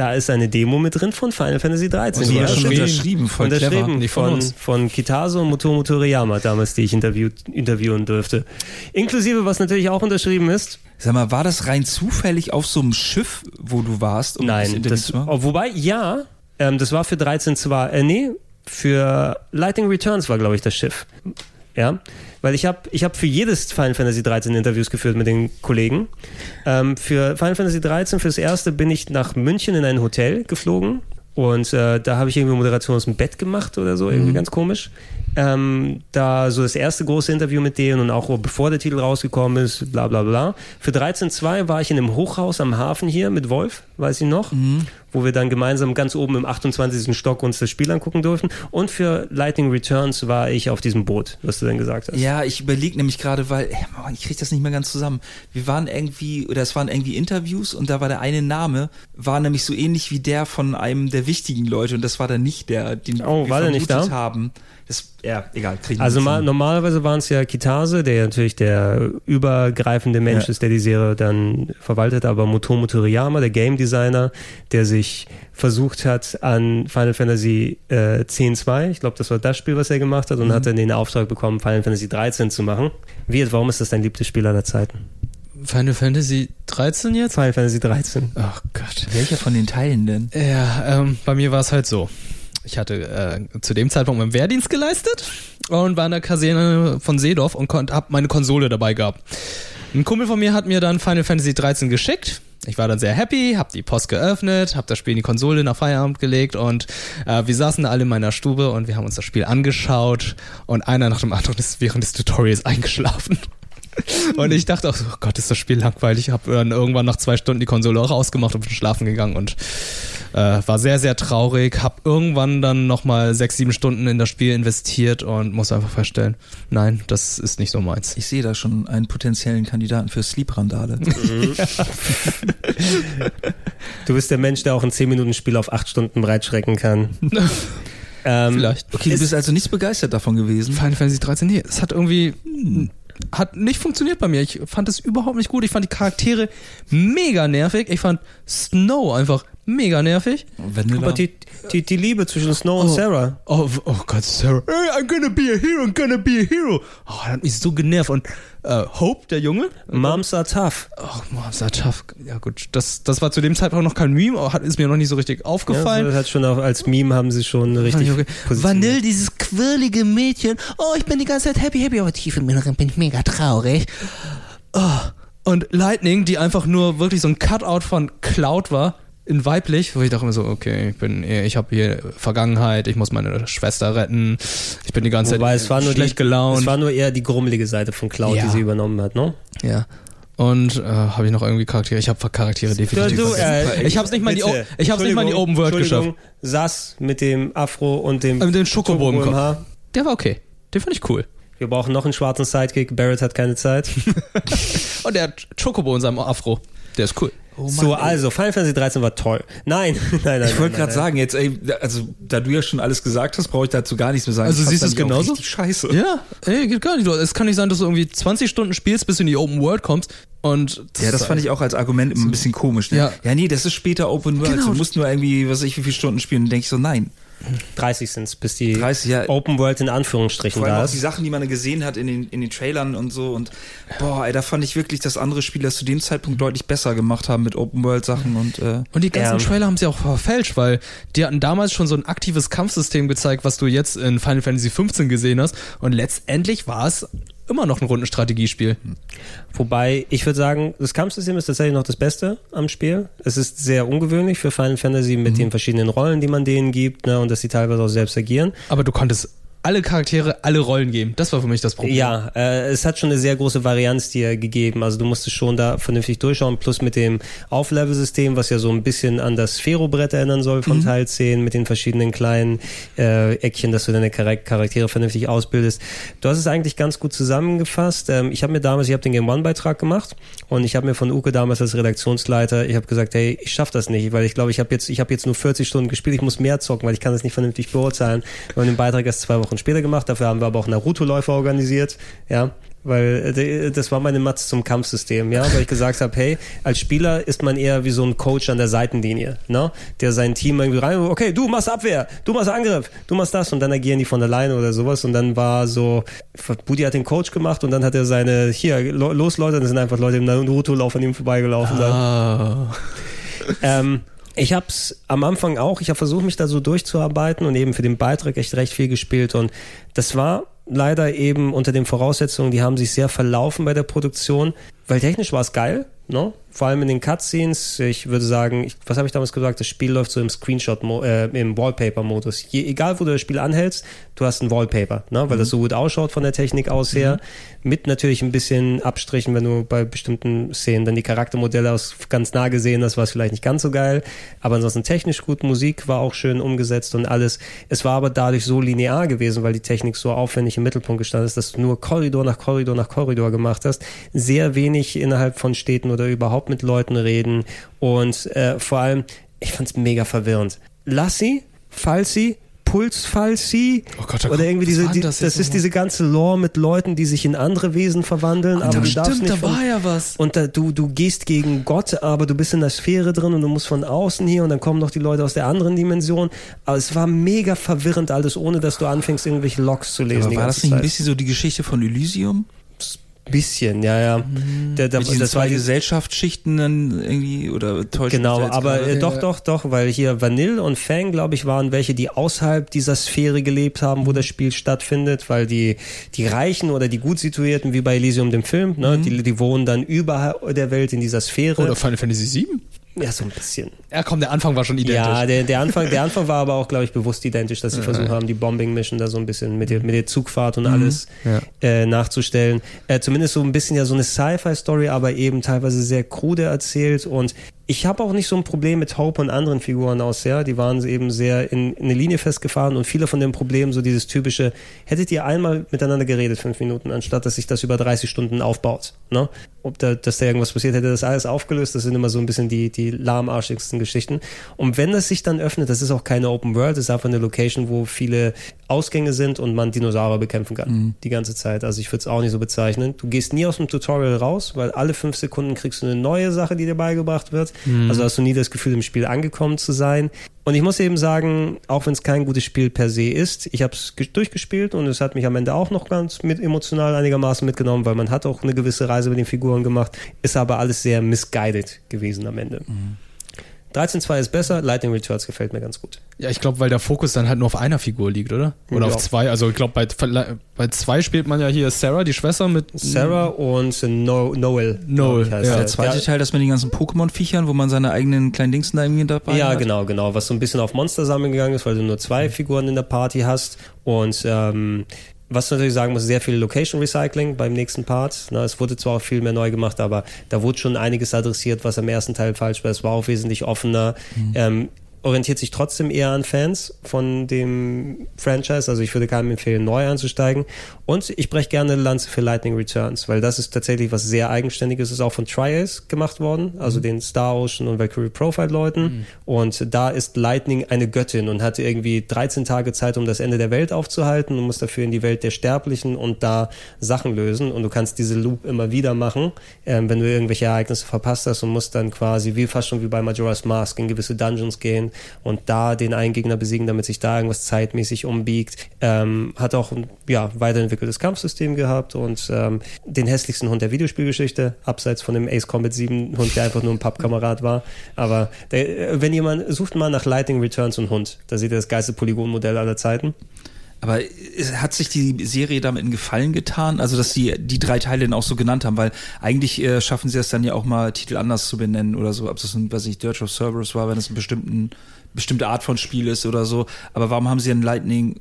Da ist eine Demo mit drin von Final Fantasy 13. Und die war schon unterschrieben, voll Unterschrieben clever. Von von, von Kitase und Motomo Toriyama damals, die ich interviewt, interviewen durfte. Inklusive, was natürlich auch unterschrieben ist. Sag mal, war das rein zufällig auf so einem Schiff, wo du warst? um Nein, das, oh, wobei, ja, ähm, das war für 13 zwar, äh, nee, für Lightning Returns war, glaube ich, das Schiff. Ja, weil ich habe ich hab für jedes Final Fantasy 13 Interviews geführt mit den Kollegen. Ähm, für Final Fantasy 13, fürs erste, bin ich nach München in ein Hotel geflogen und äh, da habe ich irgendwie Moderation aus dem Bett gemacht oder so, irgendwie ganz komisch. Ähm, da so das erste große Interview mit denen und auch bevor der Titel rausgekommen ist, bla bla bla. Für 13.2 war ich in einem Hochhaus am Hafen hier mit Wolf, weiß ich noch, wo wir dann gemeinsam ganz oben im 28. Stock uns das Spiel angucken durften. Und für Lightning Returns war ich auf diesem Boot, was du dann gesagt hast. Ja, ich überlege nämlich gerade, weil äh, Mann, ich kriege das nicht mehr ganz zusammen. Wir waren irgendwie, oder es waren irgendwie Interviews und da war der eine Name, war nämlich so ähnlich wie der von einem der wichtigen Leute und das war dann nicht der, den Oh, wir war der nicht da? haben. Das, ja, egal. Also mal, normalerweise waren es ja Kitase, der ja natürlich der übergreifende Mensch Ja. ist, der die Serie dann verwaltet, aber Motomo Toriyama, der Game Designer, der sich versucht hat an Final Fantasy äh, 10.2, ich glaube, das war das Spiel, was er gemacht hat, und Mhm. hat dann den Auftrag bekommen, Final Fantasy 13 zu machen. Wie, warum ist das dein liebstes Spiel aller Zeiten? Final Fantasy 13 jetzt? Final Fantasy 13. Ach Gott. Welcher von den Teilen denn? Ja, ähm, bei mir war es halt so. Ich hatte äh, zu dem Zeitpunkt meinen Wehrdienst geleistet und war in der Kaserne von Seedorf und konnt, hab meine Konsole dabei gehabt. Ein Kumpel von mir hat mir dann Final Fantasy 13 geschickt. Ich war dann sehr happy, hab die Post geöffnet, hab das Spiel in die Konsole nach Feierabend gelegt und äh, wir saßen da alle in meiner Stube und wir haben uns das Spiel angeschaut und einer nach dem anderen ist während des Tutorials eingeschlafen. Und ich dachte auch so, oh Gott, ist das Spiel langweilig. Ich habe dann irgendwann nach zwei Stunden die Konsole auch ausgemacht und bin schlafen gegangen und äh, war sehr, sehr traurig. Hab irgendwann dann nochmal sechs, sieben Stunden in das Spiel investiert und muss einfach feststellen, nein, das ist nicht so meins. Ich sehe da schon einen potenziellen Kandidaten für Sleep-Randale. Du bist der Mensch, der auch ein 10-Minuten-Spiel auf 8 Stunden breitschrecken kann. ähm, Vielleicht. Okay, du bist also nicht begeistert davon gewesen. Final Fantasy 13, nee, es hat irgendwie hat nicht funktioniert bei mir. Ich fand es überhaupt nicht gut. Ich fand die Charaktere mega nervig. Ich fand Snow einfach mega nervig. Vanilla. aber die, die, die Liebe zwischen Snow und Sarah. Oh, oh Gott, Sarah. Hey, I'm gonna be a hero, I'm gonna be a hero. Oh, das hat mich so genervt. Und äh, Hope, der Junge? Moms are tough. Oh, Moms are tough. Ja gut, das, das war zu dem Zeitpunkt noch kein Meme, hat, ist mir noch nicht so richtig Ja, aufgefallen. das hat schon auch als Meme haben sie schon richtig Okay. Vanille, dieses quirlige Mädchen. Oh, ich bin die ganze Zeit happy, happy, aber tief im Inneren bin ich mega traurig. Oh. Und Lightning, die einfach nur wirklich so ein Cutout von Cloud war. In weiblich, wo ich dachte immer so, okay, ich bin, ich habe hier Vergangenheit, ich muss meine Schwester retten, ich bin die ganze Wobei Zeit es war nur schlecht die, gelaunt. Es war nur eher die grummelige Seite von Cloud, Ja. die sie übernommen hat, ne? ja. Und äh, habe ich noch irgendwie Charaktere? Ich habe Charaktere definitiv. Du, äh, ich habe es nicht mal in die, bitte. O- ich hab's nicht mal in die Open World geschafft. Sass mit dem Afro und dem, Äh, Mit dem Schokobo im. Haar. Der war okay. Den fand ich cool. Wir brauchen noch einen schwarzen Sidekick. Barrett hat keine Zeit. Und der hat Chocobo in seinem Afro. Der ist cool. so, also, Final Fantasy 13 war toll. Nein, nein, nein. Ich wollte gerade sagen, jetzt, ey, also da du ja schon alles gesagt hast, brauche ich dazu gar nichts mehr sagen. Also Ich siehst du es genauso? Richtig scheiße. Ja, ey, geht gar nicht. Es kann nicht sein, dass du irgendwie 20 Stunden spielst, bis du in die Open World kommst. Und Ja, das fand ich auch als Argument immer ein bisschen komisch. Ne? Ja. Ja. nee, das ist später Open World. Genau. Du musst nur irgendwie, was weiß ich, wie viele Stunden spielen. Und denke ich so, nein. 30 sind's, bis die 30, ja. Open World in Anführungsstrichen Vor allem da auch die ist. Sachen, die man gesehen hat in den, in den Trailern und so. Und boah, ey, da fand ich wirklich, dass andere Spieler zu dem Zeitpunkt deutlich besser gemacht haben mit Open World Sachen und äh, Und die ganzen Ja. Trailer haben sie auch verfälscht, weil die hatten damals schon so ein aktives Kampfsystem gezeigt, was du jetzt in Final Fantasy 15 gesehen hast. Und letztendlich war es immer noch ein Rundenstrategiespiel. Wobei, ich würde sagen, das Kampfsystem ist tatsächlich noch das Beste am Spiel. Es ist sehr ungewöhnlich für Final Fantasy mit den verschiedenen Rollen, die man denen gibt, ne, und dass sie teilweise auch selbst agieren. Aber du konntest alle Charaktere alle Rollen geben. Das war für mich das Problem. Ja, äh, es hat schon eine sehr große Varianz dir gegeben. Also du musstest schon da vernünftig durchschauen. Plus mit dem Auflevel-System, was ja so ein bisschen an das Sphero-Brett erinnern soll von Teil 10, mit den verschiedenen kleinen äh, Eckchen, dass du deine Char Charaktere vernünftig ausbildest. Du hast es eigentlich ganz gut zusammengefasst. Ähm, ich habe mir damals, ich habe den Game One-Beitrag gemacht und ich habe mir von Uke damals als Redaktionsleiter, ich habe gesagt, hey, ich schaff das nicht, weil ich glaube, ich habe jetzt, ich habe jetzt nur 40 Stunden gespielt, ich muss mehr zocken, weil ich kann das nicht vernünftig beurteilen. Haben den Beitrag erst zwei Wochen später gemacht, dafür haben wir aber auch Naruto-Läufer organisiert, ja, weil äh, das war meine Matz zum Kampfsystem, ja, weil ich gesagt habe, hey, als Spieler ist man eher wie so ein Coach an der Seitenlinie, ne, der sein Team irgendwie rein, okay, du machst Abwehr, du machst Angriff, du machst das und dann agieren die von alleine oder sowas und dann war so, Budi hat den Coach gemacht und dann hat er seine, hier, lo- los Leute, das sind einfach Leute im Naruto-Lauf an ihm vorbeigelaufen. dann. Ah. Ähm, ich habe es am Anfang auch, ich habe versucht, mich da so durchzuarbeiten und eben für den Beitrag echt recht viel gespielt. Und das war leider eben unter den Voraussetzungen, die haben sich sehr verlaufen bei der Produktion, weil technisch war es geil, ne? Vor allem in den Cutscenes. Ich würde sagen, ich, was habe ich damals gesagt? Das Spiel läuft so im Screenshot, äh, im Wallpaper-Modus. Egal, wo du das Spiel anhältst, du hast ein Wallpaper, ne? Weil das so gut ausschaut von der Technik aus her. Mit natürlich ein bisschen Abstrichen, wenn du bei bestimmten Szenen dann die Charaktermodelle aus ganz nah gesehen hast, war es vielleicht nicht ganz so geil. Aber ansonsten technisch gut. Musik war auch schön umgesetzt und alles. Es war aber dadurch so linear gewesen, weil die Technik so aufwendig im Mittelpunkt gestanden ist, dass du nur Korridor nach Korridor nach Korridor gemacht hast. Sehr wenig innerhalb von Städten oder überhaupt mit Leuten reden. Und äh, vor allem, ich fand's mega verwirrend. Lassi, Falsi, Pulsfalsi Oh Gott, oder irgendwie diese, die, das, das ist nochmal? diese ganze Lore mit Leuten, die sich in andere Wesen verwandeln, aber du darfst stimmt, nicht da von, war ja was. und da, du, du gehst gegen Gott, aber du bist in der Sphäre drin und du musst von außen hier und dann kommen noch die Leute aus der anderen Dimension. Aber es war mega verwirrend alles, ohne dass du anfängst, irgendwelche Logs zu lesen. aber war das nicht ein Zeit. bisschen so die Geschichte von Elysium? Bisschen, ja, ja. Der, der, Mit diesen das war zwei die, Gesellschaftsschichten dann irgendwie oder täuscht Genau, da aber gerade? äh, doch, doch, doch, weil hier Vanille und Fang, glaube ich, waren welche, die außerhalb dieser Sphäre gelebt haben, Mhm. wo das Spiel stattfindet, weil die, die Reichen oder die gut situierten, wie bei Elysium dem Film, ne, die, die wohnen dann überall der Welt in dieser Sphäre. Mhm. Oder Final Fantasy 7? Ja, so ein bisschen. Ja, komm, der Anfang war schon identisch. Ja, der, der, Anfang, der Anfang war aber auch, glaube ich, bewusst identisch, dass sie versucht haben, die Bombing-Mission da so ein bisschen mit der, mit der Zugfahrt und alles Ja. äh, nachzustellen. Äh, zumindest so ein bisschen ja so eine Sci-Fi-Story, aber eben teilweise sehr krude erzählt und ich habe auch nicht so ein Problem mit Hope und anderen Figuren aus, ja. Die waren eben sehr in, in eine Linie festgefahren und viele von den Problemen, so dieses typische, hättet ihr einmal miteinander geredet, fünf Minuten, anstatt dass sich das über 30 Stunden aufbaut, ne? Ob da, dass da irgendwas passiert, hätte das alles aufgelöst. Das sind immer so ein bisschen die, die lahmarschigsten Geschichten. Und wenn das sich dann öffnet, das ist auch keine Open World, das ist einfach eine Location, wo viele Ausgänge sind und man Dinosaurier bekämpfen kann. Die ganze Zeit. Also ich würde es auch nicht so bezeichnen. Du gehst nie aus dem Tutorial raus, weil alle fünf Sekunden kriegst du eine neue Sache, die dir beigebracht wird. Also hast du nie das Gefühl, im Spiel angekommen zu sein. Und ich muss eben sagen, auch wenn es kein gutes Spiel per se ist, ich habe es durchgespielt und es hat mich am Ende auch noch ganz mit emotional einigermaßen mitgenommen, weil man hat auch eine gewisse Reise mit den Figuren gemacht, ist aber alles sehr misguided gewesen am Ende. 13.2 ist besser, Lightning Returns gefällt mir ganz gut. Ja, ich glaube, weil der Fokus dann halt nur auf einer Figur liegt, oder? Oder Ja. auf zwei. Also ich glaube, bei, bei zwei spielt man ja hier Sarah, die Schwester mit Sarah und no Noel, Noel. ja. der. Zweite Teil, das mit den ganzen Pokémon-Viechern, wo man seine eigenen kleinen Dingsen da irgendwie dabei Ja, hat. genau, genau. Was so ein bisschen auf Monster sammeln gegangen ist, weil du nur zwei Figuren in der Party hast. Und ähm, was du natürlich sagen muss, sehr viel Location Recycling beim nächsten Part. Na, es wurde zwar auch viel mehr neu gemacht, aber da wurde schon einiges adressiert, was am ersten Teil falsch war. Es war auch wesentlich offener. Ähm, orientiert sich trotzdem eher an Fans von dem Franchise. Also ich würde keinem empfehlen, neu einzusteigen. Und ich breche gerne eine Lanze für Lightning Returns, weil das ist tatsächlich was sehr Eigenständiges. Ist auch von Triace gemacht worden, also den Star Ocean und Valkyrie Profile Leuten. Und da ist Lightning eine Göttin und hatte irgendwie 13 Tage Zeit, um das Ende der Welt aufzuhalten und muss dafür in die Welt der Sterblichen und da Sachen lösen. Und du kannst diese Loop immer wieder machen, ähm, wenn du irgendwelche Ereignisse verpasst hast und musst dann quasi, wie fast schon wie bei Majora's Mask, in gewisse Dungeons gehen und da den einen Gegner besiegen, damit sich da irgendwas zeitmäßig umbiegt. Ähm, hat auch ein ja, weiterentwickeltes Kampfsystem gehabt und ähm, den hässlichsten Hund der Videospielgeschichte, abseits von dem Ace Combat 7 Hund, der einfach nur ein Pappkamerad war. Aber der, wenn jemand, sucht mal nach Lightning Returns und Hund, da seht ihr das geilste Polygonmodell aller Zeiten. Aber hat sich die Serie damit einen Gefallen getan? Also, dass sie die drei Teile dann auch so genannt haben, weil eigentlich äh, schaffen sie es dann ja auch mal, Titel anders zu benennen oder so. Ob das ein, weiß ich, Dirge of Cerberus war, wenn es eine bestimmten, bestimmte Art von Spiel ist oder so. Aber warum haben sie einen Lightning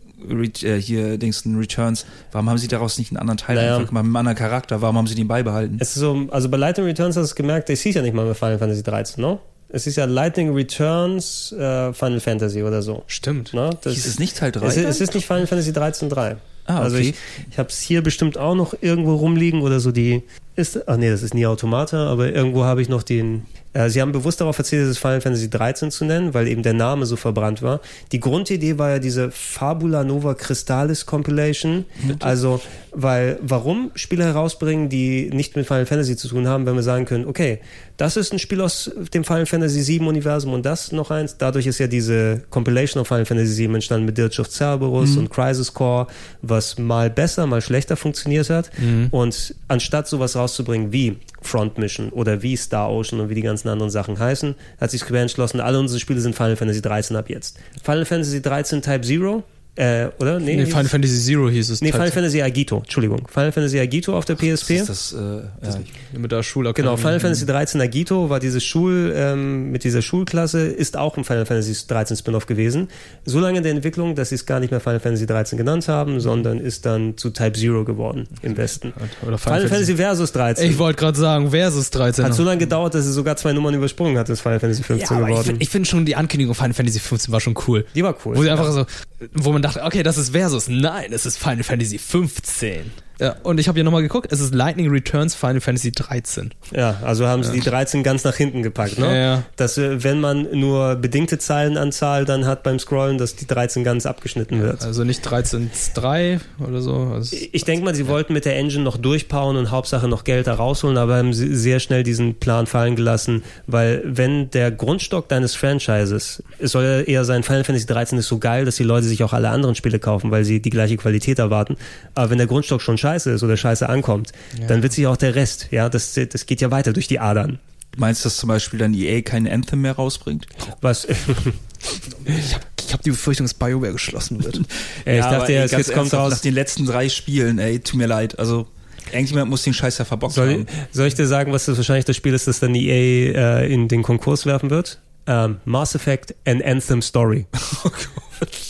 äh, hier, Dingsten Returns, warum haben sie daraus nicht einen anderen Teil Naja. einfach gemacht, mit einem anderen Charakter? Warum haben sie den beibehalten? Es ist so, also bei Lightning Returns hast du es gemerkt, es hieß ja nicht mal mehr Final Fantasy 13, ne? Es ist ja Lightning Returns äh, Final Fantasy oder so. Stimmt. Ne? Das Hieß es nicht Teil 3? Es, ist- es ist nicht Final Fantasy 13.3. Ah, Also okay. ich, ich habe es hier bestimmt auch noch irgendwo rumliegen oder so die ist ach nee, das ist nie Automata, aber irgendwo habe ich noch den äh, sie haben bewusst darauf verzichtet, es Final Fantasy 13 zu nennen, weil eben der Name so verbrannt war. Die Grundidee war ja diese Fabula Nova Crystallis Compilation. Also, weil warum Spiele herausbringen, die nicht mit Final Fantasy zu tun haben, wenn wir sagen können, okay, das ist ein Spiel aus dem Final Fantasy 7 Universum und das noch eins. Dadurch ist ja diese Compilation of Final Fantasy 7 entstanden mit Dirge of Cerberus und Crisis Core, was mal besser, mal schlechter funktioniert hat. Und anstatt sowas rauszubringen wie Front Mission oder wie Star Ocean und wie die ganzen anderen Sachen heißen, hat sich Square entschlossen, alle unsere Spiele sind Final Fantasy 13 ab jetzt. Final Fantasy 13 Type Zero, äh, oder? Nee, hieß- Final Fantasy Zero hieß es. Nee, Final Fantasy Agito, Entschuldigung. Final Fantasy Agito auf der PSP. ist das, äh, ja. mit der Schulakademie. Genau, Final Fantasy 13 Agito war diese Schul, ähm, mit dieser Schulklasse, ist auch ein Final Fantasy 13 Spin-off gewesen. So lange in der Entwicklung, dass sie es gar nicht mehr Final Fantasy 13 genannt haben, sondern ist dann zu Type Zero geworden im Westen. Oder Final Fantasy Versus 13. Ich wollte gerade sagen, Versus 13. hat so lange gedauert, dass es sogar zwei Nummern übersprungen hat, ist Final Fantasy 15 ja, aber ich geworden. finde find schon die Ankündigung Final Fantasy 15 war schon cool. Die war cool. Wo sie einfach so, wo man dachte, okay, das ist Versus. Nein, es ist Final Fantasy 15. Ja, und ich habe hier nochmal geguckt, es ist Lightning Returns Final Fantasy 13. Ja, also haben sie die 13 ganz nach hinten gepackt, ne? Ja, ja. Dass, äh, wenn man nur bedingte Zeilenanzahl dann hat beim Scrollen, dass die 13 ganz abgeschnitten wird. Also nicht 13.3 oder so. Also Ich denke mal, sie wollten mit der Engine noch durchpowern und Hauptsache noch Geld da rausholen, aber haben sie sehr schnell diesen Plan fallen gelassen, weil wenn der Grundstock deines Franchises, es soll ja eher sein, Final Fantasy 13 ist so geil, dass die Leute sich auch alle anderen Spiele kaufen, weil sie die gleiche Qualität erwarten. Aber wenn der Grundstock schon scheiße ist oder scheiße ankommt, dann wird sich auch der Rest, ja, das, das geht ja weiter durch die Adern. Meinst du, dass zum Beispiel dann EA kein Anthem mehr rausbringt? Was, ich habe ich hab die Befürchtung, dass BioWare geschlossen wird. Ja, ich dachte aber, ja, ey, jetzt kommt raus. Nach den letzten drei Spielen, ey, tut mir leid. Also, irgendjemand muss den Scheiß ja verbockt Soll, haben. soll ich dir sagen, was das wahrscheinlich das Spiel ist, das dann EA äh, in den Konkurs werfen wird? Ähm, Mass Effect An Anthem Story.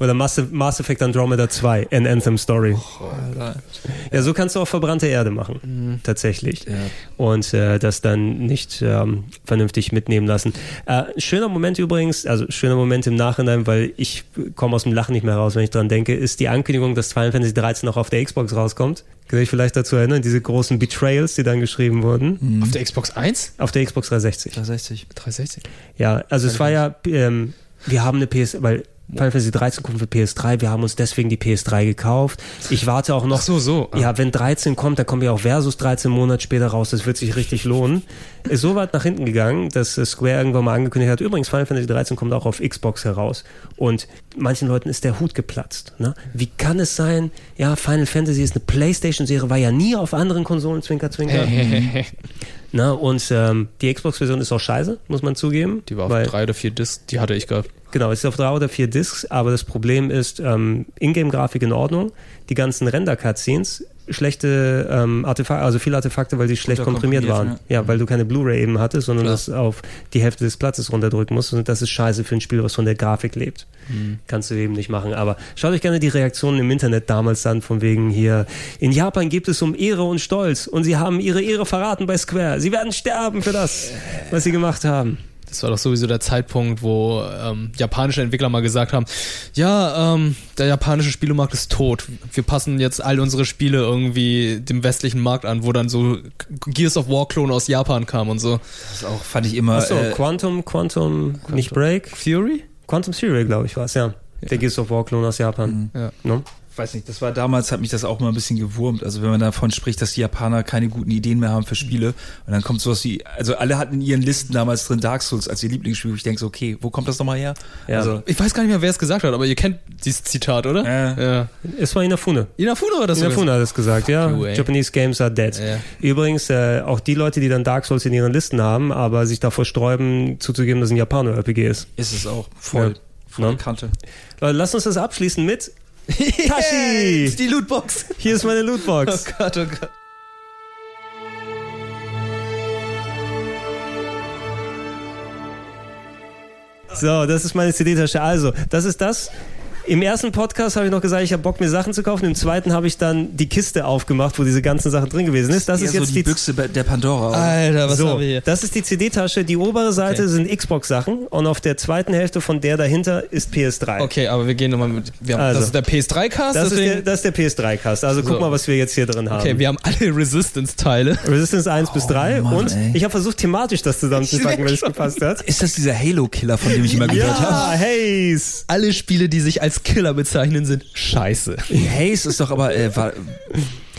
Oder Mass, Mass Effect Andromeda 2 An Anthem Story. Ja, so kannst du auch verbrannte Erde machen. Tatsächlich. Und äh, das dann nicht ähm, vernünftig mitnehmen lassen. Äh, schöner Moment übrigens, also schöner Moment im Nachhinein, weil ich komme aus dem Lachen nicht mehr raus, wenn ich dran denke, ist die Ankündigung, dass Final Fantasy 13 auch auf der Xbox rauskommt. Kann ich vielleicht dazu erinnern, diese großen Betrayals, die dann geschrieben wurden. Auf der Xbox 1? Auf der Xbox 360. 360. 360. Ja, also es war ja, ähm, wir haben eine PS, weil Final Fantasy 13 kommt für PS3, wir haben uns deswegen die PS3 gekauft. Ich warte auch noch. Ach so, so. Ja, wenn 13 kommt, dann kommt ja auch Versus 13 Monate später raus, das wird sich richtig lohnen. Ist so weit nach hinten gegangen, dass Square irgendwann mal angekündigt hat, übrigens Final Fantasy 13 kommt auch auf Xbox heraus. Und manchen Leuten ist der Hut geplatzt. Ne? Wie kann es sein, ja, Final Fantasy ist eine Playstation-Serie, war ja nie auf anderen Konsolen, Zwinker, Zwinker. Na, und ähm, die Xbox-Version ist auch scheiße, muss man zugeben. Die war auf weil- drei oder vier Discs, die hatte ich gehabt. Genau, es ist auf drei oder vier Discs, aber das Problem ist, ähm, Ingame-Grafik in Ordnung, die ganzen Render-Cutscenes, schlechte ähm, Artefakte, also viele Artefakte, weil sie schlecht komprimiert waren. komprimiert, Ja. weil du keine Blu-ray eben hattest, sondern Klar. das auf die Hälfte des Platzes runterdrücken musst. Und das ist scheiße für ein Spiel, was von der Grafik lebt. Mhm. Kannst du eben nicht machen. Aber schaut euch gerne die Reaktionen im Internet damals an, von wegen hier, in Japan geht es um Ehre und Stolz und sie haben ihre Ehre verraten bei Square. Sie werden sterben für das, was sie gemacht haben. Das war doch sowieso der Zeitpunkt, wo ähm, japanische Entwickler mal gesagt haben, ja, ähm, der japanische Spielemarkt ist tot. Wir passen jetzt all unsere Spiele irgendwie dem westlichen Markt an, wo dann so Gears of War Klon aus Japan kam und so. Das auch, fand ich immer. Achso, äh, Quantum, Quantum, nicht Break. Fury? Quantum Serial, glaube ich, war es, ja. Der Gears of War Klon aus Japan. Ja. Ne? Weiß nicht, das war damals, hat mich das auch mal ein bisschen gewurmt. Also wenn man davon spricht, dass die Japaner keine guten Ideen mehr haben für Spiele und dann kommt sowas wie, also alle hatten in ihren Listen damals drin Dark Souls als ihr Lieblingsspiel, wo ich denke so, okay, wo kommt das nochmal her? Ja. Also, Ich weiß gar nicht mehr, wer es gesagt hat, aber ihr kennt dieses Zitat, oder? Äh. Ja. Es war Inafune. Inafune war das. Inafune hat es gesagt, ja. You. Japanese Games are dead. Ja. Übrigens, äh, auch die Leute, die dann Dark Souls in ihren Listen haben, aber sich davor sträuben, zuzugeben, dass ein Japaner-RPG ist. ist es auch voll, Ja. voll Ne? Kante. Leute, lasst uns das abschließen mit Tashi! Yes, die Lootbox. Hier ist meine Oh Lootbox. Gott, oh Gott. So, das ist meine CD-Tasche. Also, das ist das. Im ersten Podcast habe ich noch gesagt, ich habe Bock, mir Sachen zu kaufen. Im zweiten habe ich dann die Kiste aufgemacht, wo diese ganzen Sachen drin gewesen ist. Das Eher ist so jetzt die die Büchse der Pandora. oder? Alter, was so, haben wir hier? das ist die CD-Tasche. Die obere Seite Okay. sind Xbox-Sachen und auf der zweiten Hälfte von der dahinter ist PS3. Okay, aber wir gehen nochmal mit. Wir haben, Also. das ist der PS3-Cast, Das ist, das ist der PS3-Cast. Also guck So. mal, was wir jetzt hier drin haben. Okay, wir haben alle Resistance-Teile. Resistance 1 bis 3 Mann, und ey. ich habe versucht, thematisch das zusammenzupacken, wenn es gepasst hat. Ist das dieser Halo-Killer, von dem ich immer gehört Ja, habe? Haze! Alle Spiele, die sich als Killer bezeichnen, sind scheiße. Haze ist doch aber, äh, war,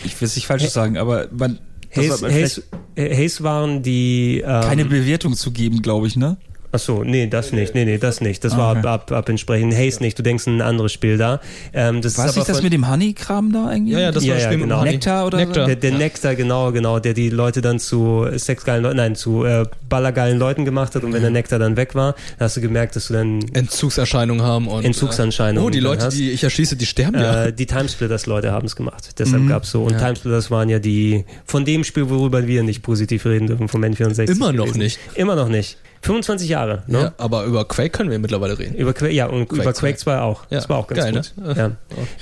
ich will es nicht falsch sagen, aber man, Haze, äh, Haze waren die... Ähm, keine Bewertung zu geben, glaube ich, ne? Achso, nee, das nicht. Nee, nee, das nicht. Das war ab, Okay. ab, ab entsprechend. Haze nicht. Du denkst an ein anderes Spiel da. Ähm, das War ist es nicht das mit dem Honey-Kram da irgendwie? Ja, ja, das Ja, war ja, Spiel mit genau. Nektar oder so? Nektar. Der, der Nektar, genau, genau, der die Leute dann zu sexgeilen Leuten, nein, zu äh, ballergeilen Leuten gemacht hat und wenn der Nektar dann weg war, dann hast du gemerkt, dass du dann Entzugserscheinungen haben und. Entzugserscheinungen Oh, die Leute, hast. die ich erschieße, die sterben ja. Äh, die Timesplitters Leute haben es gemacht. Deshalb Mhm. gab's so. Und Ja. Timesplitters waren ja die, von dem Spiel, worüber wir nicht positiv reden dürfen, vom N64. Immer noch gewesen. nicht. Immer noch nicht. 25 Jahre, ne? ja. Aber über Quake können wir mittlerweile reden. Über Quake, ja, und Quake über 2. Quake 2 auch. Ja, Das war auch ganz geil, gut. ne? Ja.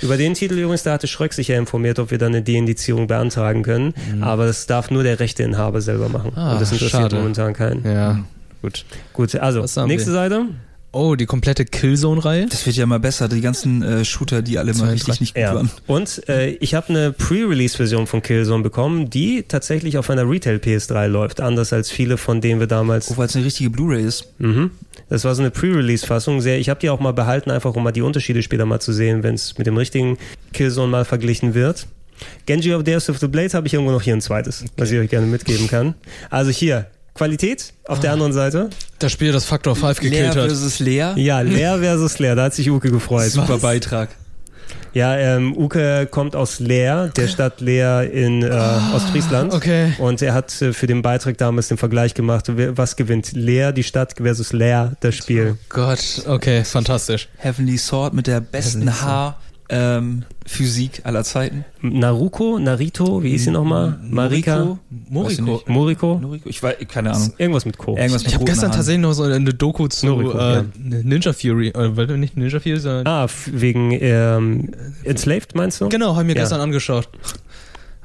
Über den Titel übrigens, da hatte Schröck sich ja informiert, ob wir dann eine Deindizierung beantragen können. Aber das darf nur der Rechteinhaber selber machen. Mhm. Ah, und das interessiert schade. momentan keinen. Ja, gut. Gut, also, nächste wir? Seite. Oh, die komplette Killzone-Reihe. Das wird ja immer besser, die ganzen äh, Shooter, die alle mal 32. richtig nicht gut Ja. waren. Und äh, ich habe eine Pre-Release-Version von Killzone bekommen, die tatsächlich auf einer Retail-PS3 läuft, anders als viele von denen wir damals Oh, weil es eine richtige Blu-ray ist. Mhm. Das war so eine Pre-Release-Fassung. Sehr, ich habe die auch mal behalten, einfach um mal die Unterschiede später mal zu sehen, wenn es mit dem richtigen Killzone mal verglichen wird. Genji of Days of the Blade habe ich irgendwo noch hier ein zweites, was ich euch gerne mitgeben kann. Also hier, Qualität auf der anderen Seite. Das Spiel, das Factor 5 Leer gekillt hat. versus Leer. Ja, Leer versus Leer, da hat sich Uke gefreut. Super Beitrag. Ja, ähm, Uke kommt aus Leer, der Stadt Leer in äh, Ostfriesland. Okay. Und er hat äh, für den Beitrag damals den Vergleich gemacht, was gewinnt Leer, die Stadt versus Leer, das Spiel. Gott, okay, fantastisch. Heavenly Sword mit der besten Haar ähm, Physik aller Zeiten. Naruko, Narito, wie hieß sie nochmal? Marika? Moriko. nicht. Moriko? Noriko? Ich weiß, keine Ahnung. Irgendwas mit Co. Irgendwas mit Ich habe gestern tatsächlich noch so eine Doku zu Noriko, äh, ja. Ninja Fury, äh, weil nicht Ninja Fury, sondern Ah, wegen ähm, Enslaved, meinst du? genau, habe ich mir Ja. gestern angeschaut.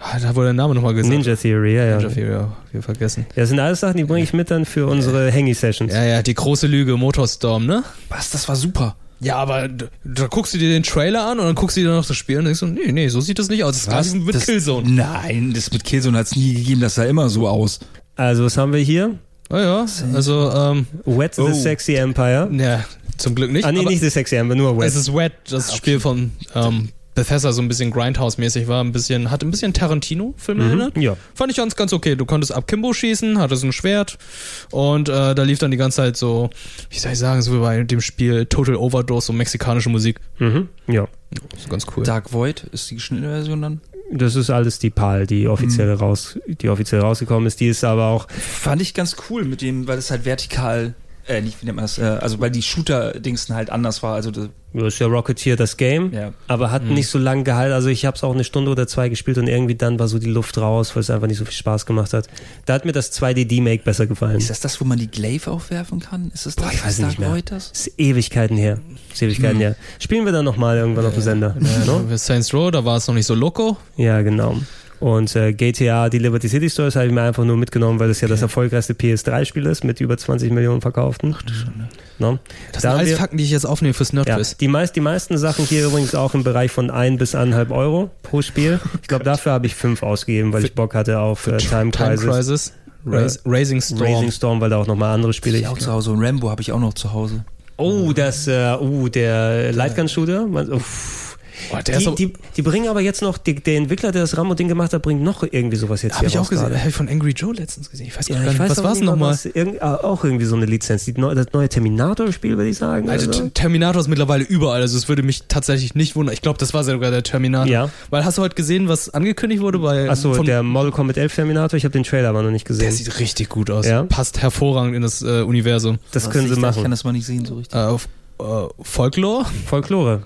Ah, Da wurde der Name nochmal gesagt. Ninja Theory, ja, ja. Ninja Fury, ja, wir vergessen. Ja, Das sind alles Sachen, die bringe ich mit dann für unsere Hangy-Sessions. Ja, ja, die große Lüge, Motorstorm, ne? Was, das war super. Ja, aber da guckst du dir den Trailer an und dann guckst du dir noch das Spiel und denkst so, nee, nee, so sieht das nicht aus. Das ist Was? mit das, Killzone. Nein, das mit Killzone hat es nie gegeben, das sah immer so aus. Also, was haben wir hier? Ah ja, also, ähm, Wet Oh. the Sexy Empire. ja, zum Glück nicht. Ah, nee, aber nicht the Sexy Empire, nur Wet. es ist Wet, das Spiel von ähm, Bethesda so ein bisschen Grindhouse-mäßig war, ein bisschen, hat ein bisschen Tarantino-Film erinnert. Ja. Fand ich ganz, ganz okay. Du konntest ab Kimbo schießen, hattest ein Schwert und äh, da lief dann die ganze Zeit so, wie soll ich sagen, so wie bei dem Spiel Total Overdose, so mexikanische Musik. Mhm. Ja. Das ist ganz cool. Dark Void ist die geschnittene Version dann? Das ist alles die PAL, die offiziell raus, die offiziell rausgekommen ist. Die ist aber auch, Fand ich ganz cool mit dem, weil es halt vertikal, äh, nicht, wie nennt man das, äh, also weil die Shooter-Dingsen halt anders war. Also das, ist ja Rocketeer das Game, Ja. aber hat nicht so lange gehalten. Also ich habe es auch eine Stunde oder zwei gespielt und irgendwie dann war so die Luft raus, weil es einfach nicht so viel Spaß gemacht hat. Da hat mir das 2D-D-Make besser gefallen. ist das das, wo man die Glaive aufwerfen kann? Ist das das? Boah, ich weiß Dark nicht mehr. Das? Das ist Ewigkeiten her. Ist Ewigkeiten her. Spielen wir dann nochmal irgendwann auf dem Sender. Ja, ne? Saints Row, da war es noch nicht so loco. Ja, genau. Und äh, GTA, die Liberty City Stories habe ich mir einfach nur mitgenommen, weil das ja das erfolgreichste PS3-Spiel ist mit über 20 Millionen verkauften. Ach du Schande. No? Das Da sind alles wir- Fakten, die ich jetzt aufnehme fürs Ja, Nerdquiz. die, meist, die meisten Sachen hier übrigens auch im Bereich von 1 bis 1,5 Euro pro Spiel. Ich glaube, dafür habe ich 5 ausgegeben, weil ich Bock hatte auf äh, Time Time Crisis. Crisis, Rais- Raising Storm. Raising Storm, weil da auch nochmal andere Spiele. Ich auch zu Hause. Und Rambo habe ich auch noch zu Hause. Oh, das, äh, uh, der Lightgun Shooter. Man- uff. Boah, der ist die, aber- die, die bringen aber jetzt noch, die, der Entwickler, der das Rambo-Ding gemacht hat, bringt noch irgendwie sowas jetzt Habe hier ich auch gesehen. Habe ich von Angry Joe letztens gesehen. Ich weiß gar Ja, nicht, ich weiß was war es nochmal? Irgend, ah, auch irgendwie so eine Lizenz. Die neu, das neue Terminator-Spiel, würde ich sagen. Also so. T- Terminator ist mittlerweile überall, also es würde mich tatsächlich nicht wundern. Ich glaube, das war sogar der Terminator. Ja. Weil hast du heute gesehen, was angekündigt wurde bei Achso, von- der Mortal Kombat 11 Terminator, ich habe den Trailer aber noch nicht gesehen. der sieht richtig gut aus. Ja? Passt hervorragend in das äh, Universum. das Was können ich, sie da- Ich machen. kann das mal nicht sehen so richtig. Äh, auf, äh, Folklore? Folklore.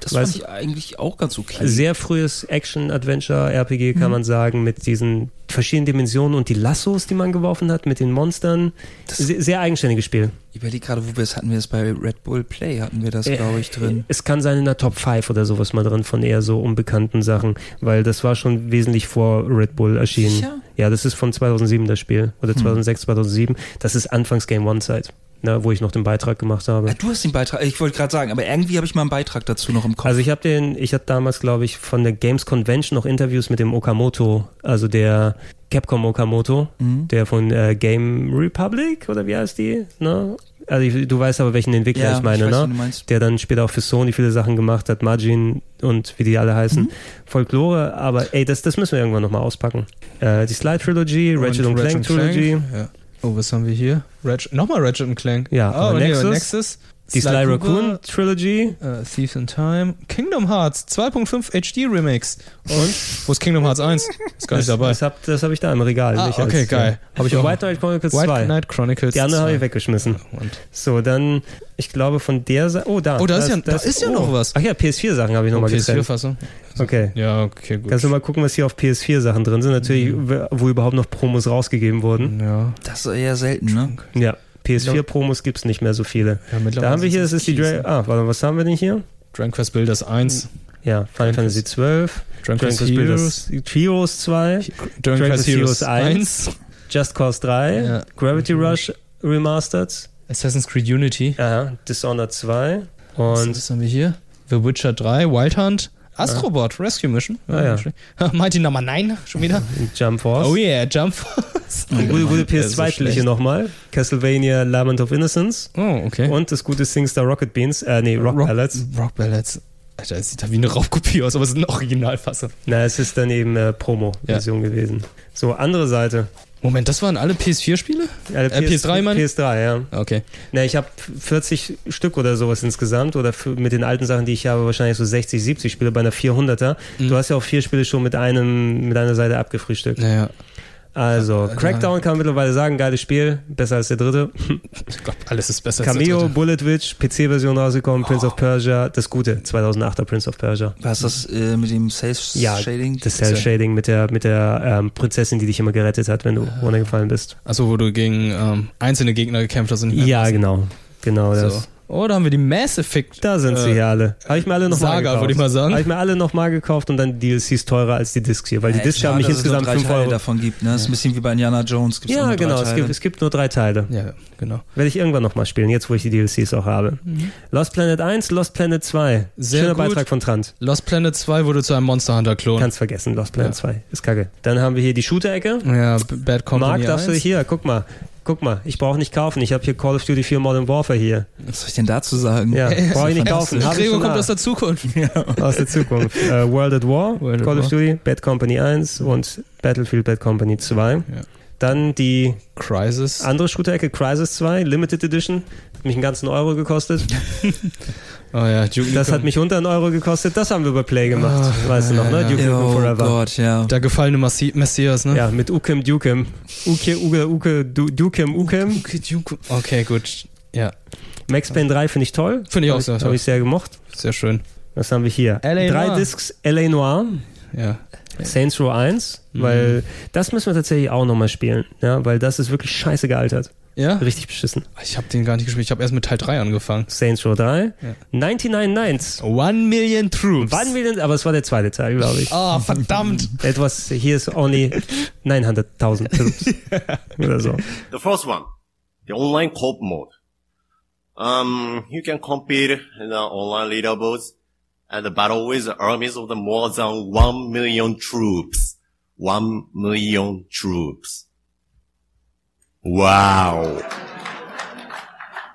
Das Weiß- fand ich eigentlich auch ganz okay. Sehr frühes Action-Adventure-RPG, kann man sagen, mit diesen verschiedenen Dimensionen und die Lassos, die man geworfen hat, mit den Monstern. Sehr, sehr eigenständiges Spiel. Ich überlege gerade, wo wir es hatten. Wir es bei Red Bull Play, hatten wir das, Äh, glaube ich, drin. Es kann sein in der Top 5 oder sowas mal drin von eher so unbekannten Sachen, weil das war schon wesentlich vor Red Bull erschienen. Sicher? Ja, das ist von 2007 das Spiel. Oder 2006, 2007. Das ist Anfangs Game One-Zeit, ne, wo ich noch den Beitrag gemacht habe. Ah, du hast den Beitrag, ich wollte gerade sagen, aber irgendwie habe ich mal einen Beitrag dazu noch im Kopf. Also ich habe den, ich hatte damals, glaube ich, von der Games Convention noch Interviews mit dem Okamoto, also der Capcom Okamoto, Mhm. der von äh, Game Republic oder wie heißt die? Ne? Also ich, du weißt aber, welchen Entwickler Ja, ich meine, ich weiß, ne? wen du meinst. Der dann später auch für Sony viele Sachen gemacht hat, Margin und wie die alle heißen. Mhm. Folklore, aber ey, das, das müssen wir irgendwann nochmal auspacken. Äh, die Slide Trilogy, Ratchet und Clank Trilogy, Ja. Oh, was haben wir hier? Ratchet, nochmal Ratchet und Clank. Ja, oh, Nexus, Nexus. Die Sly Cooper, Raccoon Trilogy, äh, Thieves in Time, Kingdom Hearts 2.5 HD Remix. Und wo ist Kingdom Hearts 1? Ist gar nicht das, dabei. das habe das hab ich da im Regal. Ah, okay, als, geil. Habe ich auch. White Knight Chronicles White 2. Knight Chronicles Die andere habe 2. ich weggeschmissen. Und So, dann, ich glaube von der Seite. Oh, da. Oh, da ist ja- da ist ja oh. noch was. Ach ja, PS4-Sachen habe ich nochmal getrennt. PS4-Fassung. Okay. Ja, okay, gut. Kannst du mal gucken, was hier auf PS4-Sachen drin sind? Natürlich, wo überhaupt noch Promos rausgegeben wurden. ja. das ist eher selten, ne? Ja. PS4-Promos gibt es nicht mehr so viele. ja Da haben wir hier, das ist die Dra Ah, warte, was haben wir denn hier? Dragon Quest Builders 1, Ja, Final Fantasy 12, Dragon Dragon Quest Heroes, Builders Heroes. 2, Dragon Quest Heroes 1, 1, Just Cause 3, Ja. Gravity Rush Remastered, Assassin's Creed Unity. ja, Dishonored 2 Und und was haben wir hier? The Witcher 3, Wild Hunt, Astrobot, Rescue Mission. Ah, ja. Mighty Number 9, schon wieder. Jump Force. Oh yeah, Jump Force. Gute, gute so PS2-Spiele hier schlecht. nochmal. Castlevania Lament of Innocence. Oh, okay. Und das gute SingStar Rocket Beans. Äh, nee, Rock, Ballads. Rock Ballads. Alter, das sieht da wie eine Raubkopie aus, aber es ist ein Originalfassung. Na, es ist dann eben äh, Promo-Version gewesen. So, andere Seite. Moment, das waren alle PS4-Spiele? Äh, Äh, PS3 meine ich? PS3, ja. Okay. Na, ich habe 40 Stück oder sowas insgesamt oder mit den alten Sachen, die ich habe, wahrscheinlich so 60, 70 Spiele bei einer 400er. Mhm. Du hast ja auch vier Spiele schon mit einem mit einer Seite abgefrühstückt. Naja, Also, Crackdown kann man mittlerweile sagen, geiles Spiel, besser als der dritte. ich glaube, alles ist besser als Cameo, der Bullet Witch, PC-Version rausgekommen, Prince of Persia, das gute, 2008er Prince of Persia. Was ist das äh, mit dem Safe Ja? Das Cell-Shading mit der, mit der ähm, Prinzessin, die dich immer gerettet hat, wenn du runtergefallen bist. Achso, wo du gegen ähm, einzelne Gegner gekämpft hast und nicht mehr Ja, genau. Genau das. Oh, da haben wir die Mass Effect. Da sind sie Äh, hier alle. Habe ich mir alle nochmal Saga, gekauft. würde ich mal sagen. Habe ich mir alle nochmal gekauft und dann die DLCs teurer als die Discs hier, weil die Ja, Discs klar, haben mich dass es nur insgesamt drei 5 Teile Euro. davon gibt, ne? Das ist ein bisschen wie bei Indiana Jones. Gibt's auch Ja, genau. Es Teile. gibt, es gibt nur drei Teile. Ja, genau. Werde ich irgendwann nochmal spielen, jetzt wo ich die DLCs auch habe. Lost Planet 1, Lost Planet 2. Sehr Schöner gut. Beitrag von Trant. Lost Planet 2 wurde zu einem Monster Hunter Klon. Kannst vergessen, Lost Planet Ja. 2. Ist kacke. Dann haben wir hier die Shooter-Ecke. ja, Bad Company Marc, darfst du 1. hier, guck mal. Guck mal, ich brauche nicht kaufen. Ich habe hier Call of Duty 4 Modern Warfare hier. Was soll ich denn dazu sagen? Ja, brauche ich nicht kaufen. Gregor kommt da. aus der Zukunft. aus der Zukunft. Äh, World at War, World at Call of War. Duty, Bad Company 1 und Battlefield Bad Company 2. Dann die Crisis. andere Shooter-Ecke, Crisis 2, Limited Edition. Hat mich einen ganzen Euro gekostet. Oh ja, Duke Das hat mich unter einen Euro gekostet, das haben wir bei Play gemacht. Ah, weißt du noch, ne? ja, Duke ja. Nukem Oh Forever. Gott, ja. Der gefallene Massi Messias, ne? Ja, mit Ukem Dukem. Uke, Uke, Uke, Du- Dukem, Ukem. Okay, Duke. Okay, gut. Ja, Max Payne 3 finde ich toll. Finde ich auch sehr Habe toll. ich sehr gemocht. sehr schön. Was haben wir hier? L.A. Drei Noire. Discs L.A. Noir. Ja. Saints Row 1, Mhm. weil das müssen wir tatsächlich auch nochmal spielen, ja, weil das ist wirklich scheiße gealtert. Ja? Richtig beschissen. Ich habe den gar nicht gespielt. Ich habe erst mit Teil 3 angefangen. Saints Row 3, Ja. 99 Nights. One Million Troops. Will denn, aber es war der zweite Teil, glaube ich. Ah, verdammt. Etwas, hier ist only 900.000 Troops. Oder so. The first one, the online co-op mode. Um, you can compete in the online leaderboards and battle with armies of the more than one million troops. One million troops. Wow.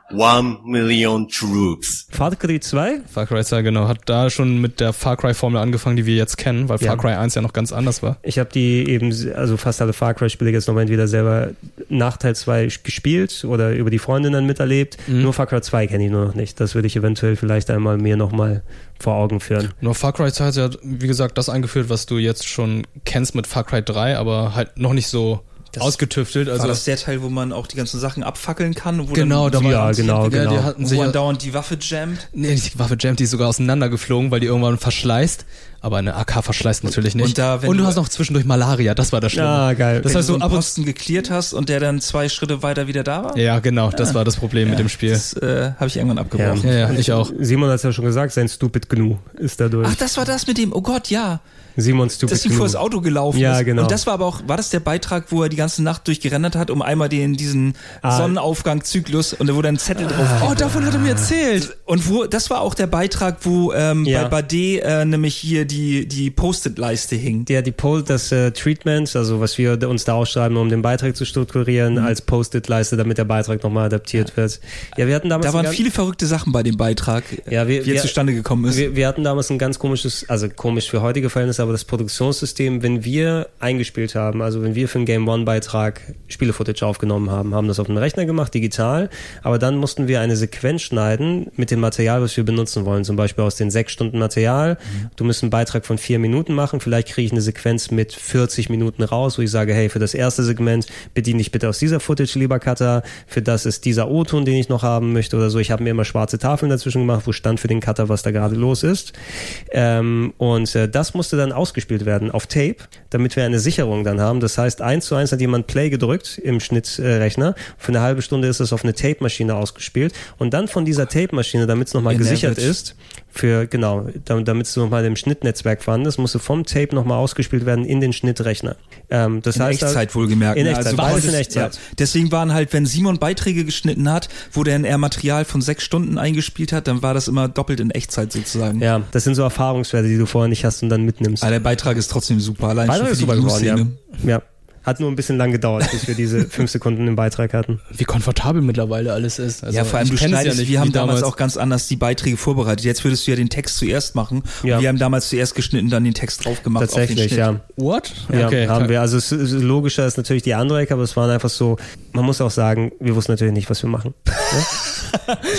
One million troops. Far Cry 2? Far Cry 2, genau. Hat da schon mit der Far Cry Formel angefangen, die wir jetzt kennen, weil Ja. Far Cry 1 ja noch ganz anders war. Ich habe die eben, also fast alle Far Cry-Spiele jetzt nochmal entweder selber nach Teil 2 gespielt oder über die Freundin dann miterlebt. Mhm. Nur Far Cry 2 kenne ich nur noch nicht. Das würde ich eventuell vielleicht einmal mir nochmal vor Augen führen. Nur Far Cry 2 hat ja, wie gesagt, das eingeführt, was du jetzt schon kennst mit Far Cry 3, aber halt noch nicht so ausgetüftelt. Also war das der Teil, wo man auch die ganzen Sachen abfackeln kann? Wo Genau, da dann war- Ja, genau, ja, genau. die hatten wo sich man ja, dauernd die Waffe jammt. nee, die Waffe Jam, die ist sogar auseinandergeflogen, weil die irgendwann verschleißt. Aber eine AK verschleißt natürlich nicht. Und da, wenn und du du- hast noch zwischendurch Malaria, das war das Schlimme. Ah, geil. Das Wenn heißt, du so einen und Posten geklärt hast und der dann zwei Schritte weiter wieder da war? Ja, genau, das war das Problem mit dem Spiel. Das äh, habe ich irgendwann abgebrochen. Ja, ja, ich auch. Simon hat es ja schon gesagt, sein Stupid Gnu ist dadurch. Ach, das war das mit dem, oh Gott, ja. Simon Stupid Dass Gnu. vor das Auto gelaufen Ja, ist. genau. Und das war aber auch, war das der Beitrag, wo er die ganze Nacht durchgerendert hat, um einmal den, diesen Ah. Sonnenaufgang-Zyklus und wo dann ein Zettel drauf Oh, davon hat er mir erzählt. Und wo, das war auch der Beitrag, wo ähm, Ja. bei Bade äh, nämlich hier die, die Post-it-Leiste hing. Der, die Pol das äh, Treatment, also was wir uns da ausschreiben, um den Beitrag zu strukturieren, Mhm. als Post-it-Leiste, damit der Beitrag nochmal adaptiert wird. Ja, wir hatten damals Da waren viele verrückte Sachen bei dem Beitrag, Ja, wir- wie er wir- zustande gekommen ist. Wir, wir hatten damals ein ganz komisches, also komisch für heutige Verhältnisse, aber das Produktionssystem, wenn wir eingespielt haben, also wenn wir für einen Game One Beitrag Spiele-Footage aufgenommen haben, haben das auf dem Rechner gemacht, digital, aber dann mussten wir eine Sequenz schneiden mit dem Material, was wir benutzen wollen, zum Beispiel aus den sechs Stunden Material. Du musst einen Beitrag von vier Minuten machen, vielleicht kriege ich eine Sequenz mit 40 Minuten raus, wo ich sage, hey, für das erste Segment bediene ich bitte aus dieser Footage, lieber Cutter, für das ist dieser O-Ton, den ich noch haben möchte oder so. Ich habe mir immer schwarze Tafeln dazwischen gemacht, wo stand für den Cutter, was da gerade los ist. Ähm, und äh, das musste dann ausgespielt werden auf Tape, damit wir eine Sicherung dann haben. Das heißt, eins zu eins hat jemand Play gedrückt im Schnittrechner. Für eine halbe Stunde ist es auf eine Tape-Maschine ausgespielt. Und dann von dieser Tape-Maschine, damit es nochmal gesichert ist, für, genau, damit es nochmal im Schnittnetzwerk vorhanden ist, musste vom Tape nochmal ausgespielt werden in den Schnittrechner. Ähm, das in heißt, Echtzeit wohlgemerkt. In ne? Echtzeit, Also in konntest- Echtzeit. Ja. Deswegen waren halt, wenn Simon Beiträge geschnitten hat, wo dann er Material von sechs Stunden eingespielt hat, dann war das immer doppelt in Echtzeit sozusagen. Ja, das sind so Erfahrungswerte, die du vorher nicht hast und dann mitnimmst. Aber der Beitrag ist trotzdem super, allein Beitrag schon ist für die super geworden, ja. Ja. Hat nur ein bisschen lang gedauert, bis wir diese fünf Sekunden im Beitrag hatten. Wie komfortabel mittlerweile alles ist. Also ja, vor allem du schneidest, ja nicht, wir haben damals auch ganz anders die Beiträge vorbereitet. Jetzt würdest du ja den Text zuerst machen. Ja. Und wir haben damals zuerst geschnitten, dann den Text drauf gemacht. auf den Tatsächlich, ja. What? Ja, okay. haben wir. Also es, es, logischer ist natürlich die andere Ecke, aber es waren einfach so, man muss auch sagen, wir wussten natürlich nicht, was wir machen.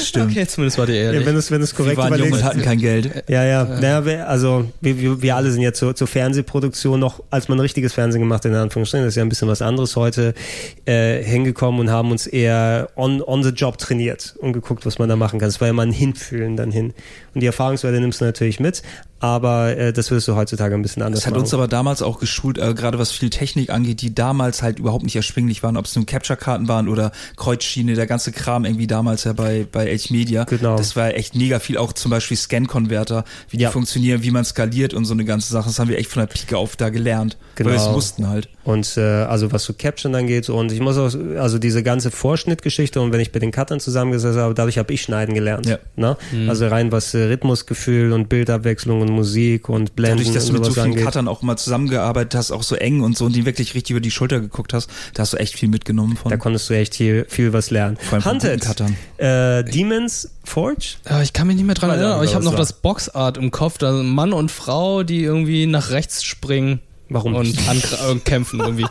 Stimmt. Okay, zumindest war die ehrlich. Ja, wenn es wenn es Wir korrekt waren jung überlegst. und hatten kein Geld. Ja, ja. Naja, wir, also wir, wir, wir alle sind ja zur, zur Fernsehproduktion noch, als man richtiges Fernsehen gemacht hat, in Anführungsstrichen, das ist ja ein bisschen was anderes heute, äh, hingekommen und haben uns eher on, on the job trainiert und geguckt, was man da machen kann. Es war ja mal ein Hinfühlen dann hin. Und die Erfahrungswerte nimmst du natürlich mit, aber äh, das wirst du heutzutage ein bisschen anders Das hat machen. uns aber damals auch geschult, äh, gerade was viel Technik angeht, die damals halt überhaupt nicht erschwinglich waren, ob es nun Capture-Karten waren oder Kreuzschiene, der ganze Kram irgendwie damals ja bei, bei Edge Media. Genau. Das war echt mega viel, auch zum Beispiel Scan-Converter, wie Ja. die funktionieren, wie man skaliert und so eine ganze Sache. Das haben wir echt von der Pike auf da gelernt. Weil wir es Genau. wussten halt. Und äh, also was so Caption angeht und ich muss auch, also diese ganze Vorschnittgeschichte und wenn ich bei den Cuttern zusammengesessen habe, dadurch habe ich schneiden gelernt. Ja. Ne? Also rein was äh, Rhythmusgefühl und Bildabwechslung und Musik und Blenden Dadurch, dass du und mit so vielen angeht. Cuttern auch immer zusammengearbeitet hast, auch so eng und so und die wirklich richtig über die Schulter geguckt hast, da hast du echt viel mitgenommen von. Da konntest du echt hier viel was lernen. Vor allem von Hunted, Cuttern. äh, Demons Forge? Ja, ich kann mich nicht mehr dran erinnern, aber ich habe noch das Boxart im Kopf, da Mann und Frau, die irgendwie nach rechts springen. Warum und, und kämpfen irgendwie.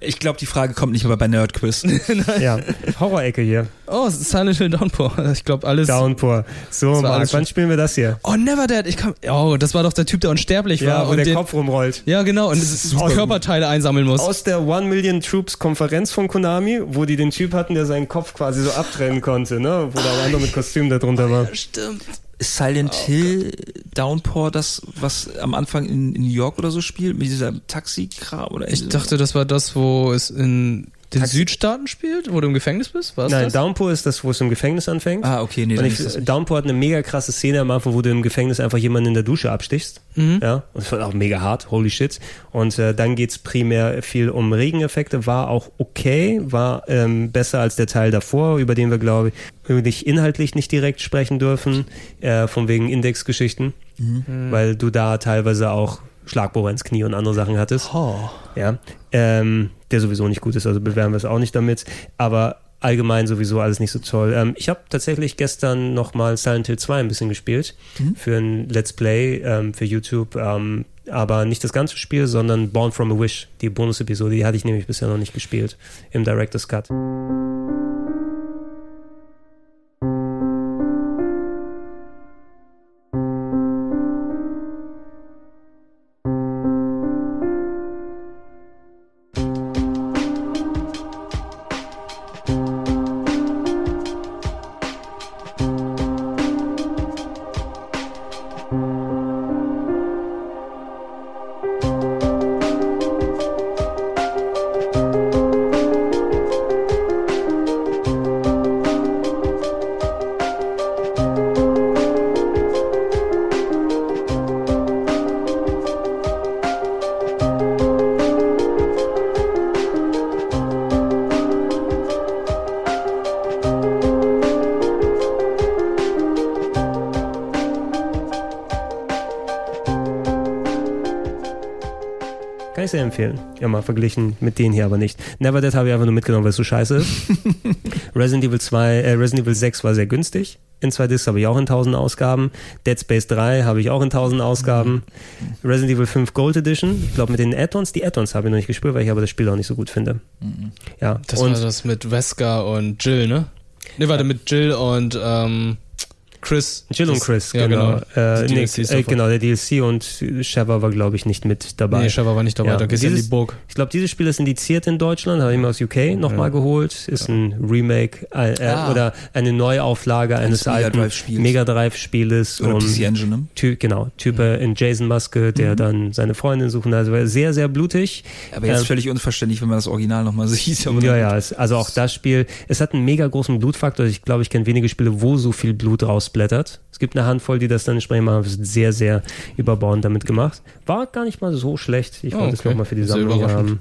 Ich glaube, die Frage kommt nicht mehr bei Nerdquiz. Ja, Horror-Ecke hier. Oh, es ist Silent Hill Downpour. Ich glaube alles. Downpour. So, Marc, wann spielen wir das hier? Oh, Never Dead. Ich kann. Oh, das war doch der Typ, der unsterblich Ja, war wo und der den, Kopf rumrollt. Ja, genau. Und Körperteile einsammeln muss. Aus der One Million Troops Konferenz von Konami, wo die den Typ hatten, der seinen Kopf quasi so abtrennen konnte, ne? Wo da ein anderer mit Kostüm da drunter war. Stimmt. Ist Silent Hill Downpour das, was am Anfang in, in New York oder so spielt, mit dieser Taxikram oder Ich dachte, das war das, wo es in den Südstaaten spielt, wo du im Gefängnis bist. War Nein, das? Downpour ist das, wo es im Gefängnis anfängt. Ah, okay, nee, Und dann ich, ist das nicht. Downpour hat eine mega krasse Szene am Anfang, wo du im Gefängnis einfach jemanden in der Dusche abstichst. Mhm. Ja, und das war auch mega hart, holy shit. Und äh, dann geht's primär viel um Regeneffekte, war auch okay, war ähm, besser als der Teil davor, über den wir, glaube ich, wirklich inhaltlich nicht direkt sprechen dürfen, äh, von wegen Indexgeschichten, Mhm. weil du da teilweise auch Schlagbohrer ins Knie und andere Sachen hattest. Oh. Ja, ähm, der sowieso nicht gut ist, also bewerben wir es auch nicht damit. Aber allgemein sowieso alles nicht so toll. Ähm, ich habe tatsächlich gestern nochmal Silent Hill 2 ein bisschen gespielt für ein Let's Play ähm, für YouTube. Ähm, aber nicht das ganze Spiel, sondern Born from a Wish, die Bonus-Episode, die hatte ich nämlich bisher noch nicht gespielt im Director's Cut. Empfehlen. Ja, mal verglichen mit denen hier aber nicht. Never Dead habe ich einfach nur mitgenommen, weil es so scheiße ist. Resident Evil 2, äh, Resident Evil 6 war sehr günstig. In zwei Discs habe ich auch in 1000 Ausgaben. Dead Space 3 habe ich auch in 1000 Ausgaben. Resident Evil 5 Gold Edition. Ich glaube mit den Add-ons. Die Add-ons habe ich noch nicht gespielt, weil ich aber das Spiel auch nicht so gut finde. Ja. Das und war das mit Wesker und Jill, ne? Ne, warte, mit Jill und ähm, Chris. Jill und Chris, ja, genau. genau. Äh, DLCs äh, genau, der DLC und Sheva war, glaube ich, nicht mit dabei. Nee, Sheva war nicht dabei, da geht's in dieses- die Burg. Ich glaube, dieses Spiel ist indiziert in Deutschland, habe ich mir aus UK nochmal geholt. Ist ein Remake äh, äh, Ah. oder eine Neuauflage eines, Mega alten. Mega Drive-Spieles. Oder um, PC Engine, ne? Ty genau, Typ äh, in Jason Maske, der dann seine Freundin suchen. Also war sehr, sehr blutig. Aber jetzt Ähm, völlig unverständlich, wenn man das Original nochmal sieht. Aber ja, ja, es, also auch das Spiel, es hat einen mega großen Blutfaktor. Ich glaube, ich kenne wenige Spiele, wo so viel Blut rausblättert. Es gibt eine Handvoll, die das dann entsprechend machen. Das ist sehr, sehr überbauend damit gemacht. War gar nicht mal so schlecht. Ich Oh, wollte es okay. nochmal für die Sammlung haben.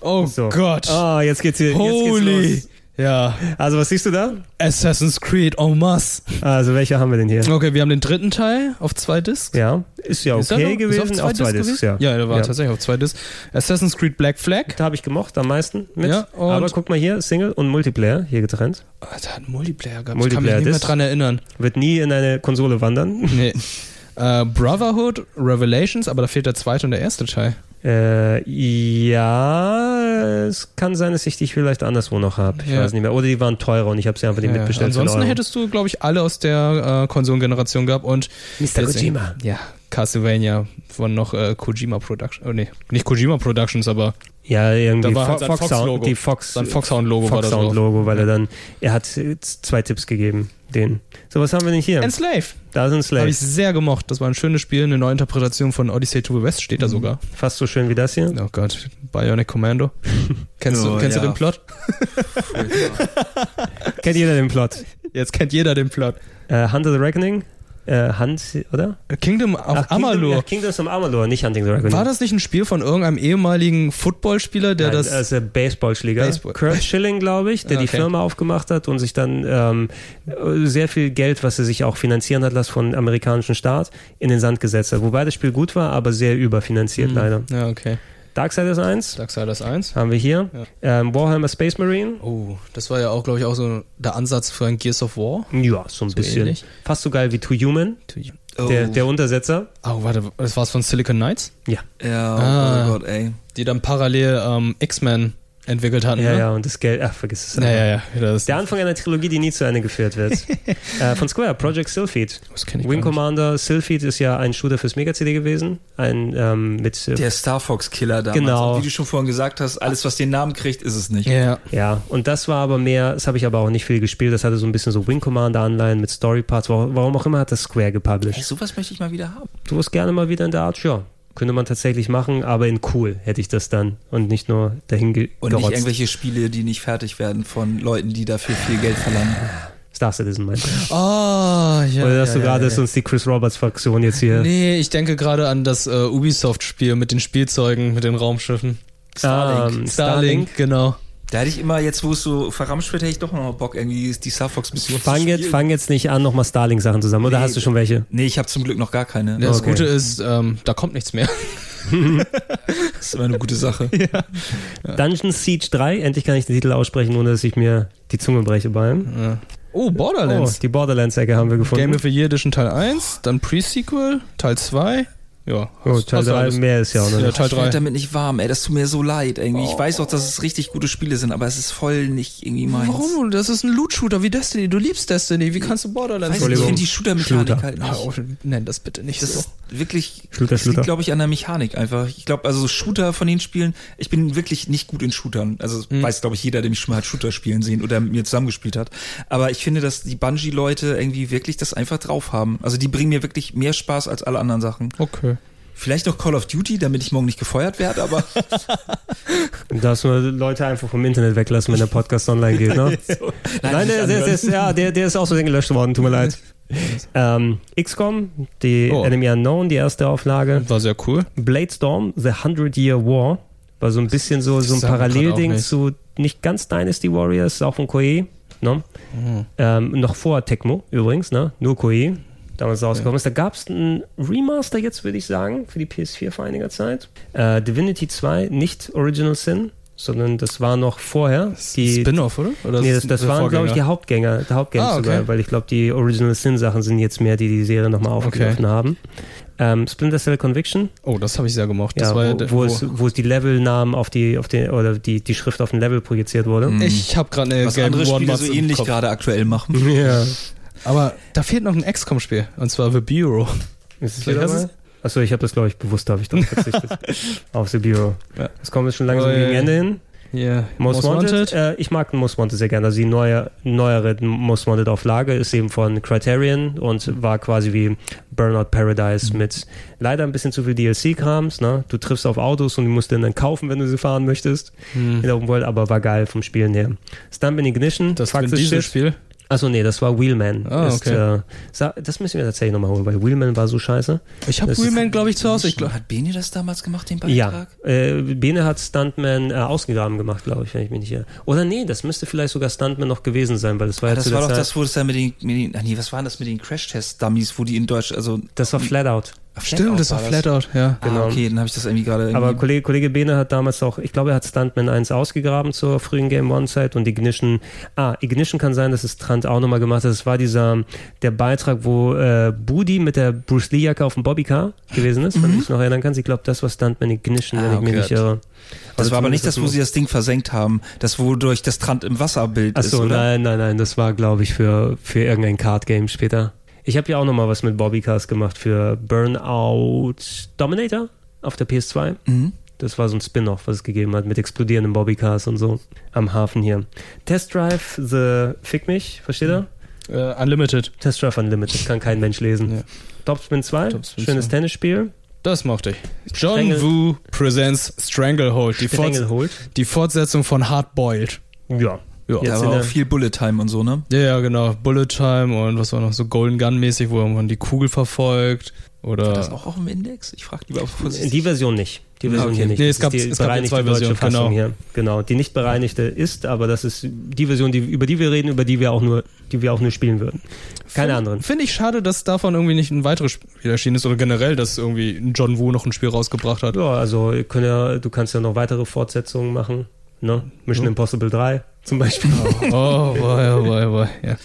Oh So. Gott. Ah, jetzt geht's hier. Jetzt Holy. geht's los. Ja. Also, was siehst du da? Assassin's Creed en masse. Also, welche haben wir denn hier? Okay, wir haben den dritten Teil auf zwei Discs. Ja, ist ja Ist okay noch- gewesen. Ist auf zwei, Discs, Discs, ja. ja. Ja, der war tatsächlich auf zwei Discs. Assassin's Creed Black Flag. Da habe ich gemocht am meisten mit. Ja, Aber guck mal hier, Single und Multiplayer hier getrennt. Oh, der hat einen Multiplayer gehabt. ich kann Multiplayer mich nicht mehr Disc. dran erinnern. Wird nie in eine Konsole wandern. Nee. äh, Brotherhood, Revelations, aber da fehlt der zweite und der erste Teil. Äh, ja, es kann sein, dass ich die vielleicht anderswo noch habe. Ich Ja. weiß nicht mehr. Oder die waren teurer und ich habe sie einfach nicht Ja, mitbestellt. ansonsten hättest du, glaube ich, alle aus der äh, Konsolengeneration gehabt und Mr. Kojima. Ja, Castlevania von noch äh, Kojima Production. Oh nee, nicht Kojima Productions, aber Ja, irgendwie war Fo- halt sein Fox Fox-Logo. Sound, die Fox, Sein Foxhound-Logo war das Foxhound drauf. Logo, weil er dann, er hat zwei Tipps gegeben, den. So, was haben wir denn hier? Enslave. Da ist ein Slave. Habe ich sehr gemocht. Das war ein schönes Spiel, eine neue Interpretation von Odyssey to the West steht da Mhm. sogar. Fast so schön wie das hier. Oh Gott, Bionic Commando. kennst Oh, du, kennst ja. du den Plot? Kennt jeder den Plot? Jetzt kennt jeder den Plot. Äh, Hunter the Reckoning? Äh, Hunt, oder? Kingdom of Ach, Kingdom, Amalur. ja, Kingdoms of Amalur, nicht Hunting the Reckoning. War das nicht ein Spiel von irgendeinem ehemaligen Footballspieler, der Nein, das. der Baseballschläger. Baseball- Kurt Schilling, glaube ich, der Ah, die okay. Firma aufgemacht hat und sich dann ähm, sehr viel Geld, was er sich auch finanzieren hat lassen von amerikanischen Staat, in den Sand gesetzt hat. Wobei das Spiel gut war, aber sehr überfinanziert Hm. leider. Ja, okay. Darksiders 1 Darksiders 1. haben wir hier. Ähm, Warhammer Space Marine. Oh, das war ja auch, glaube ich, auch so der Ansatz für ein Gears of War. Ja, so ein bisschen. ähnlich. Fast so geil wie To Human. Der, der Untersetzer. Oh, warte, das war's von Silicon Knights? Ja. Ja, Ah. oh Gott, ey. Die dann parallel ähm, X-Men entwickelt hatten, Ja, ne? ja, und das Geld, ach, vergiss es. Ja, ja, ja. Das, Der Anfang einer Trilogie, die nie zu Ende geführt wird. äh, von Square, Project Sylphid. das kenn ich Wing. Commander Sylphid ist ja ein Shooter fürs Mega-CD gewesen. Ein ähm, mit äh, Der Star Fox Killer damals. Genau. Und wie du schon vorhin gesagt hast, alles, was den Namen kriegt, ist es nicht. Ja. Ja, und das war aber mehr, das habe ich aber auch nicht viel gespielt. Das hatte so ein bisschen so Wing Commander Anleihen mit Story Parts. Warum, warum auch immer hat das Square Ey, gepublished. sowas möchte ich mal wieder haben. Du wirst gerne mal wieder in der Art, ja. Könnte man tatsächlich machen, aber in cool hätte ich das dann und nicht nur dahin ge Und nicht gerotzt. irgendwelche Spiele, die nicht fertig werden von Leuten, die dafür viel Geld verlangen. Star Citizen meinst du? Oh, ja. Oder dass ja, du ja, gerade ja. ist uns die Chris Roberts Fraktion jetzt hier. Nee, ich denke gerade an das äh, Ubisoft-Spiel mit den Spielzeugen, mit den Raumschiffen. Starlink. Starlink, genau. Da hätte ich immer, jetzt wo es so verramscht wird, hätte ich doch noch Bock, irgendwie die Star Fox Mission Fang zu jetzt, spielen. fang jetzt nicht an, nochmal Starlink-Sachen zusammen. Oder Nee. hast du schon welche? Nee, ich habe zum Glück noch gar keine. Das Okay. Gute ist, ähm, da kommt nichts mehr. Das ist immer eine gute Sache. Dungeon Siege 3, endlich kann ich den Titel aussprechen, ohne dass ich mir die Zunge breche beim. Ja. Oh, Oh, Borderlands. die Borderlands-Ecke haben wir gefunden. Game of the Year Edition Teil 1, dann Pre-Sequel, Teil 2. Ja, oh, Teil hast du 3, alles. mehr ist ja auch noch Ja. Teil ich werde 3. damit nicht warm, ey. Das tut mir so leid irgendwie. Ich weiß auch, dass es richtig gute Spiele sind, aber es ist voll nicht irgendwie meins. Warum? Das ist ein Loot-Shooter wie Destiny. Du liebst Destiny. Wie kannst du Borderlands Weiß nicht, ich finde die Shooter-Mechanik Shooter. halt nicht. oh, nenn das bitte nicht Das so. ist wirklich, Shooter, das liegt, glaube ich, an der Mechanik einfach. Ich glaube, also Shooter von den Spielen, ich bin wirklich nicht gut in Shootern. Also Hm. weiß, glaube ich, jeder, der mich schon mal hat Shooter spielen sehen oder mit mir zusammengespielt hat. Aber ich finde, dass die Bungie-Leute irgendwie wirklich das einfach drauf haben. Also die bringen mir wirklich mehr Spaß als alle anderen Sachen. Okay. Vielleicht noch Call of Duty, damit ich morgen nicht gefeuert werde, aber Du darfst nur Leute einfach vom Internet weglassen, wenn der Podcast online geht, ne? Nein, der, der, der, ist, ja, der, der ist auch so gelöscht worden, tut mir leid. Ähm, XCOM, die Oh. Enemy Unknown, die erste Auflage. War sehr cool. Bladestorm, The Hundred Year War, war so ein bisschen so, so ein Parallelding auch nicht. zu nicht ganz Dynasty Warriors, auch von Koei. Ne? Mhm. Ähm, noch vor Tecmo übrigens, ne? nur Koei. Damals rausgekommen ist. Da gab es ein Remaster jetzt, würde ich sagen, für die PS4 vor einiger Zeit. Äh, Divinity 2, nicht Original Sin, sondern das war noch vorher. Die, Spin-off, oder? oder nee, das, das waren, glaube ich, die? Hauptgänger, der Hauptgänger Ah, okay. sogar, weil ich glaube, die Original Sin-Sachen sind jetzt mehr, die die Serie nochmal aufgegriffen haben. Ähm, Splinter Cell Conviction, Oh, das habe ich sehr gemocht. Das ja, war ja wo, wo, wo- es, wo es die Levelnamen auf die, auf den, oder die, die Schrift auf den Level projiziert wurde. Ich habe gerade eine was Game andere One Spiele so ähnlich gerade aktuell machen. Ja. Aber da fehlt noch ein XCOM-Spiel. Und zwar The Bureau. Ist es wieder mal? Achso, ich habe das, glaube ich, bewusst, habe ich darauf verzichtet. auf The Bureau. Ja. Das kommt jetzt schon langsam Oh, gegen. Ende hin. Yeah. Most, Wanted. Äh, ich mag Most Wanted sehr gerne. Also die neue, neuere Most Wanted Auflage ist eben von Criterion und war quasi wie Burnout Paradise mit leider ein bisschen zu viel DLC-Krams. Ne? Du triffst auf Autos und du musst den dann kaufen, wenn du sie fahren möchtest. In der Open World, aber war geil vom Spielen her. Stump in Ignition. Das Diesel shit. Spiel. Achso, nee, das war Wheelman. Ah, ist, okay. äh, sa- das müssen wir tatsächlich nochmal holen, weil Wheelman war so scheiße. Ich habe ist- Wheelman, glaube ich, zu Hause. Ich glaub, Hat Bene das damals gemacht, den Ja, Beitrag? äh, Bene hat Stuntman äh, ausgegraben gemacht, glaube ich, wenn ich mich nicht irre. Oder nee, das müsste vielleicht sogar Stuntman noch gewesen sein, weil das war ja Ah, zu das war doch Zeit, das, wo es dann mit den, mit den, ach nee, was waren das mit den Crash-Test-Dummies, wo die in Deutsch, also. das war Flatout. Stimmt, das war Flatout, ja. Genau. Ah, okay, dann habe ich das irgendwie gerade. Aber Kollege, Kollege Bene hat damals auch, ich glaube, er hat Stuntman 1 ausgegraben zur frühen Game One-Zeit und Ignition, ah, Ignition kann sein, dass es Trant auch nochmal gemacht hat. Das war dieser, der Beitrag, wo äh, Budi mit der Bruce Lee-Jacke auf dem Bobbycar gewesen ist, wenn du dich noch erinnern kannst. Ich glaube, das war Stuntman Ignition, wenn Ah, ich mich okay. nicht irre. das Also war aber nicht das, wo sie das Ding versenkt haben, das wodurch das Trant im Wasserbild ist, Achso, oder? nein, nein, nein, das war, glaube ich, für, für irgendein Card-Game später. Ich habe ja auch nochmal was mit Bobbycars gemacht für Burnout Dominator auf der PS2. Mhm. Das war so ein Spin-off, was es gegeben hat mit explodierenden Bobbycars und so am Hafen hier. Test Drive, The Fick mich, versteht ihr? Äh, Unlimited. Test Drive Unlimited, kann kein Mensch lesen. Ja. Topspin 2, Topspin schönes 2. Tennisspiel. Das mochte ich. John Woo presents Stranglehold. Die, Forts Stranglehold. die Fortsetzung von Hardboiled. Ja. Ja. Jetzt Da in war der- auch viel Bullet Time und so, ne? Ja, ja, genau. Bullet Time und was war noch so Golden Gun mäßig, wo man die Kugel verfolgt. Oder. Das auch auf dem Index? Ich frage lieber vorsichtig. Die Version nicht. Die Version okay. hier nicht. Nee, Das es gab- die es gab ja bereinigte zwei deutsche Versionen, Fassung genau. hier. Genau. Die nicht bereinigte ist, aber das ist die Version, die, über die wir reden, über die wir auch nur, die wir auch nur spielen würden. Keine anderen. Finde ich schade, dass davon irgendwie nicht ein weiteres Spiel erschienen ist oder generell, dass irgendwie John Woo noch ein Spiel rausgebracht hat. Ja, also ja, du kannst ja noch weitere Fortsetzungen machen. Ne? Mission Impossible 3 zum Beispiel. Oh, boy, oh, boy, oh, boy. Ja.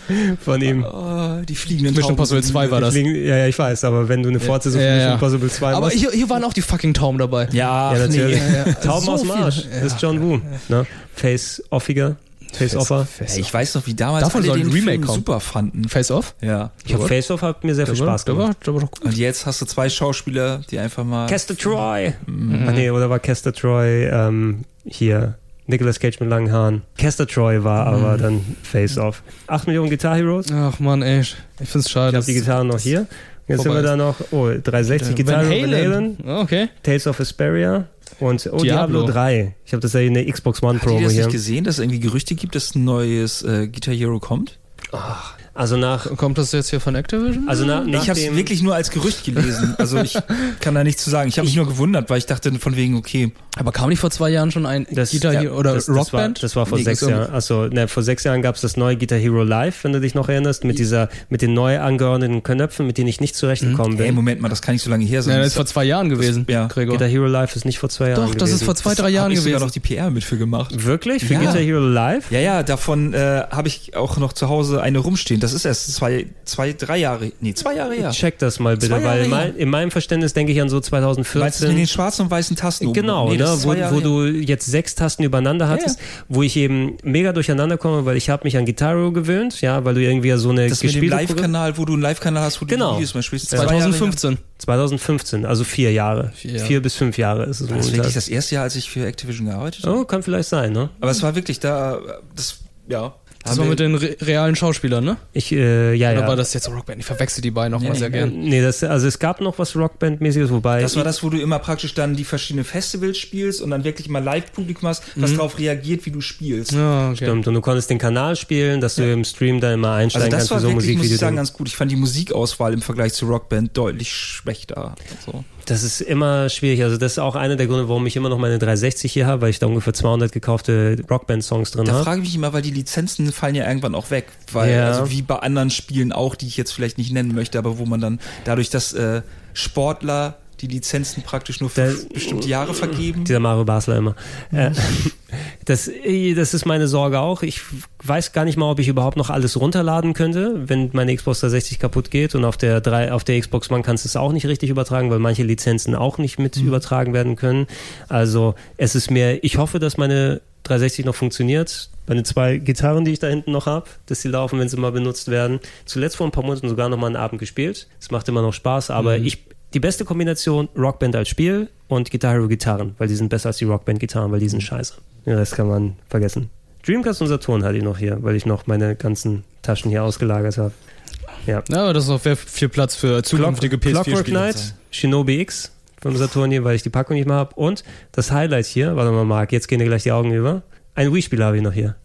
Von ihm. Oh, die fliegenden Mission Tauben Impossible sind 2 war das. Fliegen- Ja, ja, ich weiß, aber wenn du eine Fortsetzung Ja, von Mission ja. Impossible 2 Aber machst. hier, hier waren auch die fucking Tauben dabei. Ja, ja, natürlich. nee. Tauben So aus dem. Arsch. Das ist John Woo. Ne? Face-offiger. Face-offer. Ey, ich weiß noch, wie damals Davon alle den Remake Film super fanden. Face Off? Ja. Ich hab Face-off hat mir sehr viel Der war- Spaß der war- gemacht. der war doch gut. Und jetzt hast du zwei Schauspieler, die einfach mal. Castor Troy. Ach nee, oder war Castor Troy ähm, hier? Nicolas Cage mit langen Haaren. Castor Troy war aber dann Face-Off. 8 Millionen Guitar Heroes. Ach man, ey, ich find's schade. Ich habe die Gitarren noch hier. Jetzt sind wir da noch, oh, 360 Gitarre Van Van Halen. Halen, Okay. Tales of Asperia und oh, Diablo, Diablo 3. Ich habe das ja in der Xbox One Habt ihr Promo das hier. nicht gesehen, dass es irgendwie Gerüchte gibt, dass ein neues äh, Guitar Hero kommt? Also nach, Kommt das jetzt hier von Activision? also nach, nach ich habe es wirklich nur als Gerücht gelesen. Also ich kann da nichts zu sagen. Ich habe mich nur gewundert, weil ich dachte von wegen, okay, Aber kam nicht vor zwei Jahren schon ein Das, Guitar ja, Hero oder das, das war, Rockband? das war vor Nee, sechs Jahren. Achso, ne, vor sechs Jahren gab es das neue Guitar Hero Live, wenn du dich noch erinnerst, mit dieser, mit den neu angeordneten Knöpfen, mit denen ich nicht zurechtgekommen ey, bin. Moment mal, das kann nicht so lange her sein. Ja, das ist vor zwei Jahren gewesen, ja. Gregor. Guitar Hero Live ist nicht vor zwei Jahren Doch, das gewesen. ist vor zwei, drei Jahren hab ich sogar gewesen. noch die PR mit für gemacht. Wirklich? Für Ja. Guitar Hero Live? Ja, ja, davon äh, habe ich auch noch zu Hause eine rumstehen. Das ist erst zwei, zwei, drei Jahre, nee, zwei Jahre her. Check das mal bitte, Zwei Jahre weil in, mein, in meinem Verständnis denke ich an so Meinst du mit 2014. den schwarzen und weißen Tasten? Genau, Nee, das ne, wo, wo du jetzt sechs Tasten übereinander hattest, wo ich eben mega durcheinander komme, weil ich habe mich an Guitar Hero gewöhnt, ja, weil du irgendwie so eine Das mit dem Live-Kanal, wo du einen Live-Kanal hast, wo du Genau. Videos mal spielst. Zwei Jahre her. 2015. 2015, also vier Jahre. Vier Vier, Jahre. bis fünf Jahre ist es Das ist momentan. wirklich das erste Jahr, als ich für Activision gearbeitet habe. Oh, kann vielleicht sein, ne? Aber es war wirklich da, das, ja. Das haben war mit den re realen Schauspielern, ne? Ich, äh, ja, Oder ja. war das jetzt Rockband? Ich verwechsel die beiden noch Nee, sehr nee, gern. Nee, das, also es gab noch was Rockband-mäßiges, wobei. Das war das, wo du immer praktisch dann die verschiedenen Festivals spielst und dann wirklich mal Live-Publikum hast, was Mhm. darauf reagiert, wie du spielst. Ja, okay. Stimmt, und du konntest den Kanal spielen, dass du im Stream dann immer Also einsteigen das kannst war für so wirklich, muss ich sagen, ganz gut. Ich fand die Musikauswahl im Vergleich zu Rockband deutlich schlechter. So. Das ist immer schwierig. Also das ist auch einer der Gründe, warum ich immer noch meine 360 hier habe, weil ich da ungefähr 200 gekaufte Rockband-Songs drin Da habe. frage ich mich immer, weil die Lizenzen fallen ja irgendwann auch weg. Weil, Ja. also wie bei anderen Spielen auch, die ich jetzt vielleicht nicht nennen möchte, aber wo man dann dadurch, dass äh, Sportler die Lizenzen praktisch nur für bestimmte Jahre vergeben. Dieser Mario Basler immer. Äh, das, äh, das ist meine Sorge auch. Ich weiß gar nicht mal, ob ich überhaupt noch alles runterladen könnte, wenn meine Xbox 360 kaputt geht. Und auf der, drei, auf der Xbox One kannst du es auch nicht richtig übertragen, weil manche Lizenzen auch nicht mit Mhm. übertragen werden können. Also es ist mir, ich hoffe, dass meine 360 noch funktioniert. Meine zwei Gitarren, die ich da hinten noch habe, dass sie laufen, wenn sie mal benutzt werden. Zuletzt vor ein paar Monaten sogar noch mal einen Abend gespielt. Es macht immer noch Spaß, aber Mhm. ich die beste Kombination Rockband als Spiel und Guitar Hero Gitarren, weil die sind besser als die Rockband Gitarren, weil die sind scheiße. Den Rest kann man vergessen. Dreamcast und Saturn hatte ich noch hier, weil ich noch meine ganzen Taschen hier ausgelagert habe. Ja. Ja, aber das ist auch viel Platz für zukünftige Clockwork PS4-Spiele. Knight, Shinobi X vom Saturn hier, weil ich die Packung nicht mehr habe. Und das Highlight hier, warte mal, Marc, jetzt gehen dir gleich die Augen über. Ein Wii-Spiel habe ich noch hier.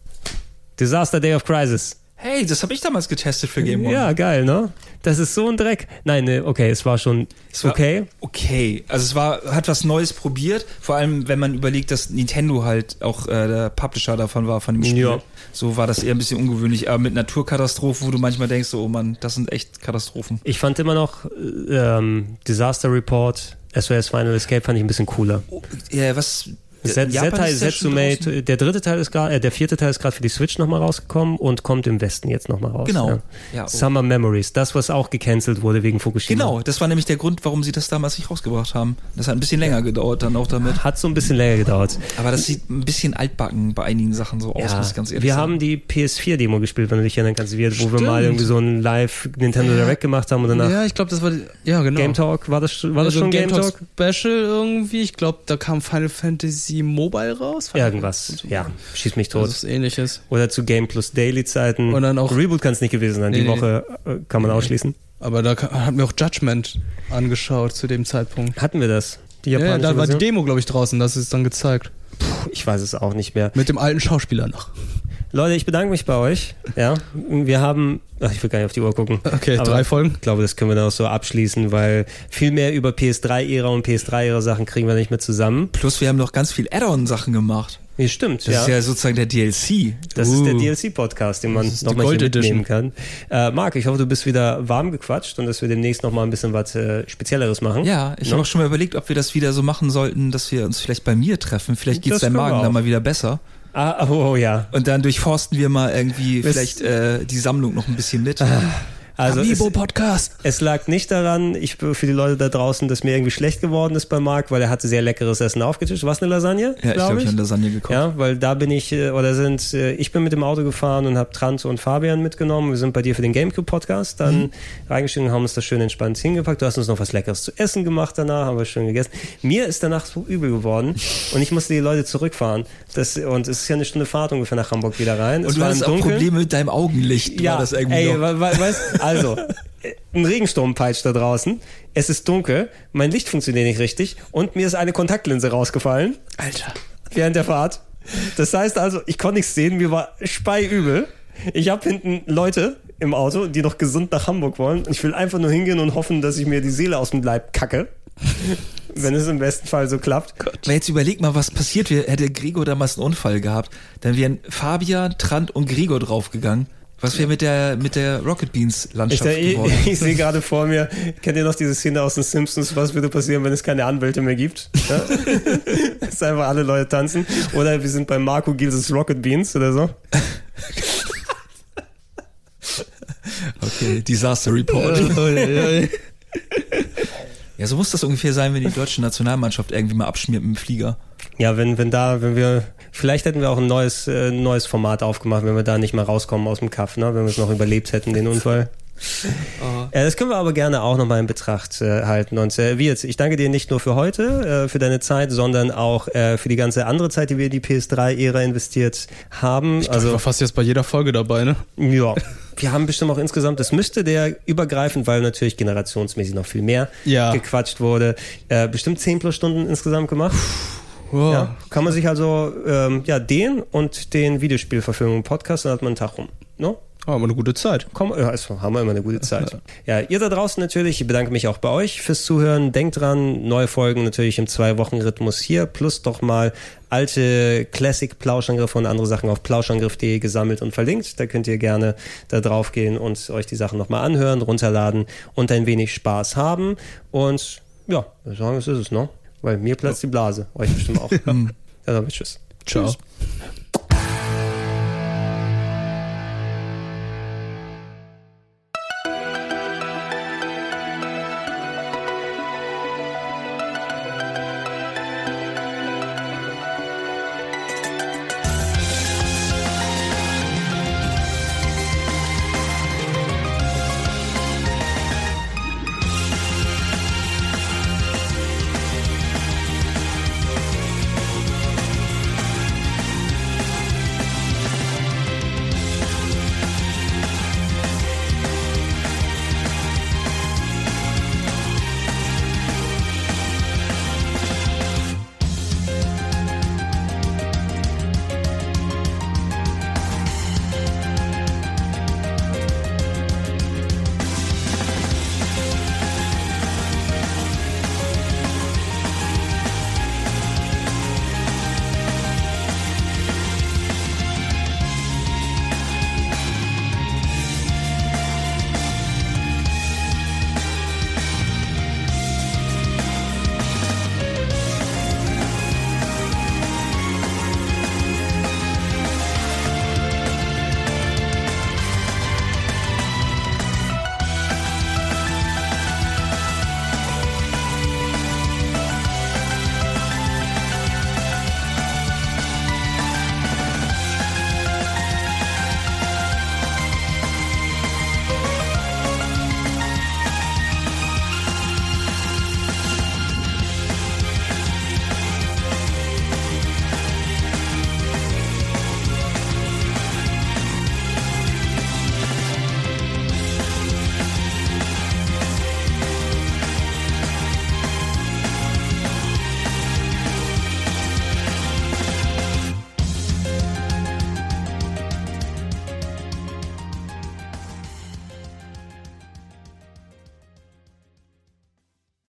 Disaster Day of Crisis. Hey, das habe ich damals getestet für Game One. Ja, geil, ne? Das ist so ein Dreck. Nein, ne, okay, es war schon Es war okay. Okay, also es war, hat was Neues probiert, vor allem wenn man überlegt, dass Nintendo halt auch äh, der Publisher davon war, von dem Spiel. Ja. So war das eher ein bisschen ungewöhnlich, aber mit Naturkatastrophen, wo du manchmal denkst, so, oh Mann, das sind echt Katastrophen. Ich fand immer noch äh, ähm, Disaster Report, SOS Final Escape fand ich ein bisschen cooler. Ja, was Z- Japan Zetai ist ja schon Setsume, draußen. der dritte Teil ist gerade, äh, der vierte Teil ist gerade für die Switch nochmal rausgekommen und kommt im Westen jetzt nochmal raus. Genau. Ja. Ja, oh. Summer Memories, das, was auch gecancelt wurde wegen Fukushima. Genau, das war nämlich der Grund, warum sie das damals nicht rausgebracht haben. Das hat ein bisschen länger gedauert dann auch damit. Hat so ein bisschen länger gedauert. Aber das sieht ein bisschen altbacken bei einigen Sachen so aus, Ja, muss ich ganz ehrlich wir sagen. haben die PS4-Demo gespielt, wenn du dich erinnern kannst, wir, wo wir mal irgendwie so ein Live Nintendo Direct gemacht haben und danach Ja, ich glaube, das war die, ja genau. Game Talk, war das, war das Also schon Game Talk? Special irgendwie. Ich glaube, da kam Final Fantasy Mobile raus. Irgendwas, ja, schieß mich tot. Ist ähnliches. Oder zu Game Plus Daily Zeiten. Und dann auch- Reboot kann es nicht gewesen sein. Nee, die nee. Woche äh, kann man ausschließen. Aber da hatten wir auch Judgment angeschaut zu dem Zeitpunkt. Hatten wir das? Die Ja, japanische da war die? Demo, glaube ich, draußen. Das ist dann gezeigt. Puh, ich weiß es auch nicht mehr. Mit dem alten Schauspieler noch. Leute, ich bedanke mich bei euch. Ja, wir haben, ach, ich will gar nicht auf die Uhr gucken. Okay, Aber drei Folgen. Ich glaube, das können wir dann auch so abschließen, weil viel mehr über PS3-Ära und PS3-Ära Sachen kriegen wir nicht mehr zusammen. Plus wir haben noch ganz viel Add-on-Sachen gemacht. Nee, stimmt. Das ja. ist ja sozusagen der DLC. Das Uh. ist der DLC-Podcast, den man nochmal hier mitnehmen kann. Äh, Marc, ich hoffe, du bist wieder warm gequatscht und dass wir demnächst nochmal ein bisschen was äh, Spezielleres machen. Ja, ich No? habe auch schon mal überlegt, ob wir das wieder so machen sollten, dass wir uns vielleicht bei mir treffen. Vielleicht geht's Das deinem Magen dann mal wieder besser. Ah, oh, oh ja. Und dann durchforsten wir mal irgendwie Wisst- vielleicht äh, die Sammlung noch ein bisschen mit. Also Amiibo es, Podcast. es lag nicht daran, ich für die Leute da draußen, dass mir irgendwie schlecht geworden ist bei Marc, weil er hatte sehr leckeres Essen aufgetischt. Was eine Lasagne? Ja, ich glaub glaube, ich habe Lasagne gekocht. Ja, weil da bin ich, äh, oder sind, äh, ich bin mit dem Auto gefahren und habe Trant und Fabian mitgenommen. Wir sind bei dir für den Gamecube-Podcast dann Mhm. reingestiegen und haben uns das schön entspannt hingepackt. Du hast uns noch was Leckeres zu essen gemacht danach, haben wir schön gegessen. Mir ist danach so übel geworden und ich musste die Leute zurückfahren. Das, und es ist ja eine Stunde Fahrt ungefähr nach Hamburg wieder rein. Und es du hast auch Dunkeln. Probleme mit deinem Augenlicht. Ja, war das irgendwie ey, noch. we- we- weißt, also, ein Regensturm peitscht da draußen, es ist dunkel, mein Licht funktioniert nicht richtig und mir ist eine Kontaktlinse rausgefallen Alter. während der Fahrt. Das heißt also, ich konnte nichts sehen, mir war speiübel. Ich habe hinten Leute im Auto, die noch gesund nach Hamburg wollen ich will einfach nur hingehen und hoffen, dass ich mir die Seele aus dem Leib kacke. Wenn es im besten Fall so klappt. Aber jetzt überleg mal, was passiert wäre, hätte Gregor damals einen Unfall gehabt. Dann wären Fabian, Trant und Gregor draufgegangen. Was wäre mit der, mit der Rocket Beans Ich, Landschaft ich, geworden? ich sehe gerade vor mir, kennt ihr noch diese Szene aus den Simpsons, was würde passieren, wenn es keine Anwälte mehr gibt? Ja? Dass einfach alle Leute tanzen. Oder wir sind bei Marco Gilses Rocket Beans oder so. Okay, Disaster Report. ja, so muss das ungefähr sein, wenn die deutsche Nationalmannschaft irgendwie mal abschmiert mit dem Flieger. Ja, wenn, wenn da, wenn wir, vielleicht hätten wir auch ein neues, äh, neues Format aufgemacht, wenn wir da nicht mal rauskommen aus dem Kaff, ne? wenn wir es noch überlebt hätten, den Unfall. Äh, das können wir aber gerne auch nochmal in Betracht äh, halten. Und äh, wie jetzt, ich danke dir nicht nur für heute, äh, für deine Zeit, sondern auch äh, für die ganze andere Zeit, die wir in die PS3-Ära investiert haben. Ich also, war fast jetzt bei jeder Folge dabei, ne? Ja. Wir haben bestimmt auch insgesamt, das müsste der übergreifend, weil natürlich generationsmäßig noch viel mehr Ja. gequatscht wurde, äh, bestimmt 10 plus Stunden insgesamt gemacht. Wow. Ja, kann man sich also ähm, ja den und den Videospielverfilmung Podcast, dann hat man einen Tag rum. No? Haben wir eine gute Zeit. Komm, ja, also haben wir immer eine gute Zeit. Ja, ihr da draußen natürlich, ich bedanke mich auch bei euch fürs Zuhören. Denkt dran, neue Folgen natürlich im Zwei-Wochen-Rhythmus hier, plus doch mal alte Classic-Plauschangriffe und andere Sachen auf plauschangriff.de gesammelt und verlinkt. Da könnt ihr gerne da drauf gehen und euch die Sachen nochmal anhören, runterladen und ein wenig Spaß haben. Und ja, sagen, das ist es, ne? Weil mir platzt die Blase. Euch bestimmt auch. ja, damit tschüss. Ciao. Tschüss.